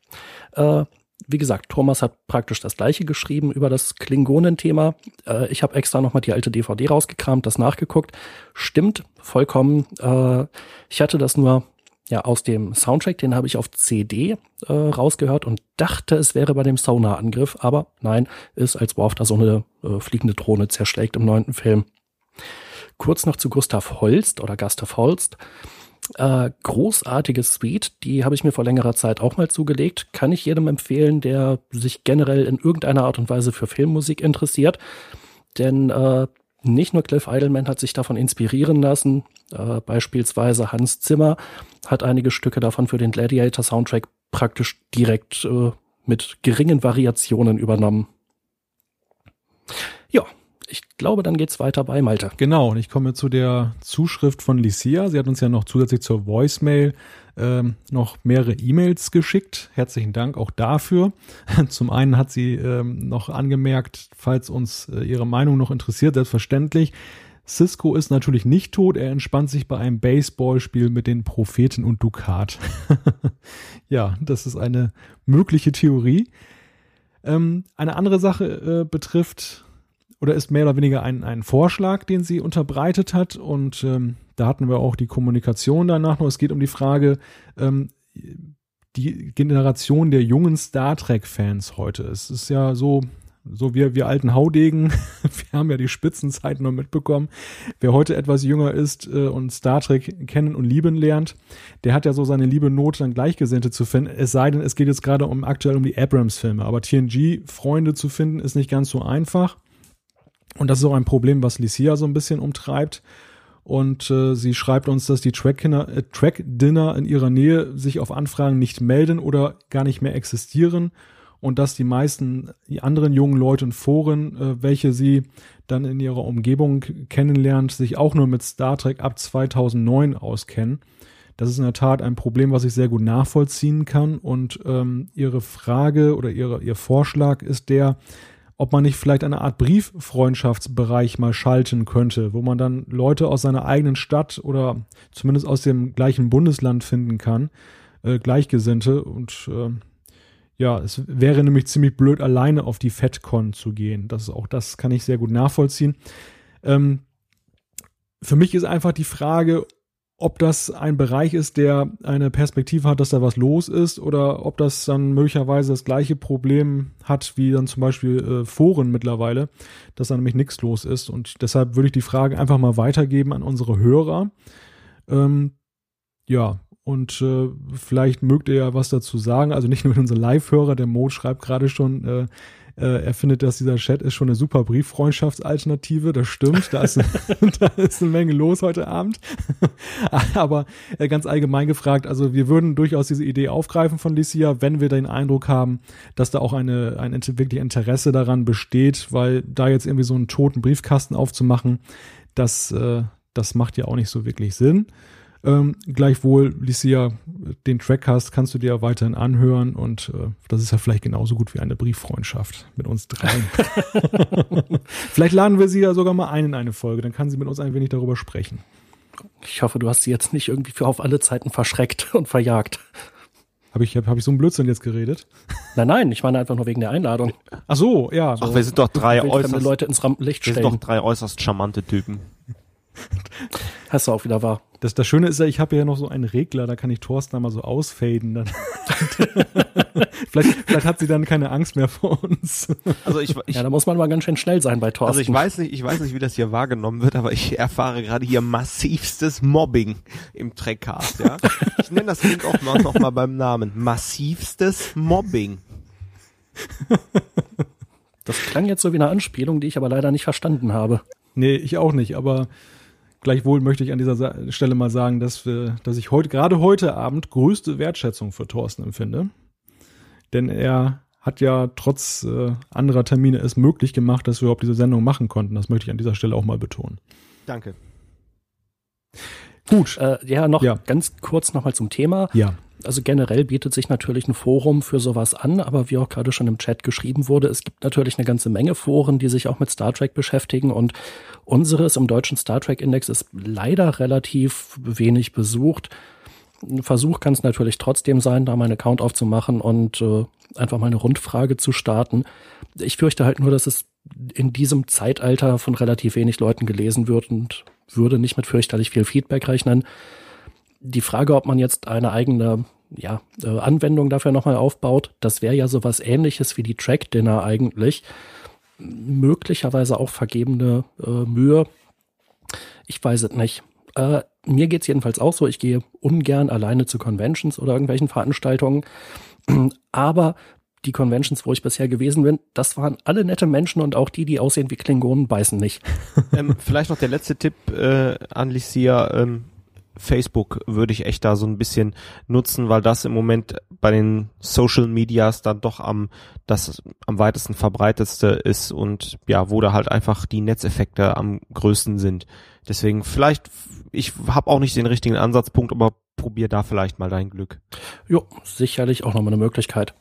Äh, wie gesagt, Thomas hat praktisch das gleiche geschrieben über das Klingonen-Thema. Äh, ich habe extra nochmal die alte DVD rausgekramt, das nachgeguckt. Stimmt, vollkommen. Äh, ich hatte das nur ja aus dem Soundtrack, den habe ich auf CD äh, rausgehört und dachte, es wäre bei dem Sonar-Angriff, aber nein, ist als Worf da so eine äh, fliegende Drohne zerschlägt im neunten Film. Kurz noch zu Gustav Holst oder Gustav Holst. Äh, großartige Suite, die habe ich mir vor längerer Zeit auch mal zugelegt. Kann ich jedem empfehlen, der sich generell in irgendeiner Art und Weise für Filmmusik interessiert. Denn äh, nicht nur Cliff Eidelman hat sich davon inspirieren lassen, äh, beispielsweise Hans Zimmer hat einige Stücke davon für den Gladiator Soundtrack praktisch direkt äh, mit geringen Variationen übernommen. Ja, ich glaube, dann geht's weiter bei Malte. Genau, und ich komme zu der Zuschrift von Licia. Sie hat uns ja noch zusätzlich zur Voicemail ähm, noch mehrere E-Mails geschickt. Herzlichen Dank auch dafür. Zum einen hat sie ähm, noch angemerkt, falls uns äh, ihre Meinung noch interessiert, selbstverständlich. Cisco ist natürlich nicht tot, er entspannt sich bei einem Baseballspiel mit den Propheten und Ducat. ja, das ist eine mögliche Theorie. Ähm, eine andere Sache äh, betrifft oder ist mehr oder weniger ein, ein Vorschlag, den sie unterbreitet hat. Und ähm, da hatten wir auch die Kommunikation danach noch. Es geht um die Frage, ähm, die Generation der jungen Star Trek-Fans heute. Es ist ja so, so wir, wir alten Haudegen, wir haben ja die Spitzenzeiten noch mitbekommen. Wer heute etwas jünger ist äh, und Star Trek kennen und lieben lernt, der hat ja so seine liebe Not, dann Gleichgesinnte zu finden. Es sei denn, es geht jetzt gerade um aktuell um die Abrams-Filme. Aber TNG-Freunde zu finden, ist nicht ganz so einfach. Und das ist auch ein Problem, was Licia so ein bisschen umtreibt. Und äh, sie schreibt uns, dass die Track-Dinner äh, Track in ihrer Nähe sich auf Anfragen nicht melden oder gar nicht mehr existieren und dass die meisten die anderen jungen Leute in Foren, äh, welche sie dann in ihrer Umgebung kennenlernt, sich auch nur mit Star Trek ab 2009 auskennen. Das ist in der Tat ein Problem, was ich sehr gut nachvollziehen kann. Und ähm, ihre Frage oder ihre, ihr Vorschlag ist der, ob man nicht vielleicht eine Art Brieffreundschaftsbereich mal schalten könnte, wo man dann Leute aus seiner eigenen Stadt oder zumindest aus dem gleichen Bundesland finden kann, äh, Gleichgesinnte. Und äh, ja, es wäre nämlich ziemlich blöd, alleine auf die FedCon zu gehen. Das ist auch das kann ich sehr gut nachvollziehen. Ähm, für mich ist einfach die Frage, ob das ein Bereich ist, der eine Perspektive hat, dass da was los ist, oder ob das dann möglicherweise das gleiche Problem hat wie dann zum Beispiel äh, Foren mittlerweile, dass da nämlich nichts los ist. Und deshalb würde ich die Frage einfach mal weitergeben an unsere Hörer. Ähm, ja, und äh, vielleicht mögt ihr ja was dazu sagen. Also nicht nur unser Live-Hörer, der Mo schreibt gerade schon, äh, äh, er findet, dass dieser Chat ist schon eine super Brieffreundschaftsalternative. Das stimmt. Da ist, da ist eine Menge los heute Abend. Aber äh, ganz allgemein gefragt, also wir würden durchaus diese Idee aufgreifen von Licia, wenn wir den Eindruck haben, dass da auch eine, ein wirklich Interesse daran besteht, weil da jetzt irgendwie so einen toten Briefkasten aufzumachen, das, äh, das macht ja auch nicht so wirklich Sinn. Ähm, gleichwohl, Licia, den Trackcast kannst du dir ja weiterhin anhören und äh, das ist ja vielleicht genauso gut wie eine Brieffreundschaft mit uns dreien. vielleicht laden wir sie ja sogar mal ein in eine Folge, dann kann sie mit uns ein wenig darüber sprechen. Ich hoffe, du hast sie jetzt nicht irgendwie für auf alle Zeiten verschreckt und verjagt. Habe ich, hab, hab ich so einen Blödsinn jetzt geredet? Nein, nein, ich meine einfach nur wegen der Einladung. Ach so, ja. Ach, wir sind doch drei äußerst, Leute ins Rampenlicht stellen. wir sind doch drei äußerst charmante Typen. Hast du auch wieder wahr. Das, das Schöne ist ja, ich habe ja noch so einen Regler, da kann ich Thorsten da mal so ausfaden. Dann. vielleicht, vielleicht hat sie dann keine Angst mehr vor uns. Also ich, ich, ja, da muss man mal ganz schön schnell sein bei Thorsten. Also ich weiß nicht, ich weiß nicht, wie das hier wahrgenommen wird, aber ich erfahre gerade hier massivstes Mobbing im Trackcast, ja. Ich nenne das Ding auch mal, noch mal beim Namen. Massivstes Mobbing. Das klang jetzt so wie eine Anspielung, die ich aber leider nicht verstanden habe. Nee, ich auch nicht, aber Gleichwohl möchte ich an dieser Stelle mal sagen, dass, wir, dass ich heute, gerade heute Abend größte Wertschätzung für Thorsten empfinde. Denn er hat ja trotz äh, anderer Termine es möglich gemacht, dass wir überhaupt diese Sendung machen konnten. Das möchte ich an dieser Stelle auch mal betonen. Danke. Gut. Äh, ja, noch ja. ganz kurz nochmal zum Thema. Ja. Also generell bietet sich natürlich ein Forum für sowas an, aber wie auch gerade schon im Chat geschrieben wurde, es gibt natürlich eine ganze Menge Foren, die sich auch mit Star Trek beschäftigen und unseres im deutschen Star Trek Index ist leider relativ wenig besucht. Ein Versuch kann es natürlich trotzdem sein, da meinen Account aufzumachen und äh, einfach mal eine Rundfrage zu starten. Ich fürchte halt nur, dass es in diesem Zeitalter von relativ wenig Leuten gelesen wird und würde nicht mit fürchterlich viel Feedback rechnen. Die Frage, ob man jetzt eine eigene ja, äh, Anwendung dafür nochmal aufbaut, das wäre ja sowas ähnliches wie die Track Dinner eigentlich. Möglicherweise auch vergebene äh, Mühe. Ich weiß es nicht. Äh, mir geht's jedenfalls auch so. Ich gehe ungern alleine zu Conventions oder irgendwelchen Veranstaltungen. Aber die Conventions, wo ich bisher gewesen bin, das waren alle nette Menschen und auch die, die aussehen wie Klingonen, beißen nicht. ähm, vielleicht noch der letzte Tipp äh, an Licia. Ähm, Facebook würde ich echt da so ein bisschen nutzen, weil das im Moment bei den Social Medias dann doch am das am weitesten verbreitetste ist und ja, wo da halt einfach die Netzeffekte am größten sind. Deswegen vielleicht, ich habe auch nicht den richtigen Ansatzpunkt, aber probier da vielleicht mal dein Glück. Jo, sicherlich auch nochmal eine Möglichkeit.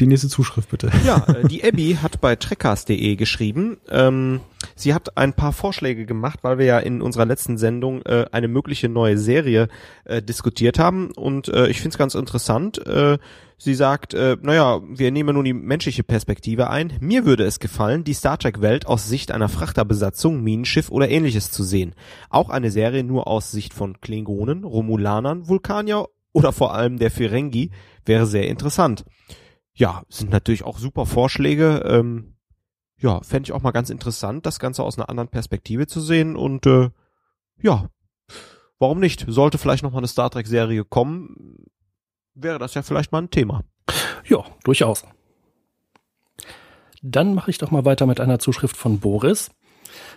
Die nächste Zuschrift bitte. Ja, äh, die Abby hat bei trekkers.de geschrieben, ähm, Sie hat ein paar Vorschläge gemacht, weil wir ja in unserer letzten Sendung äh, eine mögliche neue Serie äh, diskutiert haben und äh, ich finde es ganz interessant. Äh, sie sagt, äh, naja, wir nehmen nun die menschliche Perspektive ein. Mir würde es gefallen, die Star Trek-Welt aus Sicht einer Frachterbesatzung, Minenschiff oder ähnliches zu sehen. Auch eine Serie nur aus Sicht von Klingonen, Romulanern, Vulkanier oder vor allem der Ferengi wäre sehr interessant. Ja, sind natürlich auch super Vorschläge. Ähm, ja, fände ich auch mal ganz interessant, das Ganze aus einer anderen Perspektive zu sehen und äh, ja, warum nicht? Sollte vielleicht noch mal eine Star Trek Serie kommen, wäre das ja vielleicht mal ein Thema. Ja, durchaus. Dann mache ich doch mal weiter mit einer Zuschrift von Boris.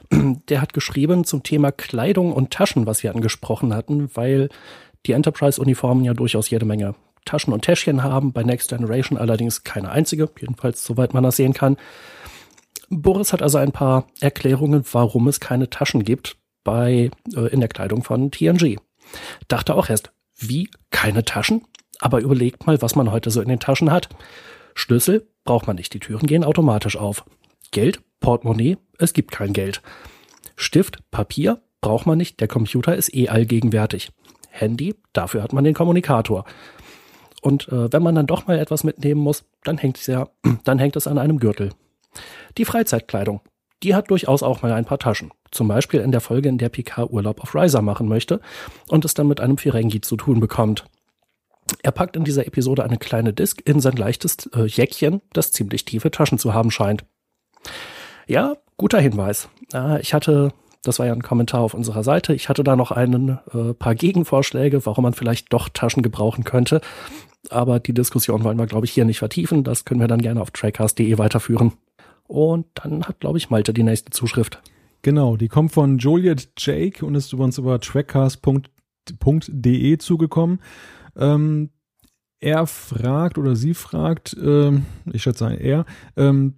Der hat geschrieben zum Thema Kleidung und Taschen, was wir angesprochen hatten, weil die Enterprise-Uniformen ja durchaus jede Menge Taschen und Täschchen haben, bei Next Generation allerdings keine einzige, jedenfalls soweit man das sehen kann. Boris hat also ein paar Erklärungen, warum es keine Taschen gibt bei äh, in der Kleidung von TNG. Dachte auch erst, wie keine Taschen? Aber überlegt mal, was man heute so in den Taschen hat. Schlüssel braucht man nicht, die Türen gehen automatisch auf. Geld, Portemonnaie, es gibt kein Geld. Stift, Papier braucht man nicht, der Computer ist eh allgegenwärtig. Handy, dafür hat man den Kommunikator. Und äh, wenn man dann doch mal etwas mitnehmen muss, dann hängt es ja, dann hängt es an einem Gürtel. Die Freizeitkleidung, die hat durchaus auch mal ein paar Taschen. Zum Beispiel in der Folge, in der Picard Urlaub auf Riser machen möchte und es dann mit einem Ferengi zu tun bekommt. Er packt in dieser Episode eine kleine Disk in sein leichtes äh, Jäckchen, das ziemlich tiefe Taschen zu haben scheint. Ja, guter Hinweis. Äh, ich hatte, das war ja ein Kommentar auf unserer Seite, ich hatte da noch ein äh, paar Gegenvorschläge, warum man vielleicht doch Taschen gebrauchen könnte. Aber die Diskussion wollen wir, glaube ich, hier nicht vertiefen. Das können wir dann gerne auf trackcast.de weiterführen. Und dann hat, glaube ich, Malte die nächste Zuschrift. Genau, die kommt von Joliet Jake und ist über uns über trackcast.de zugekommen. Ähm, er fragt oder sie fragt, ähm, ich schätze ein er, ähm,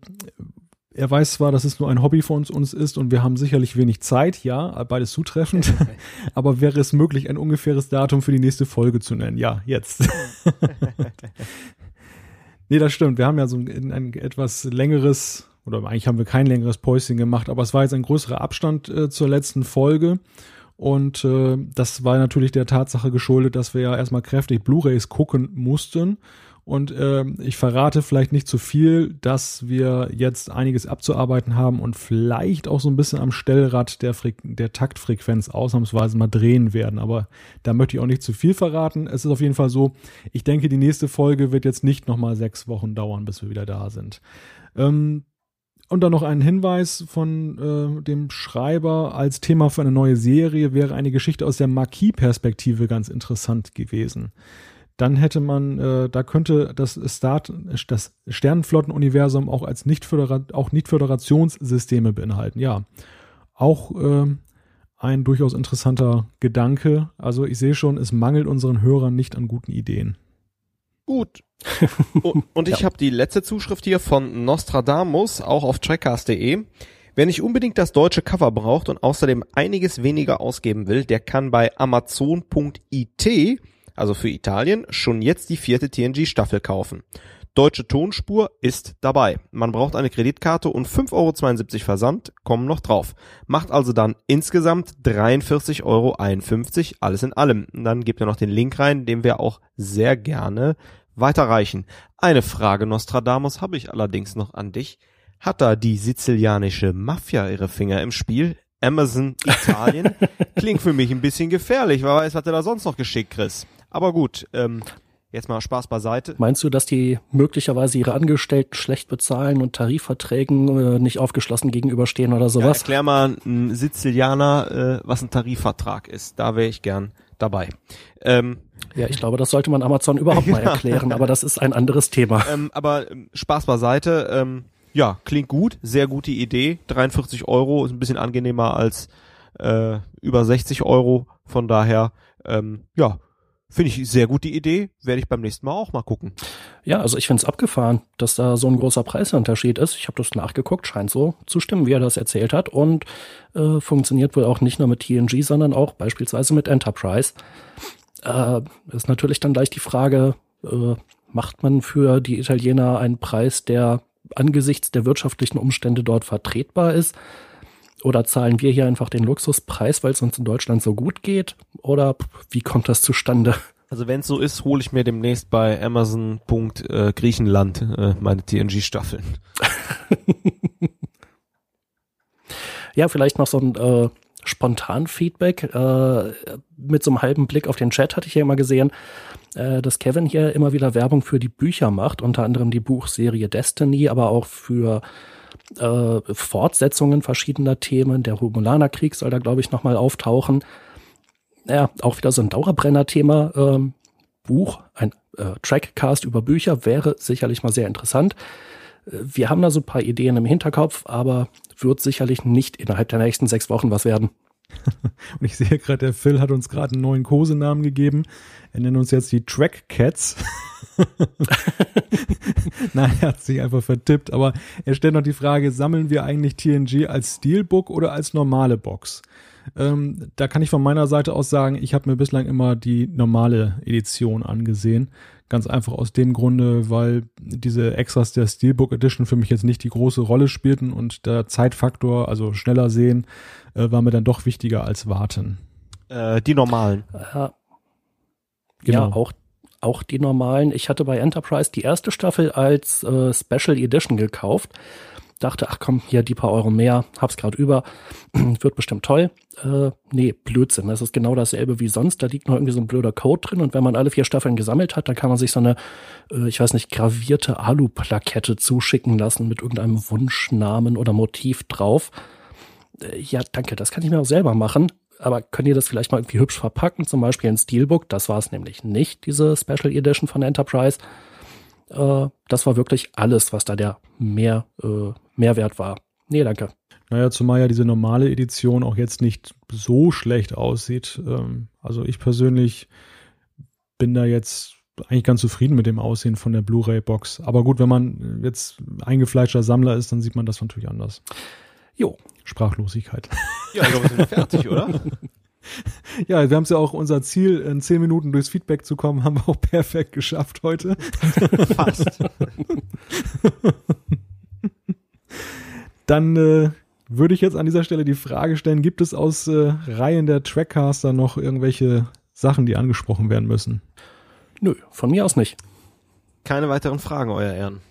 er weiß zwar, dass es nur ein Hobby von uns, ist und wir haben sicherlich wenig Zeit, ja, beides zutreffend, aber wäre es möglich, ein ungefähres Datum für die nächste Folge zu nennen? Ja, jetzt. nee, das stimmt. Wir haben ja so ein, ein etwas längeres oder eigentlich haben wir kein längeres Päuschen gemacht, aber es war jetzt ein größerer Abstand äh, zur letzten Folge. Und äh, das war natürlich der Tatsache geschuldet, dass wir ja erstmal kräftig Blu-rays gucken mussten. Und äh, ich verrate vielleicht nicht zu viel, dass wir jetzt einiges abzuarbeiten haben und vielleicht auch so ein bisschen am Stellrad der, der Taktfrequenz ausnahmsweise mal drehen werden. Aber da möchte ich auch nicht zu viel verraten. Es ist auf jeden Fall so, ich denke, die nächste Folge wird jetzt nicht nochmal sechs Wochen dauern, bis wir wieder da sind. Ähm, und dann noch ein Hinweis von äh, dem Schreiber als Thema für eine neue Serie wäre eine Geschichte aus der Marquis-Perspektive ganz interessant gewesen. Dann hätte man, äh, da könnte das Start, das Sternenflottenuniversum auch als nicht auch nicht Föderationssysteme beinhalten. Ja, auch äh, ein durchaus interessanter Gedanke. Also ich sehe schon, es mangelt unseren Hörern nicht an guten Ideen. Gut. Und ich ja. habe die letzte Zuschrift hier von Nostradamus, auch auf trackcast.de. Wer nicht unbedingt das deutsche Cover braucht und außerdem einiges weniger ausgeben will, der kann bei amazon.it, also für Italien, schon jetzt die vierte TNG-Staffel kaufen. Deutsche Tonspur ist dabei. Man braucht eine Kreditkarte und 5,72 Euro Versand kommen noch drauf. Macht also dann insgesamt 43,51 Euro, alles in allem. Und dann gebt ihr noch den Link rein, den wir auch sehr gerne weiterreichen. Eine Frage, Nostradamus, habe ich allerdings noch an dich. Hat da die sizilianische Mafia ihre Finger im Spiel? Amazon Italien? Klingt für mich ein bisschen gefährlich. Wer weiß, was er da sonst noch geschickt, Chris. Aber gut, ähm, Jetzt mal Spaß beiseite. Meinst du, dass die möglicherweise ihre Angestellten schlecht bezahlen und Tarifverträgen äh, nicht aufgeschlossen gegenüberstehen oder sowas? Ja, erklär mal ein Sizilianer, äh, was ein Tarifvertrag ist. Da wäre ich gern dabei. Ähm, ja, ich glaube, das sollte man Amazon überhaupt mal erklären, aber das ist ein anderes Thema. Ähm, aber ähm, Spaß beiseite. Ähm, ja, klingt gut, sehr gute Idee. 43 Euro ist ein bisschen angenehmer als äh, über 60 Euro. Von daher, ähm, ja, Finde ich sehr gute Idee, werde ich beim nächsten Mal auch mal gucken. Ja, also ich finde es abgefahren, dass da so ein großer Preisunterschied ist. Ich habe das nachgeguckt, scheint so zu stimmen, wie er das erzählt hat und äh, funktioniert wohl auch nicht nur mit TNG, sondern auch beispielsweise mit Enterprise. Äh, ist natürlich dann gleich die Frage, äh, macht man für die Italiener einen Preis, der angesichts der wirtschaftlichen Umstände dort vertretbar ist? Oder zahlen wir hier einfach den Luxuspreis, weil es uns in Deutschland so gut geht? Oder wie kommt das zustande? Also wenn es so ist, hole ich mir demnächst bei Amazon. Äh, Griechenland äh, meine TNG-Staffeln. ja, vielleicht noch so ein äh, spontan Feedback. Äh, mit so einem halben Blick auf den Chat hatte ich ja immer gesehen, äh, dass Kevin hier immer wieder Werbung für die Bücher macht, unter anderem die Buchserie Destiny, aber auch für äh, Fortsetzungen verschiedener Themen. Der Romulanerkrieg soll da, glaube ich, nochmal auftauchen. Ja, auch wieder so ein Dauerbrenner-Thema. Ähm, Buch, ein äh, Trackcast über Bücher wäre sicherlich mal sehr interessant. Äh, wir haben da so ein paar Ideen im Hinterkopf, aber wird sicherlich nicht innerhalb der nächsten sechs Wochen was werden. Und ich sehe gerade, der Phil hat uns gerade einen neuen Kosenamen gegeben. Er nennt uns jetzt die Track Cats. Nein, er hat sich einfach vertippt, aber er stellt noch die Frage, sammeln wir eigentlich TNG als Steelbook oder als normale Box? Ähm, da kann ich von meiner Seite aus sagen, ich habe mir bislang immer die normale Edition angesehen. Ganz einfach aus dem Grunde, weil diese Extras der Steelbook Edition für mich jetzt nicht die große Rolle spielten und der Zeitfaktor, also schneller sehen, äh, war mir dann doch wichtiger als warten. Äh, die normalen. Ja, genau. ja auch auch die normalen. Ich hatte bei Enterprise die erste Staffel als äh, Special Edition gekauft. Dachte, ach komm, hier die paar Euro mehr, hab's gerade über, wird bestimmt toll. Äh, nee, Blödsinn. Das ist genau dasselbe wie sonst. Da liegt noch irgendwie so ein blöder Code drin und wenn man alle vier Staffeln gesammelt hat, dann kann man sich so eine, äh, ich weiß nicht, gravierte Alu-Plakette zuschicken lassen mit irgendeinem Wunschnamen oder Motiv drauf. Äh, ja, danke, das kann ich mir auch selber machen aber könnt ihr das vielleicht mal irgendwie hübsch verpacken, zum Beispiel ein Steelbook? Das war es nämlich nicht, diese Special Edition von Enterprise. Äh, das war wirklich alles, was da der mehr, äh, Mehrwert war. Nee, danke. Naja, zumal ja diese normale Edition auch jetzt nicht so schlecht aussieht. Ähm, also ich persönlich bin da jetzt eigentlich ganz zufrieden mit dem Aussehen von der Blu-ray-Box. Aber gut, wenn man jetzt eingefleischter Sammler ist, dann sieht man das natürlich anders. Jo. Sprachlosigkeit. Ja, ich glaube, wir sind fertig, oder? Ja, wir haben es ja auch unser Ziel, in zehn Minuten durchs Feedback zu kommen, haben wir auch perfekt geschafft heute. Fast. Dann äh, würde ich jetzt an dieser Stelle die Frage stellen, gibt es aus äh, Reihen der Trackcaster noch irgendwelche Sachen, die angesprochen werden müssen? Nö, von mir aus nicht. Keine weiteren Fragen, Euer Ehren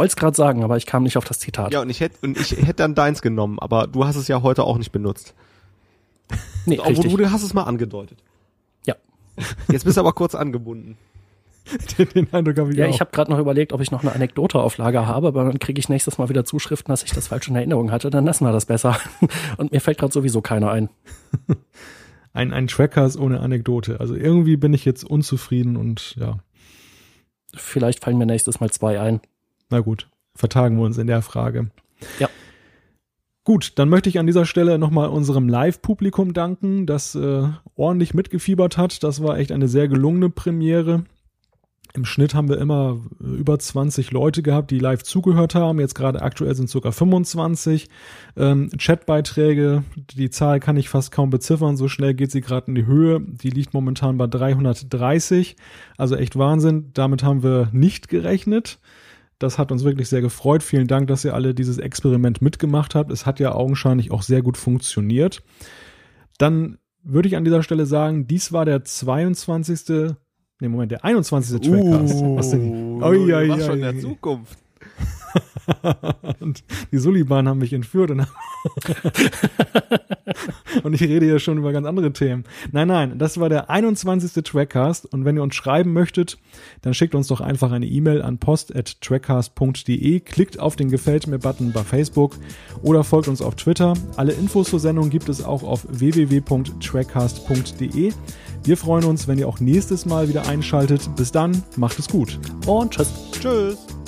wollte es gerade sagen, aber ich kam nicht auf das Zitat. Ja, und ich hätte und ich hätte dann deins genommen, aber du hast es ja heute auch nicht benutzt. Nee, Obwohl richtig. du hast es mal angedeutet. Ja. Jetzt bist du aber kurz angebunden. Den, den Eindruck habe ich Ja, auch. ich habe gerade noch überlegt, ob ich noch eine Anekdote auf Lager habe, aber dann kriege ich nächstes Mal wieder Zuschriften, dass ich das falsch in Erinnerung hatte. Dann lassen wir das besser. Und mir fällt gerade sowieso keiner ein. Ein, ein Trackers ohne Anekdote. Also irgendwie bin ich jetzt unzufrieden und ja. Vielleicht fallen mir nächstes Mal zwei ein. Na gut, vertagen wir uns in der Frage. Ja. Gut, dann möchte ich an dieser Stelle nochmal unserem Live-Publikum danken, das äh, ordentlich mitgefiebert hat. Das war echt eine sehr gelungene Premiere. Im Schnitt haben wir immer äh, über 20 Leute gehabt, die live zugehört haben. Jetzt gerade aktuell sind sogar 25. Ähm, Chatbeiträge, die Zahl kann ich fast kaum beziffern. So schnell geht sie gerade in die Höhe. Die liegt momentan bei 330. Also echt Wahnsinn. Damit haben wir nicht gerechnet. Das hat uns wirklich sehr gefreut. Vielen Dank, dass ihr alle dieses Experiment mitgemacht habt. Es hat ja augenscheinlich auch sehr gut funktioniert. Dann würde ich an dieser Stelle sagen, dies war der 22. Nee, Moment, der 21. Trackcast. Uh, Was denn? Oh, ja, ja, schon in der Zukunft. und die Suliban haben mich entführt und, und ich rede hier schon über ganz andere Themen. Nein, nein, das war der 21. Trackcast und wenn ihr uns schreiben möchtet, dann schickt uns doch einfach eine E-Mail an post.trackcast.de, klickt auf den Gefällt mir-Button bei Facebook oder folgt uns auf Twitter. Alle Infos zur Sendung gibt es auch auf www.trackcast.de. Wir freuen uns, wenn ihr auch nächstes Mal wieder einschaltet. Bis dann, macht es gut. Und tschüss. Tschüss.